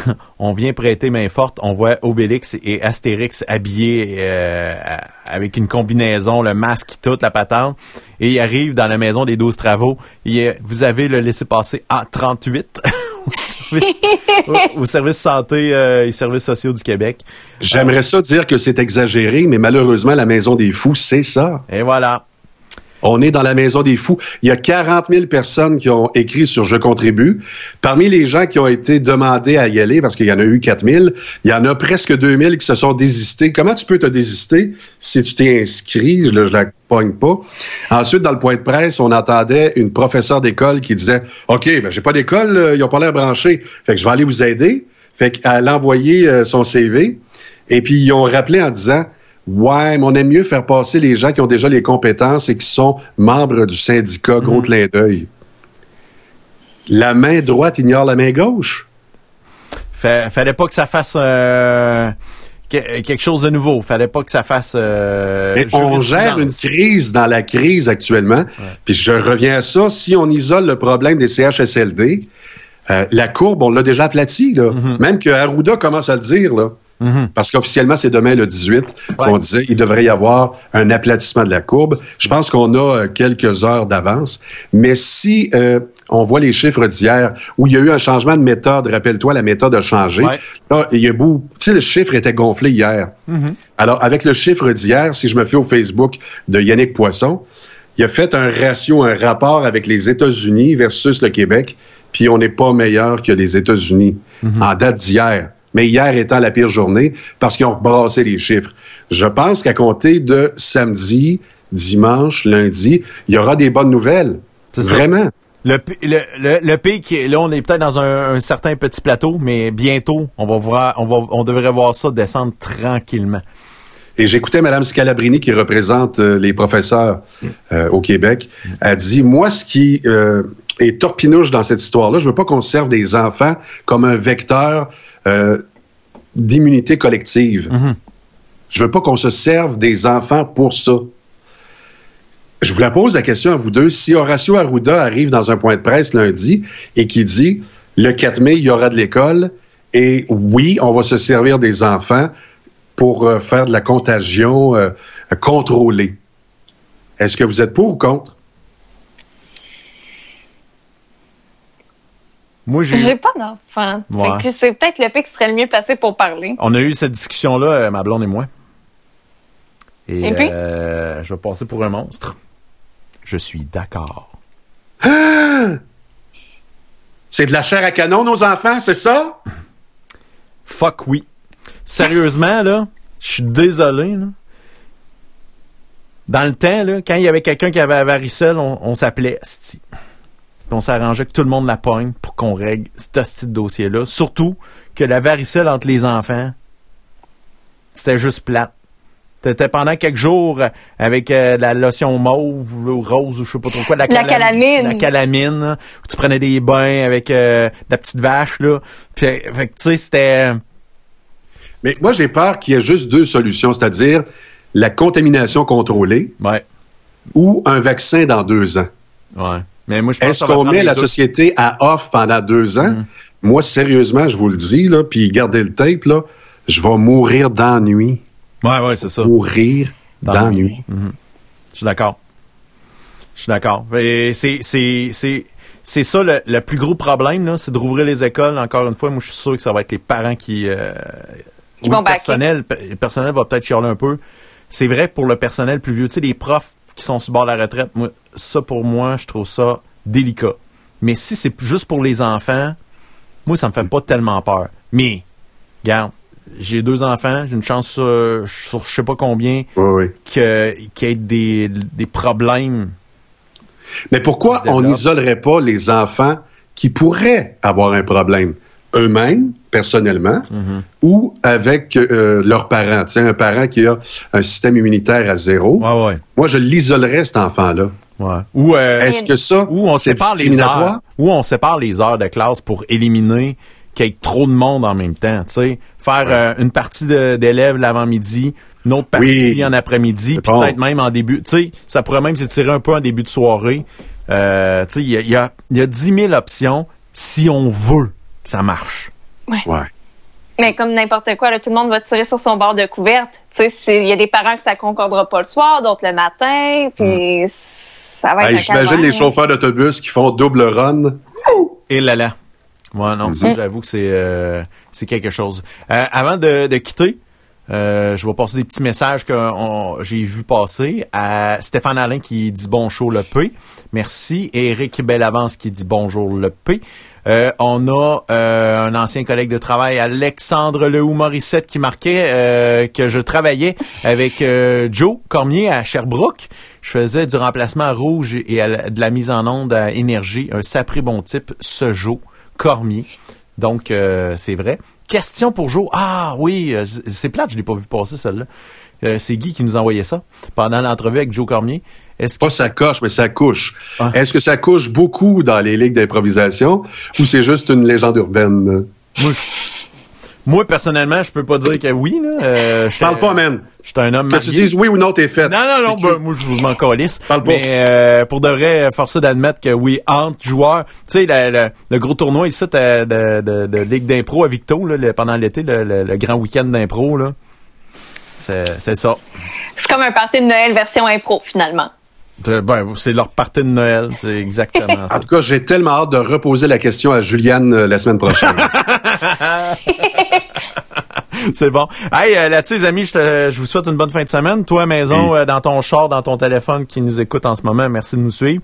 on vient prêter main forte, on voit Obélix et Astérix habillés euh, avec une combinaison, le masque, toute la patente, et ils arrivent dans la maison des 12 travaux. Et, vous avez le laissé-passer en 38 au, service, au, au service santé euh, et services sociaux du Québec. J'aimerais ça dire que c'est exagéré, mais malheureusement, la Maison des Fous, c'est ça. Et voilà. On est dans la maison des fous. Il y a 40 000 personnes qui ont écrit sur Je contribue. Parmi les gens qui ont été demandés à y aller, parce qu'il y en a eu 4 000, il y en a presque 2 000 qui se sont désistés. Comment tu peux te désister si tu t'es inscrit? Je, je la pogne pas. Ensuite, dans le point de presse, on entendait une professeure d'école qui disait, OK, ben, j'ai pas d'école, euh, ils ont pas l'air branchés. Fait que je vais aller vous aider. Fait qu'elle a envoyé euh, son CV. Et puis, ils ont rappelé en disant, Ouais, mais on aime mieux faire passer les gens qui ont déjà les compétences et qui sont membres du syndicat, gros clin d'œil. La main droite ignore la main gauche. Fa- fallait pas que ça fasse euh, que- quelque chose de nouveau. Fallait pas que ça fasse. euh, Mais on gère une crise dans la crise actuellement. Puis je reviens à ça. Si on isole le problème des CHSLD, euh, la courbe, on l'a déjà aplatie. Là. Mhm. Même que Arruda commence à le dire. Là. Parce qu'officiellement, c'est demain le 18. On disait il devrait y avoir un aplatissement de la courbe. Je pense qu'on a euh, quelques heures d'avance. Mais si euh, on voit les chiffres d'hier, où il y a eu un changement de méthode, rappelle-toi, la méthode a changé. Là, il y a beau, tu sais, le chiffre était gonflé hier. Alors, avec le chiffre d'hier, si je me fie au Facebook de Yannick Poisson, il a fait un ratio, un rapport avec les États-Unis versus le Québec, puis on n'est pas meilleur que les États-Unis en date d'hier. Mais hier étant la pire journée parce qu'ils ont brassé les chiffres. Je pense qu'à compter de samedi, dimanche, lundi, il y aura des bonnes nouvelles. Vraiment. Le, le, le, le pic, là, on est peut-être dans un, un certain petit plateau, mais bientôt, on va voir, on va, on devrait voir ça descendre tranquillement. Et j'écoutais Mme Scalabrini, qui représente euh, les professeurs euh, au Québec, a dit, moi, ce qui euh, est torpinouche dans cette histoire-là, je veux pas qu'on serve des enfants comme un vecteur euh, d'immunité collective. Je veux pas qu'on se serve des enfants pour ça. Je vous la pose la question à vous deux. Si Horacio Arruda arrive dans un point de presse lundi et qui dit, le 4 mai, il y aura de l'école, et oui, on va se servir des enfants pour euh, faire de la contagion euh, contrôlée. Est-ce que vous êtes pour ou contre? Moi, j'ai. J'ai pas d'enfant. Ouais. Fait que c'est peut-être le pic qui serait le mieux placé pour parler. On a eu cette discussion-là, euh, ma blonde et moi. Et, Et puis? euh, je vais passer pour un monstre. Je suis d'accord. C'est de la chair à canon, nos enfants, c'est ça? Fuck oui. Sérieusement, là, je suis désolé, là. Dans le temps, là, quand il y avait quelqu'un qui avait la varicelle, on, on s'appelait Sti. Puis on s'arrangeait que tout le monde la pogne pour qu'on règle ce petit dossier-là. Surtout que la varicelle entre les enfants, c'était juste plate. T'étais pendant quelques jours avec euh, la lotion mauve ou rose ou je sais pas trop quoi. La, La calamine. La calamine. là, où tu prenais des bains avec euh, la petite vache, là. Puis, fait que, tu sais, c'était... Mais moi, j'ai peur qu'il y ait juste deux solutions, c'est-à-dire la contamination contrôlée ou un vaccin dans deux ans. Ouais. Mais moi, je pense que Est-ce qu'on met la deux. société à off pendant deux ans? Mm. Moi, sérieusement, je vous le dis, là, puis gardez le tape, là, je vais mourir d'ennui. Ouais, ouais, c'est ça. Mourir d'ennui. Mhm. Je suis d'accord. Je suis d'accord. Et C'est, c'est, c'est, c'est ça le, le plus gros problème, là, c'est de rouvrir les écoles. Encore une fois, moi, je suis sûr que ça va être les parents qui. Euh, Qui oui, vont le personnel, le personnel va peut-être chialer un peu. C'est vrai que pour le personnel plus vieux, tu sais, les profs qui sont sur bord de la retraite, moi, ça pour moi, je trouve ça délicat. Mais si c'est juste pour les enfants, moi, ça me fait pas tellement peur. Mais, regarde, j'ai deux enfants, j'ai une chance euh, sur je sais pas combien que- qu'il y ait des, des problèmes. Mais pourquoi on n'isolerait pas les enfants qui pourraient avoir un problème eux-mêmes, personnellement, Mhm. ou avec euh, leurs parents? Tu sais, un parent qui a un système immunitaire à zéro. Moi, je l'isolerais, cet enfant-là. Ou euh, Est-ce que ça, Ou on c'est sépare les heures. Ou on sépare les heures de classe pour éliminer qu'il y ait trop de monde en même temps. Tu sais, faire euh, une partie de- d'élèves l'avant-midi, une autre partie Oui. en après-midi, puis bon. peut-être même en début. Tu sais, ça pourrait même s'étirer un peu en début de soirée. Euh, tu sais, il y a, il y, a, y a 10 000 options si on veut que ça marche. Ouais. Mais comme n'importe quoi, là, tout le monde va tirer sur son bord de couverte. Tu sais, c'est- il y a des parents que ça concordera pas le soir, d'autres le matin, puis ça va être Hey, J'imagine les chauffeurs d'autobus qui font double run. Et là là. Moi, non, ça, Mhm. j'avoue que c'est euh, c'est quelque chose. Euh, avant de, de quitter, euh, je vais passer des petits messages que j'ai vu passer à Stéphane Alain qui dit bonjour le P. Merci. Et Eric Bellavance qui dit bonjour le P. Euh, on a euh, un ancien collègue de travail, Alexandre Lehou Morissette, qui marquait euh, que je travaillais avec euh, Joe Cormier à Sherbrooke. Je faisais du remplacement rouge et à de la mise en onde à énergie. Un sapré bon type, ce Joe Cormier. Donc, euh, c'est vrai. Question pour Joe. Ah oui, euh, c'est plate, je l'ai pas vu passer celle-là. C'est Guy qui nous envoyait ça pendant l'entrevue avec Joe Cormier. Est-ce que Pas ça coche, mais ça couche. Est-ce que ça couche beaucoup dans les ligues d'improvisation ou c'est juste une légende urbaine? Moi, je- moi, personnellement, je peux pas dire que oui. Là. Euh, je- Parle pas, man. Je suis un homme Que tu dises oui ou non, t'es fait. Non, non, non, ben, moi, je m'en calisse. Parle pas. Mais euh, pour de vrai, force d'admettre que oui, entre joueurs, tu sais, le, le- le gros tournoi ici de, de, de, de Ligue d'impro à Victo, là, le- pendant l'été, le, le- le grand week-end d'impro, là, c'est ça. C'est comme un party de Noël version impro, finalement. C'est- Ben, c'est leur partie de Noël, c'est exactement ça. En tout cas, j'ai tellement hâte de reposer la question à Juliane euh, la semaine prochaine. C'est bon. Hey, euh, là-dessus, les amis, je, te- je vous souhaite une bonne fin de semaine. Toi, maison, euh, dans ton char, dans ton téléphone qui nous écoute en ce moment, merci de nous suivre.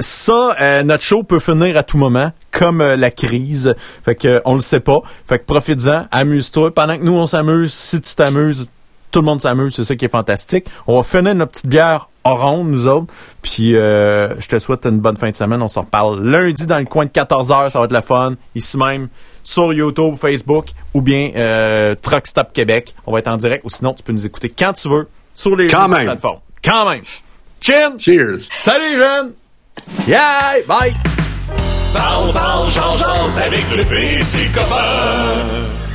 Ça, euh, notre show peut finir à tout moment, comme euh, la crise. Fait que euh, on le sait pas. Fait que profites-en, amuse-toi. Pendant que nous on s'amuse, si tu t'amuses, tout le monde s'amuse. C'est ça qui est fantastique. On va finir notre petite bière en ronde, nous autres. Puis euh, je te souhaite une bonne fin de semaine. On se reparle lundi dans le coin de 14h. Ça va être le fun. Ici même sur YouTube, Facebook ou bien euh, Truck Stop Québec. On va être en direct ou sinon tu peux nous écouter quand tu veux sur les Quand même. plateformes. Quand même. Chin! Cheers! Salut, jeune! Yeah! Bye! Parle, parle, change, avec le PC copain.